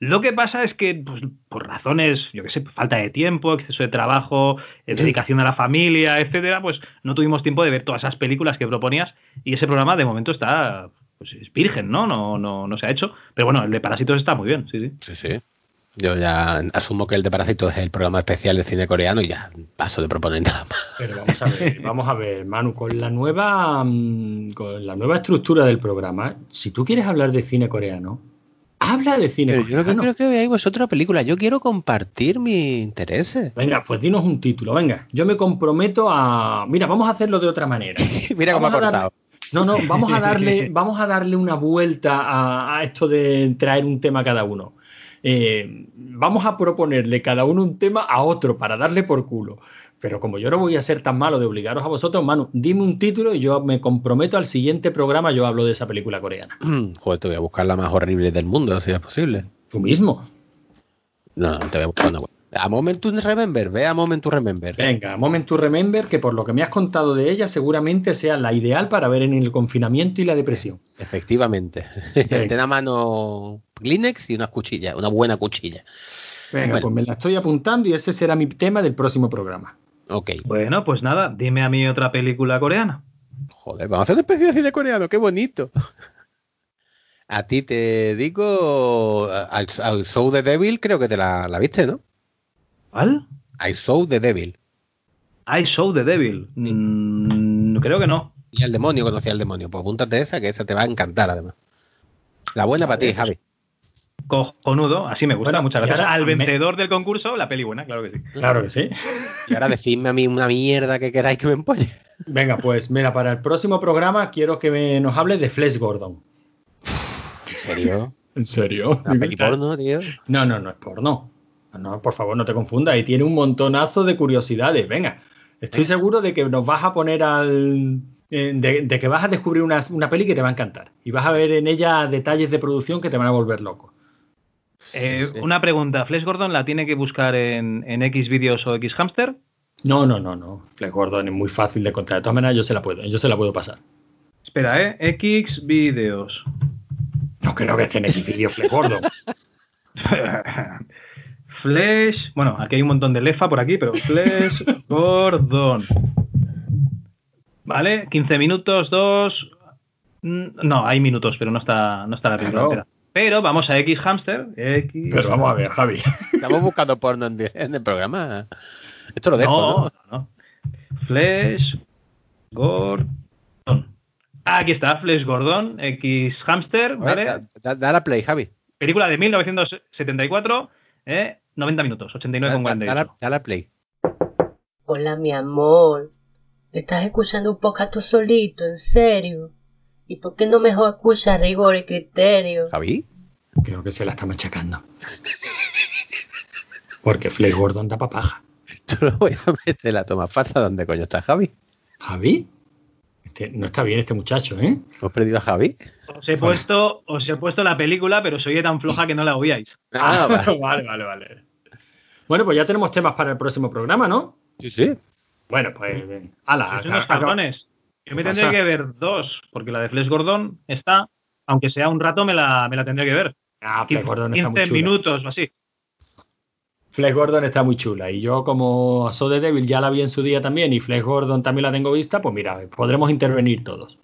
A: Lo que pasa es que, pues, por razones, yo qué sé, falta de tiempo, exceso de trabajo, eh, dedicación a la familia, etcétera, pues no tuvimos tiempo de ver todas esas películas que proponías y ese programa de momento está, pues es virgen, ¿no? No, no, no se ha hecho. Pero bueno, el de Parásitos está muy bien, sí, sí.
C: Sí, sí. Yo ya asumo que el de Parásitos es el programa especial de cine coreano y ya paso de proponer nada más.
B: Pero vamos a ver, vamos a ver, Manu, con la nueva mm, con la nueva estructura del programa, si tú quieres hablar de cine coreano, habla de cine
C: Pero yo lo que
B: coreano.
C: creo que veáis vosotros película. Yo quiero compartir mis intereses.
B: Venga, pues dinos un título, venga. Yo me comprometo a. Mira, vamos a hacerlo de otra manera.
C: Mira cómo ha cortado.
B: No, no, vamos a darle, vamos a darle una vuelta a, a esto de traer un tema a cada uno. Eh, vamos a proponerle cada uno un tema a otro para darle por culo. Pero como yo no voy a ser tan malo de obligaros a vosotros, Manu, dime un título y yo me comprometo al siguiente programa, yo hablo de esa película coreana.
C: Joder, te voy a buscar la más horrible del mundo, si es posible.
B: Tú mismo.
C: No, no, te voy a buscar una. A Moment to Remember, ve a Moment to Remember.
B: Venga, Moment to Remember, que por lo que me has contado de ella, seguramente sea la ideal para ver en el confinamiento y la depresión.
C: Efectivamente. Ten a mano Kleenex y una cuchilla, una buena cuchilla.
B: Venga,
C: Bueno.
B: pues me la estoy apuntando y ese será mi tema del próximo programa.
C: Ok.
A: Bueno, pues nada, dime a mí otra película coreana.
C: Joder, vamos a hacer una especie de cine coreano, qué bonito. A ti te digo, al, al Show the Devil creo que te la, la viste, ¿no?
A: ¿Cuál?
C: I Show the Devil.
A: I Show the Devil. Mm, creo que no.
C: Y al demonio, conocí al demonio. Pues apúntate esa, que esa te va a encantar además. La buena para ti, Javi.
A: Cojonudo, así me gusta,
B: Bueno,
A: muchas gracias.
B: ahora
A: Al
B: me-
A: vencedor del concurso, la peli buena, claro que sí.
B: Claro que sí.
C: Y ahora decidme a mí una mierda que queráis que me empolle.
B: Venga, pues mira, para el próximo programa quiero que me- nos hable de Flash Gordon.
C: ¿En serio?
B: ¿En serio?
C: ¿Una peli porno, tío?
B: No, no, no es porno. No, por favor, no te confundas. Y tiene un montonazo de curiosidades. Venga, estoy seguro de que nos vas a poner al. eh, De, de que vas a descubrir una, una peli que te va a encantar. Y vas a ver en ella detalles de producción que te van a volver loco.
A: Eh,
C: Sí, sí.
A: Una pregunta, ¿Flash Gordon la tiene que buscar en, en X vídeos o X Hamster?
B: No, no, no, no. Flash Gordon es muy fácil de encontrar. De todas maneras, yo se la puedo, yo se la puedo pasar.
A: Espera, ¿eh? X vídeos.
B: No creo que esté en el vídeo Flash Gordon.
A: Flash. Bueno, aquí hay un montón de lefa por aquí, pero Flash Gordon. ¿Vale? 15 minutos, 2. No, hay minutos, pero no está, no está la película
B: Claro.
A: Pero vamos a X Hamster. X...
B: Pero vamos a ver, Javi.
C: Estamos buscando porno en, el programa. Esto lo dejo, ¿no?
A: no, no. Flash Gordon. Aquí está, Flash Gordon, X Hamster, ¿vale?
C: da, da- da la play, Javi.
A: Película de 1974, ¿eh? 90 minutos,
C: Da,
A: 89 con
C: da- da
A: 48.
C: la, da la play.
K: Hola, mi amor. ¿Estás escuchando un podcast tú solito? ¿En serio? ¿Y por qué no mejor escucha rigor y criterio?
C: Javi.
B: Creo que se la está machacando. Porque Flash Gordon da papaja.
C: Tú lo voy a meter la toma falsa. ¿Dónde coño está Javi?
B: ¿Javi? Este- no está bien este muchacho, ¿eh?
C: ¿Hemos perdido a Javi?
A: Os he, puesto, os he puesto la película, pero soy tan floja que no la oíais.
C: Ah, vale.
B: vale, vale, vale. Bueno, pues ya tenemos temas para el próximo programa, ¿no?
C: Sí, sí.
B: Bueno, pues. eh, Ala,
A: unos
B: acá-
A: cabrones. Yo me
B: ¿Qué
A: tendré que ver dos, porque la de Flash Gordon está, aunque sea un rato, me la, me la tendré que ver.
B: Ah, Flash
A: 15,
B: Gordon está muy
A: 15
B: chula.
A: minutos o así.
B: Flash Gordon está muy chula. Y yo, como So de Devil ya la vi en su día también y Flash Gordon también la tengo vista, pues mira, podremos intervenir todos.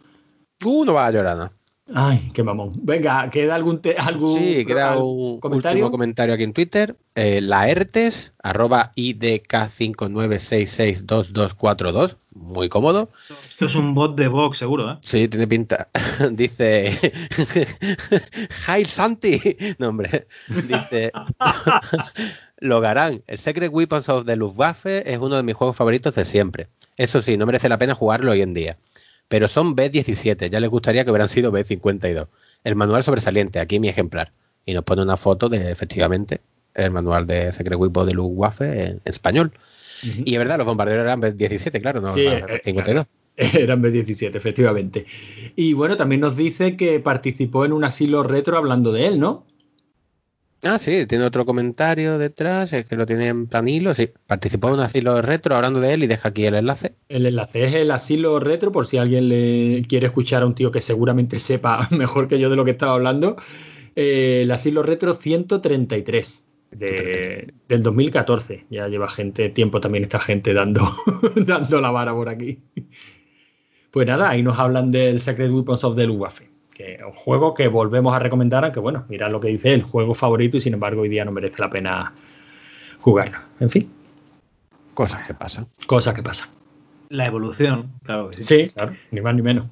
C: Uh, no va a llorar, ¿no?
B: Ay, qué mamón. Venga, ¿queda algún, te- algún
C: Sí, queda un
B: comentario?
C: último comentario aquí en Twitter. Eh, la ERTES, arroba IDK59662242. Muy cómodo.
A: Esto es un bot de Vox, seguro, ¿eh?
C: Sí, tiene pinta. Dice. Hi Santi. No, hombre. Dice. Logarán. El Secret Weapons of the Luftwaffe es uno de mis juegos favoritos de siempre. Eso sí, no merece la pena jugarlo hoy en día. Pero son B17. Ya les gustaría que hubieran sido B52. El manual sobresaliente. Aquí mi ejemplar. Y nos pone una foto de, efectivamente, el manual de Secret Weapons de Luftwaffe en español. Y es verdad, los bombarderos eran B17, claro, no
B: Sí, eh,
C: B52.
B: Eran B17, efectivamente. Y bueno, también nos dice que participó en un asilo retro hablando de él, ¿no?
C: Ah, sí, tiene otro comentario detrás, es que lo tiene en plan hilo, sí. Participó en un asilo retro hablando de él y deja aquí el enlace.
B: El enlace es el asilo retro, por si alguien le quiere escuchar a un tío que seguramente sepa mejor que yo de lo que estaba hablando. Eh, el asilo retro 133 de- del 2014. Ya lleva gente, tiempo también esta gente dando, dando la vara por aquí. Pues nada, ahí nos hablan del Secret Weapons of the Luftwaffe, que es un juego que volvemos a recomendar, aunque bueno, mirad lo que dice, el juego favorito y sin embargo hoy día no merece la pena jugarlo. En fin,
C: Cosas que pasan.
B: cosas que pasan.
A: La evolución, claro que sí.
B: Sí, claro, ni más ni menos.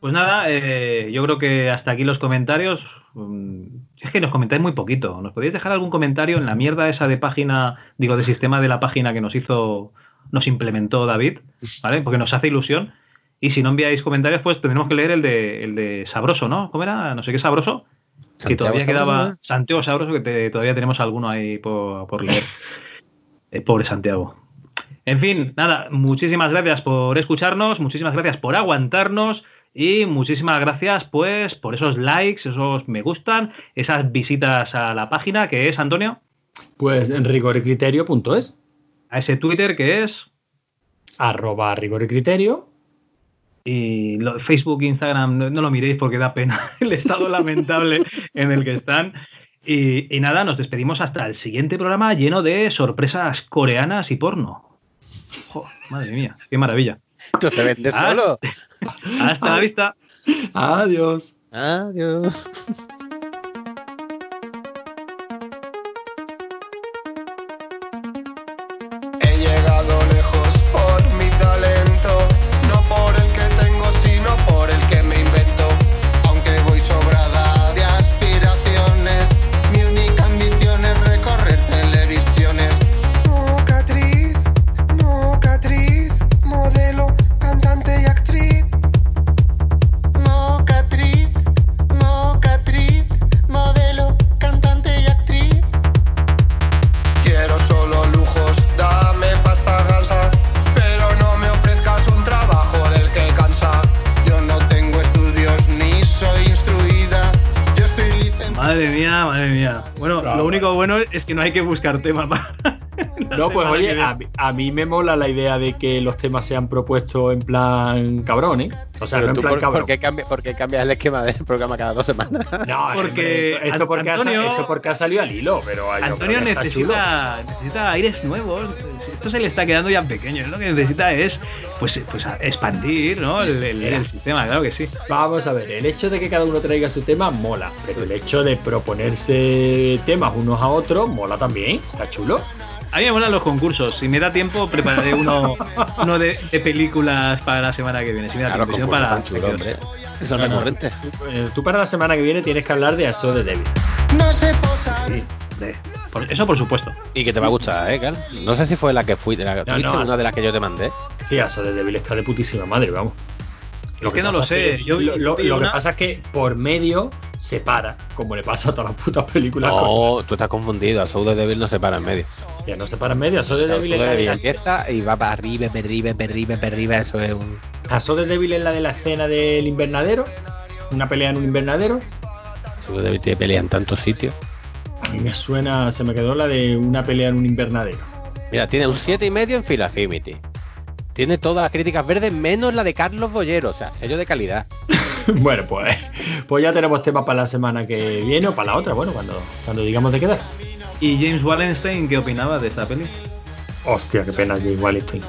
A: Pues nada, eh, yo creo que hasta aquí los comentarios. Mm, Es que nos comentáis muy poquito. ¿Nos podéis dejar algún comentario en la mierda esa de página, digo, de sistema de la página que nos hizo, nos implementó David, ¿vale? Porque nos hace ilusión. Y si no enviáis comentarios, pues tendremos que leer el de, el de Sabroso, ¿no? ¿Cómo era? No sé qué Sabroso. que
C: Santiago
A: todavía
C: Sabroso,
A: quedaba.
C: ¿no?
A: Santiago Sabroso, que te- todavía tenemos alguno ahí por, por leer. Eh, pobre Santiago. En fin, nada, muchísimas gracias por escucharnos, muchísimas gracias por aguantarnos y muchísimas gracias pues por esos likes, esos me gustan, esas visitas a la página que es, Antonio.
B: Pues en rigoricriterio.es.
A: A ese Twitter que es
B: arroba rigoricriterio.
A: Y lo, Facebook, Instagram, no, no, lo miréis porque da pena el estado lamentable en el que están. Y, y, nada, nos despedimos hasta el siguiente programa lleno de sorpresas coreanas y porno. Oh, madre mía, qué maravilla.
C: Esto se vende
A: Ah,
C: solo.
A: Hasta la vista.
B: Adiós.
C: Adiós.
A: Bueno es que no hay que buscar temas para.
B: No, pues oye, a, mí- a mí me mola la idea de que los temas sean propuestos en plan cabrón, ¿eh? O sea,
C: Pero
B: no en
C: tú,
B: plan
C: por,
B: cabrón.
C: ¿por, qué cambia- por qué cambias el esquema del programa cada dos semanas?
B: No,
A: Porque
B: hombre, esto, esto porque ha,
A: Antonio-
B: esto porque ha salido al hilo, pero ay,
A: Antonio
B: chulo.
A: necesita, necesita aires nuevos. Esto se le está quedando ya pequeño. Lo que necesita es pues, pues a- expandir ¿no? el, el- el sistema, claro que sí.
B: Vamos a ver, el hecho de que cada uno traiga su tema mola, pero el hecho de proponerse temas unos a otros mola también, está chulo.
A: A mí me molan los concursos. Si me da tiempo, prepararé uno, uno de, de películas para la semana que viene. Si me da
C: Claro,
A: tiempo, para
C: tan chulo, hombre. Son
B: Bueno,
C: recurrentes.
B: Eh, Tú para la semana que viene tienes que hablar de Aso de Devil.
L: No sé posar.
A: Sí, de- por- eso por supuesto.
C: Y que te va a gustar, ¿eh, Carl? No sé si fue la que fui, la, ¿tú
B: No,
C: una
B: así-
C: de las que yo te mandé.
B: Sí, Aso de Devil está de putísima madre, vamos.
A: Es que no lo sé,
B: que-
A: yo
B: lo, lo- lo que pasa es que por medio se para, como le pasa a todas las putas películas. con-
C: No, tú estás confundido. A Soul de Devil no se para en medio.
B: Ya no se para en medio. Aso de
C: Soul
B: Devil
C: de
B: es la de
C: Devil
B: la-
C: empieza y va para arriba, para arriba, para arriba, para arriba. Eso es un.
B: Aso de Devil es la de la escena del invernadero. Una pelea en un invernadero.
C: Soul de Devil tiene pelea en tantos sitios.
B: A mí me suena, se me quedó la de una pelea en un invernadero.
C: Mira, tiene un 7,5 y medio en Filafimity. Tiene todas las críticas verdes menos la de Carlos Bollero, o sea, sello de calidad.
B: bueno, pues, pues ya tenemos tema para la semana que viene o para la otra, bueno, cuando, cuando digamos de quedar.
A: ¿Y James Wallenstein qué opinaba de esta peli?
B: Hostia, qué pena Jay Wallenstein.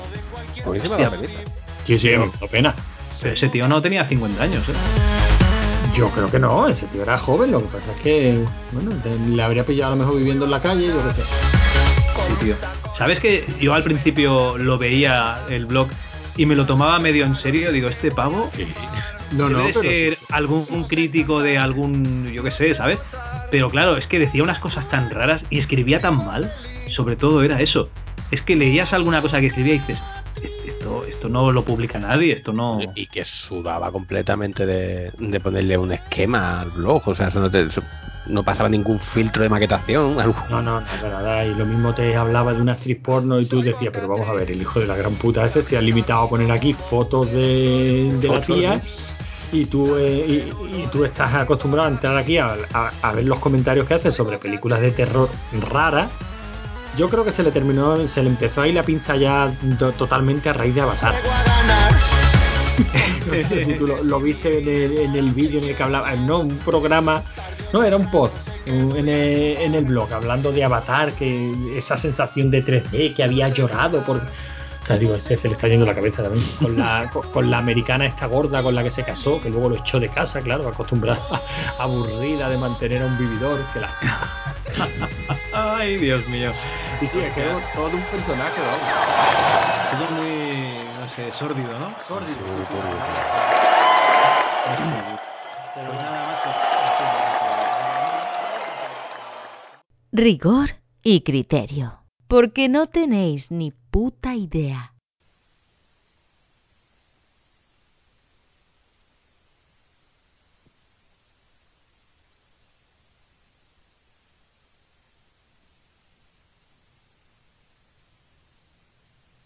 C: Buenísima la película.
B: Sí, sí, me dio pena.
A: Pero ese tío no tenía 50 años, ¿eh?
B: Yo creo que no, ese tío era joven, lo que pasa es que, bueno, le habría pillado a lo mejor viviendo en la calle, yo qué sé.
A: Sí, tío. ¿Sabes que yo al principio lo veía el blog y me lo tomaba medio en serio? Digo, este pavo
B: No, no,
A: debe
B: pero
A: ser algún un crítico de algún, yo qué sé, ¿sabes? Pero claro, es que decía unas cosas tan raras y escribía tan mal. Sobre todo era eso. Es que leías alguna cosa que escribía y dices, esto, esto no lo publica nadie, esto no...
C: Y que sudaba completamente de, de ponerle un esquema al blog, o sea, eso no, te- eso no pasaba ningún filtro de maquetación. algo.
B: No, no, nada, nada. Y lo mismo te hablaba de una actriz porno y tú decías, pero vamos a ver, el hijo de la gran puta este se ha limitado a poner aquí fotos de, de la tía y tú, eh, y, y tú estás acostumbrado a entrar aquí a, a- a ver los comentarios que hace sobre películas de terror raras. Yo creo que se le terminó, se le empezó ahí la pinza ya to- totalmente a raíz de Avatar. No sé si tú lo, viste en el, en el vídeo en el que hablaba, no, un programa, no, era un en en el, en el blog hablando de Avatar, que esa sensación de 3D, que había llorado por... O sea, digo, ese se le está yendo la cabeza también. Con la, con, con la americana esta gorda con la que se casó, que luego lo echó de casa, claro, acostumbrada, aburrida de mantener a un vividor. Que la...
A: Ay, Dios mío.
B: Sí, sí, es que todo un personaje, vamos.
A: Todo muy, no sé, sórdido, ¿no?
B: Sórdido, sí, sí.
A: Pero nada más.
M: Rigor y criterio. Porque no tenéis ni puta idea.